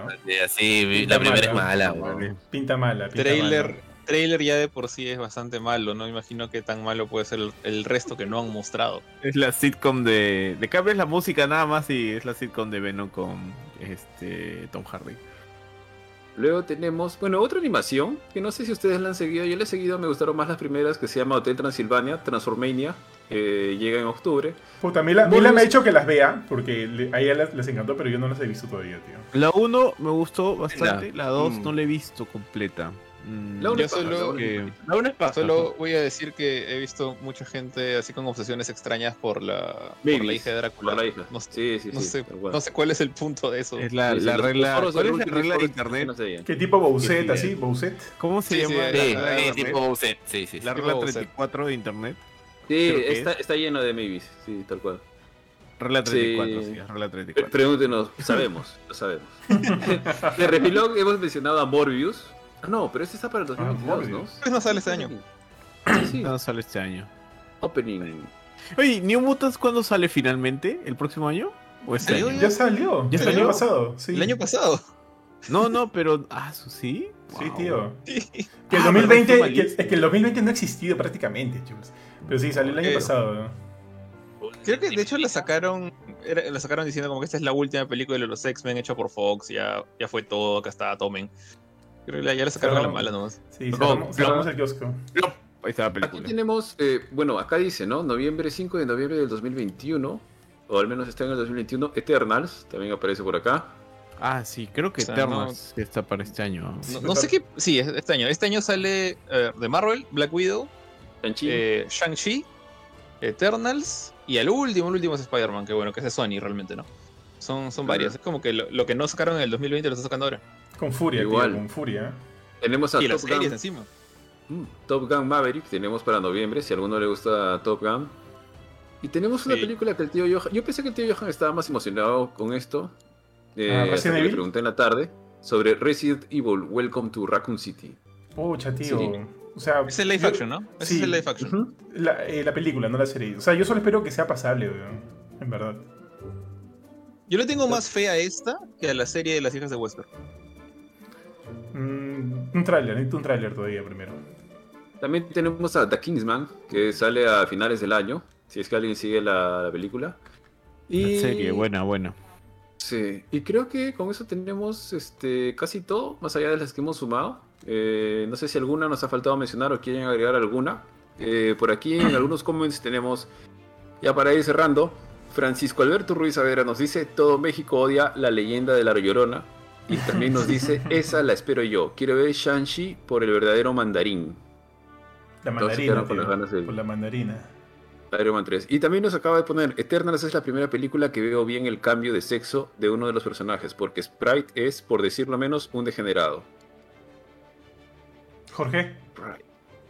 Pinta la primera es mala. mala, weón. Pinta mala, pinta Trailer, mala. Trailer ya de por sí es bastante malo, no imagino que tan malo puede ser el, el resto que no han mostrado. Es la sitcom de. Le cambias la música nada más y es la sitcom de Venom con este Tom Hardy. Luego tenemos, bueno, otra animación que no sé si ustedes la han seguido. Yo la he seguido, me gustaron más las primeras que se llama Hotel Transilvania, Transformania, que llega en octubre. Puta, Mila, Mila me ha dicho que las vea, porque le- a ella les, les encantó, pero yo no las he visto todavía, tío. La 1 me gustó bastante, la 2 Mm. no la he visto completa. Mm, La una Yo solo- que-. La. Solo voy a decir que he visto mucha gente así con obsesiones extrañas por la, por la hija de Drácula. por la hija. No, sé- Sí, sí, no sí, sé, no cuál es el punto de eso. Es la, la regla. foros ¿Cuál de es la Ultimate regla de Foros internet? no. ¿Qué tipo Bowset, Sí, así? sí. ¿Bowset? ¿Cómo se Sí, llama? sí, tipo Bowser. Sí, sí. La regla Tipo 34 de internet. Sí, está, es. está lleno de maybes, sí, tal cual. Regla 34, Sí. sí, regla Pre- 34. Pregúntenos, sabemos, lo sabemos. de Repilog hemos mencionado a Morbius. Ah, no, pero este está para el 2022, ¿no? Pues no sale este año. Sí, sí. No sale este año. Opening. Oye, ¿New Mutants cuándo sale finalmente? ¿El próximo año? ¿O este Salió año? Ya salió. ¿Ya el salió? año pasado. Sí. El año pasado. No, no, pero. Ah, ¿su- ¿sí? Sí, tío. Sí. Que el Ah, 2020, ¿verdad? que, es que el 2020 no ha existido prácticamente, chicos. Pero sí, salió el año Eh, pasado. ¿no? Creo que de hecho la sacaron, era- la sacaron diciendo como que esta es la última película de los X-Men hecha por Fox, ya, ya fue todo, acá está, tomen. Creo que ya la sacaron a la mala nomás. Sí, No, cerramos, cerramos el kiosco. Ahí está la Aquí película. tenemos, eh, bueno, acá dice, ¿no? Noviembre 5 de noviembre del 2021. O al menos está en el 2021. Eternals también aparece por acá. Ah, sí, creo que O sea, Eternals está para este año. No, no sé qué, sí, es- este año. Este año sale eh, de Marvel, Black Widow, Shang-Chi. eh, Shang-Chi, Eternals y al último, el último es Spider-Man, que bueno, que es de Sony realmente, ¿no? Son, son varias. Es como que lo, lo que no sacaron en el 2020 lo están sacando ahora. Con furia, Igual. tío, con furia. tenemos a Y Top Gun, encima. Mm, Top Gun Maverick. Tenemos para noviembre, si a alguno le gusta Top Gun. Y tenemos una Sí. película que el tío Johan... Yo pensé que el tío Johan estaba más emocionado con esto. Eh, Ah, le pregunté en la tarde sobre Resident Evil Welcome to Raccoon City. Pucha, tío. Sí. O sea, Es el live yo- action, ¿no? Ese sí. es el live action. La, eh, la película, no la serie. O sea, yo solo espero que sea pasable, weón. En verdad. Yo le tengo más fe a esta que a la serie de las hijas de Wesker. Mm, un tráiler, necesito un tráiler todavía primero. También tenemos a The Kingsman, que sale a finales del año, si es que alguien sigue la, la película. Y La serie, buena, buena. Sí, y creo que con eso tenemos este, casi todo, más allá de las que hemos sumado. Eh, no sé si alguna nos ha faltado mencionar o quieren agregar alguna. Eh, por aquí en algunos comments tenemos, ya para ir cerrando, Francisco Alberto Ruiz Avera nos dice, todo México odia la leyenda de la Llorona. Y también nos dice, esa la espero yo. Quiero ver Shang-Chi por el verdadero mandarín. La mandarina, tío, las ganas de- por la mandarina. Iron Man 3. Y también nos acaba de poner, Eternals es la primera película que veo bien el cambio de sexo de uno de los personajes, porque Sprite es, por decirlo menos, un degenerado. Jorge,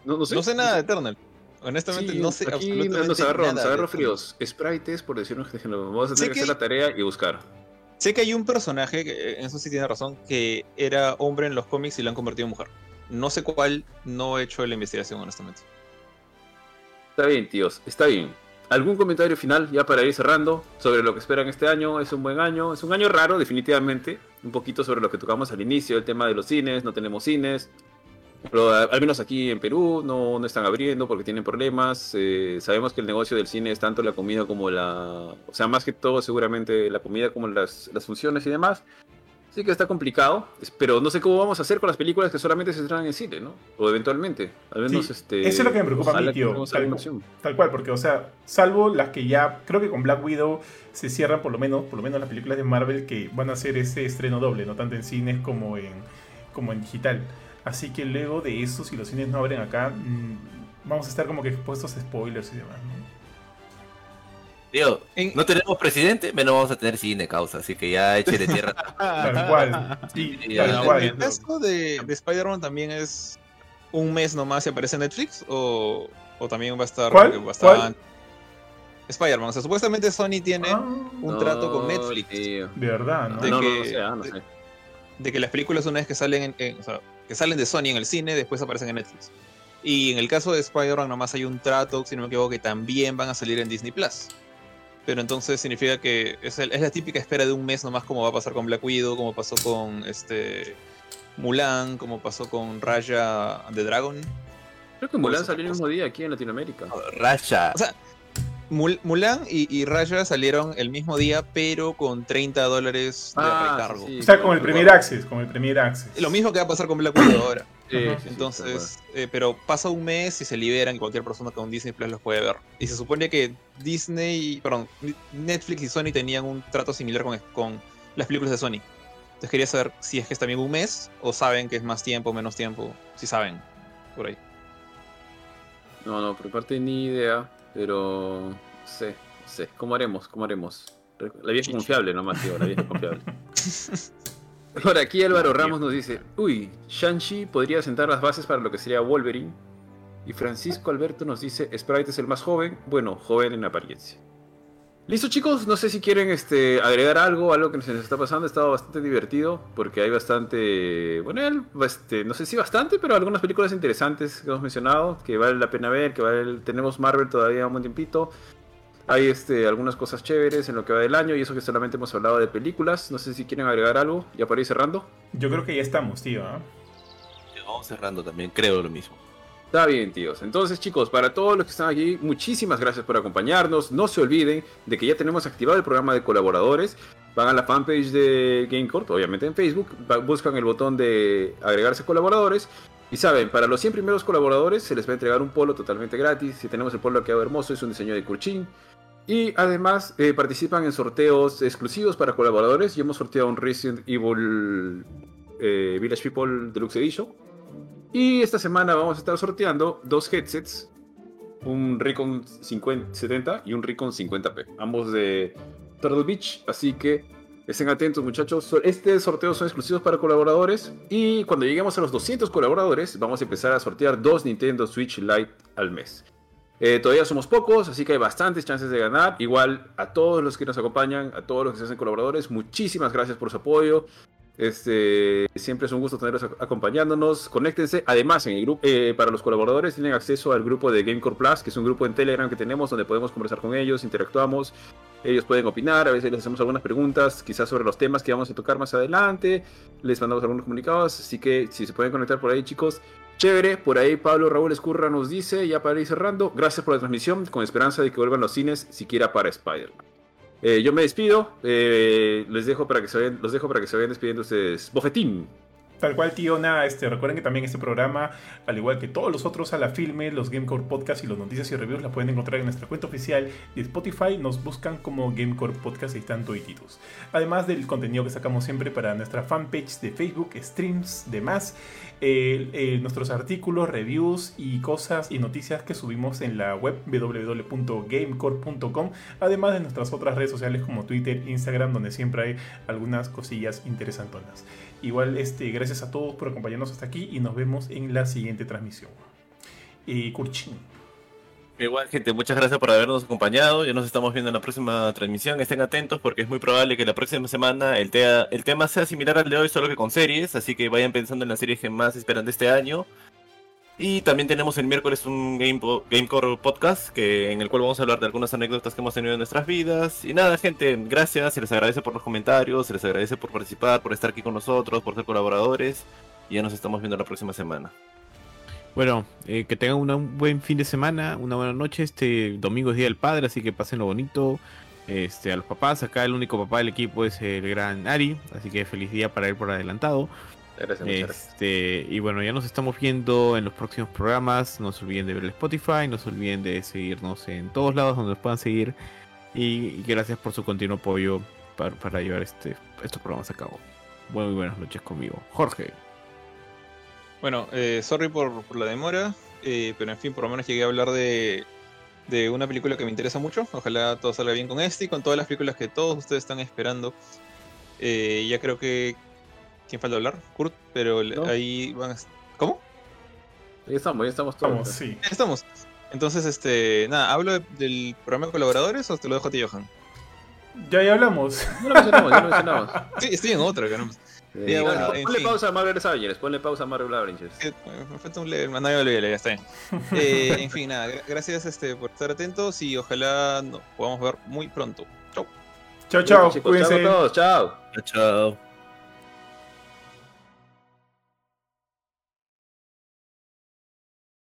No, no sé. No sé nada de Eternal. Honestamente, Sí, no sé aquí absolutamente nos agarró, nada nos agarró fríos. Sprite es, por decirlo degenerado. Vamos a tener que que hacer la tarea y buscar. Sé que hay un personaje, en eso sí tiene razón, que era hombre en los cómics y lo han convertido en mujer. No sé cuál, no he hecho la investigación, honestamente. Está bien, tíos, está bien. ¿Algún comentario final ya para ir cerrando sobre lo que esperan este año? ¿Es un buen año? Es un año raro, definitivamente. Un poquito sobre lo que tocamos al inicio, el tema de los cines, no tenemos cines. Pero al menos aquí en Perú no, no están abriendo porque tienen problemas. Eh, sabemos que el negocio del cine es tanto la comida como la... O sea, más que todo seguramente la comida como las, las funciones y demás. Sí que está complicado, pero no sé cómo vamos a hacer con las películas que solamente se estrenan en cine, ¿no? O eventualmente. Al menos Sí, este... eso es lo que me preocupa a mí, tío. Tal-. Tal cual, porque, o sea, salvo las que ya, creo que con Black Widow se cierran por lo menos, por lo menos las películas de Marvel que van a hacer ese estreno doble, no tanto en cines como en, como en digital. Así que luego de eso, si los cines no abren acá, mm, vamos a estar como que expuestos a spoilers y demás, ¿no? Tío, En- no tenemos presidente, menos vamos a tener cine causa, así que ya échele tierra. Tal cual. Sí, Sí, tal ya, cual. ¿El caso de, de Spider-Man también es un mes nomás y aparece en Netflix? ¿O, o también va a estar ¿Cuál? ¿Cuál? Spider-Man, o sea, supuestamente Sony tiene Ah, un trato con Netflix tío. de verdad, ¿no? De no, no, que- no sé, no sé. de que las películas una vez que salen en, en- o sea, que salen de Sony en el cine, después aparecen en Netflix. Y en el caso de Spider-Man nomás hay un trato, si no me equivoco, que también van a salir en Disney Plus. Pero entonces significa que es, el- es la típica espera de un mes nomás como va a pasar con Black Widow, como pasó con este Mulan, como pasó con Raya the Dragon. Creo que Mulan salió el mismo día aquí en Latinoamérica. Racha. O sea, Mul- Mulan y, y Raya salieron el mismo día, pero con 30 dólares de Ah, recargo. sí, sí. O sea, con el primer access, con el primer access. Lo mismo que va a pasar con Black Widow ahora. Sí, Ajá. sí, sí, Entonces, eh, pero pasa un mes y se liberan y cualquier persona con Disney Plus los puede ver. Y se supone que Disney, perdón, Netflix y Sony tenían un trato similar con, con las películas de Sony. Entonces quería saber si es que es también un mes o saben que es más tiempo, menos tiempo. Si saben, por ahí. No, no, por parte ni idea, pero no sé, no sé. ¿Cómo haremos? ¿Cómo haremos? La vieja confiable nomás, tío, la vieja confiable. Ahora, aquí Álvaro Ramos nos dice, uy, Shang-Chi podría sentar las bases para lo que sería Wolverine. Y Francisco Alberto nos dice, Sprite es el más joven, bueno, joven en apariencia. Listo chicos, no sé si quieren este, agregar algo, algo que se nos está pasando, ha estado bastante divertido, porque hay bastante, bueno, este, no sé si bastante, pero algunas películas interesantes que hemos mencionado, que vale la pena ver, que vale, tenemos Marvel todavía un buen tiempito, hay este, algunas cosas chéveres en lo que va del año, y eso que solamente hemos hablado de películas, no sé si quieren agregar algo, ya para ir cerrando. Yo creo que ya estamos, tío. ¿ah? Vamos cerrando también, creo lo mismo. Está bien, tíos. Entonces, chicos, para todos los que están aquí, muchísimas gracias por acompañarnos. No se olviden de que ya tenemos activado el programa de colaboradores. Van a la fanpage de GameCourt, obviamente en Facebook, buscan el botón de agregarse colaboradores. Y saben, para los 100 primeros colaboradores se les va a entregar un polo totalmente gratis. Si tenemos el polo que quedado hermoso, es un diseño de Kurchin. Y además eh, participan en sorteos exclusivos para colaboradores. Y hemos sorteado un Resident Evil eh, Village People Deluxe Edition. Y esta semana vamos a estar sorteando dos headsets, un Recon 50, 70 y un Recon 50p, ambos de Turtle Beach, así que estén atentos muchachos. Este sorteo son exclusivos para colaboradores y cuando lleguemos a los 200 colaboradores vamos a empezar a sortear dos Nintendo Switch Lite al mes. Eh, todavía somos pocos, así que hay bastantes chances de ganar. Igual a todos los que nos acompañan, a todos los que se hacen colaboradores, muchísimas gracias por su apoyo. Este, siempre es un gusto tenerlos ac- acompañándonos. Conéctense. Además, en el grupo, eh, para los colaboradores tienen acceso al grupo de Gamecore Plus, que es un grupo en Telegram que tenemos donde podemos conversar con ellos, interactuamos. Ellos pueden opinar, a veces les hacemos algunas preguntas, quizás sobre los temas que vamos a tocar más adelante. Les mandamos algunos comunicados, así que si se pueden conectar por ahí, chicos, chévere. Por ahí Pablo Raúl Escurra nos dice, ya para ir cerrando, gracias por la transmisión, con esperanza de que vuelvan los cines, siquiera para Spider-Man. Eh, yo me despido. eh, les dejo para que se vayan, los dejo para que se vayan despidiendo ustedes. Bofetín. Tal cual, tío, nada, este, recuerden que también este programa, al igual que todos los otros a la filme, los Gamecore Podcast y los noticias y reviews, las pueden encontrar en nuestra cuenta oficial de Spotify. Nos buscan como Gamecore Podcast y están todititos. Además del contenido que sacamos siempre para nuestra fanpage de Facebook, streams, demás, eh, eh, nuestros artículos, reviews y cosas y noticias que subimos en la web www.gamecore.com, además de nuestras otras redes sociales como Twitter, Instagram, donde siempre hay algunas cosillas interesantonas. Igual, este, gracias a todos por acompañarnos hasta aquí y nos vemos en la siguiente transmisión. Kurchin. Igual, gente, muchas gracias por habernos acompañado. Ya nos estamos viendo en la próxima transmisión. Estén atentos porque es muy probable que la próxima semana el, el tema sea similar al de hoy, solo que con series. Así que vayan pensando en las series que más esperan de este año. Y también tenemos el miércoles un Game Gamecore podcast que, en el cual vamos a hablar de algunas anécdotas que hemos tenido en nuestras vidas. Y nada, gente, gracias. Se les agradece por los comentarios, se les agradece por participar, por estar aquí con nosotros, por ser colaboradores. Y ya nos estamos viendo la próxima semana. Bueno, eh, que tengan una- un buen fin de semana, una buena noche. Este domingo es Día del Padre, así que pasen lo bonito. Este, a los papás, acá el único papá del equipo es el gran Ari, así que feliz día para él por adelantado. Gracias, muchas gracias. Este, y bueno, ya nos estamos viendo en los próximos programas. No se olviden de ver el Spotify, no se olviden de seguirnos en todos lados donde nos puedan seguir. Y, y gracias por su continuo apoyo para, para llevar este, estos programas a cabo. Muy buenas noches conmigo, Jorge. Bueno, eh, sorry por, por la demora, eh, pero en fin, por lo menos llegué a hablar de, de una película que me interesa mucho. Ojalá todo salga bien con este y con todas las películas que todos ustedes están esperando. Eh, ya creo que... ¿Quién falta hablar? Kurt, pero No. ahí van a... ¿Cómo? Ya estamos, ya estamos todos. Vamos, sí. Estamos. Entonces, este, nada, ¿hablo de- del programa de colaboradores o te lo dejo a ti, Johan? Ya, ya hablamos. No lo mencionamos, ya lo mencionamos. Sí, estoy en otra, caramba. Eh, bueno, pon- en ponle fin. pausa a Marvel Avengers, ponle pausa a Marvel Avengers. Eh, Me falta un level, no, ya olvídalo, ya está bien. Eh, en fin, nada, gra- gracias este, por estar atentos y ojalá nos podamos ver muy pronto. Chau. Chao, chao. Chicos, Cuídense. chao a todos, chao. Chao.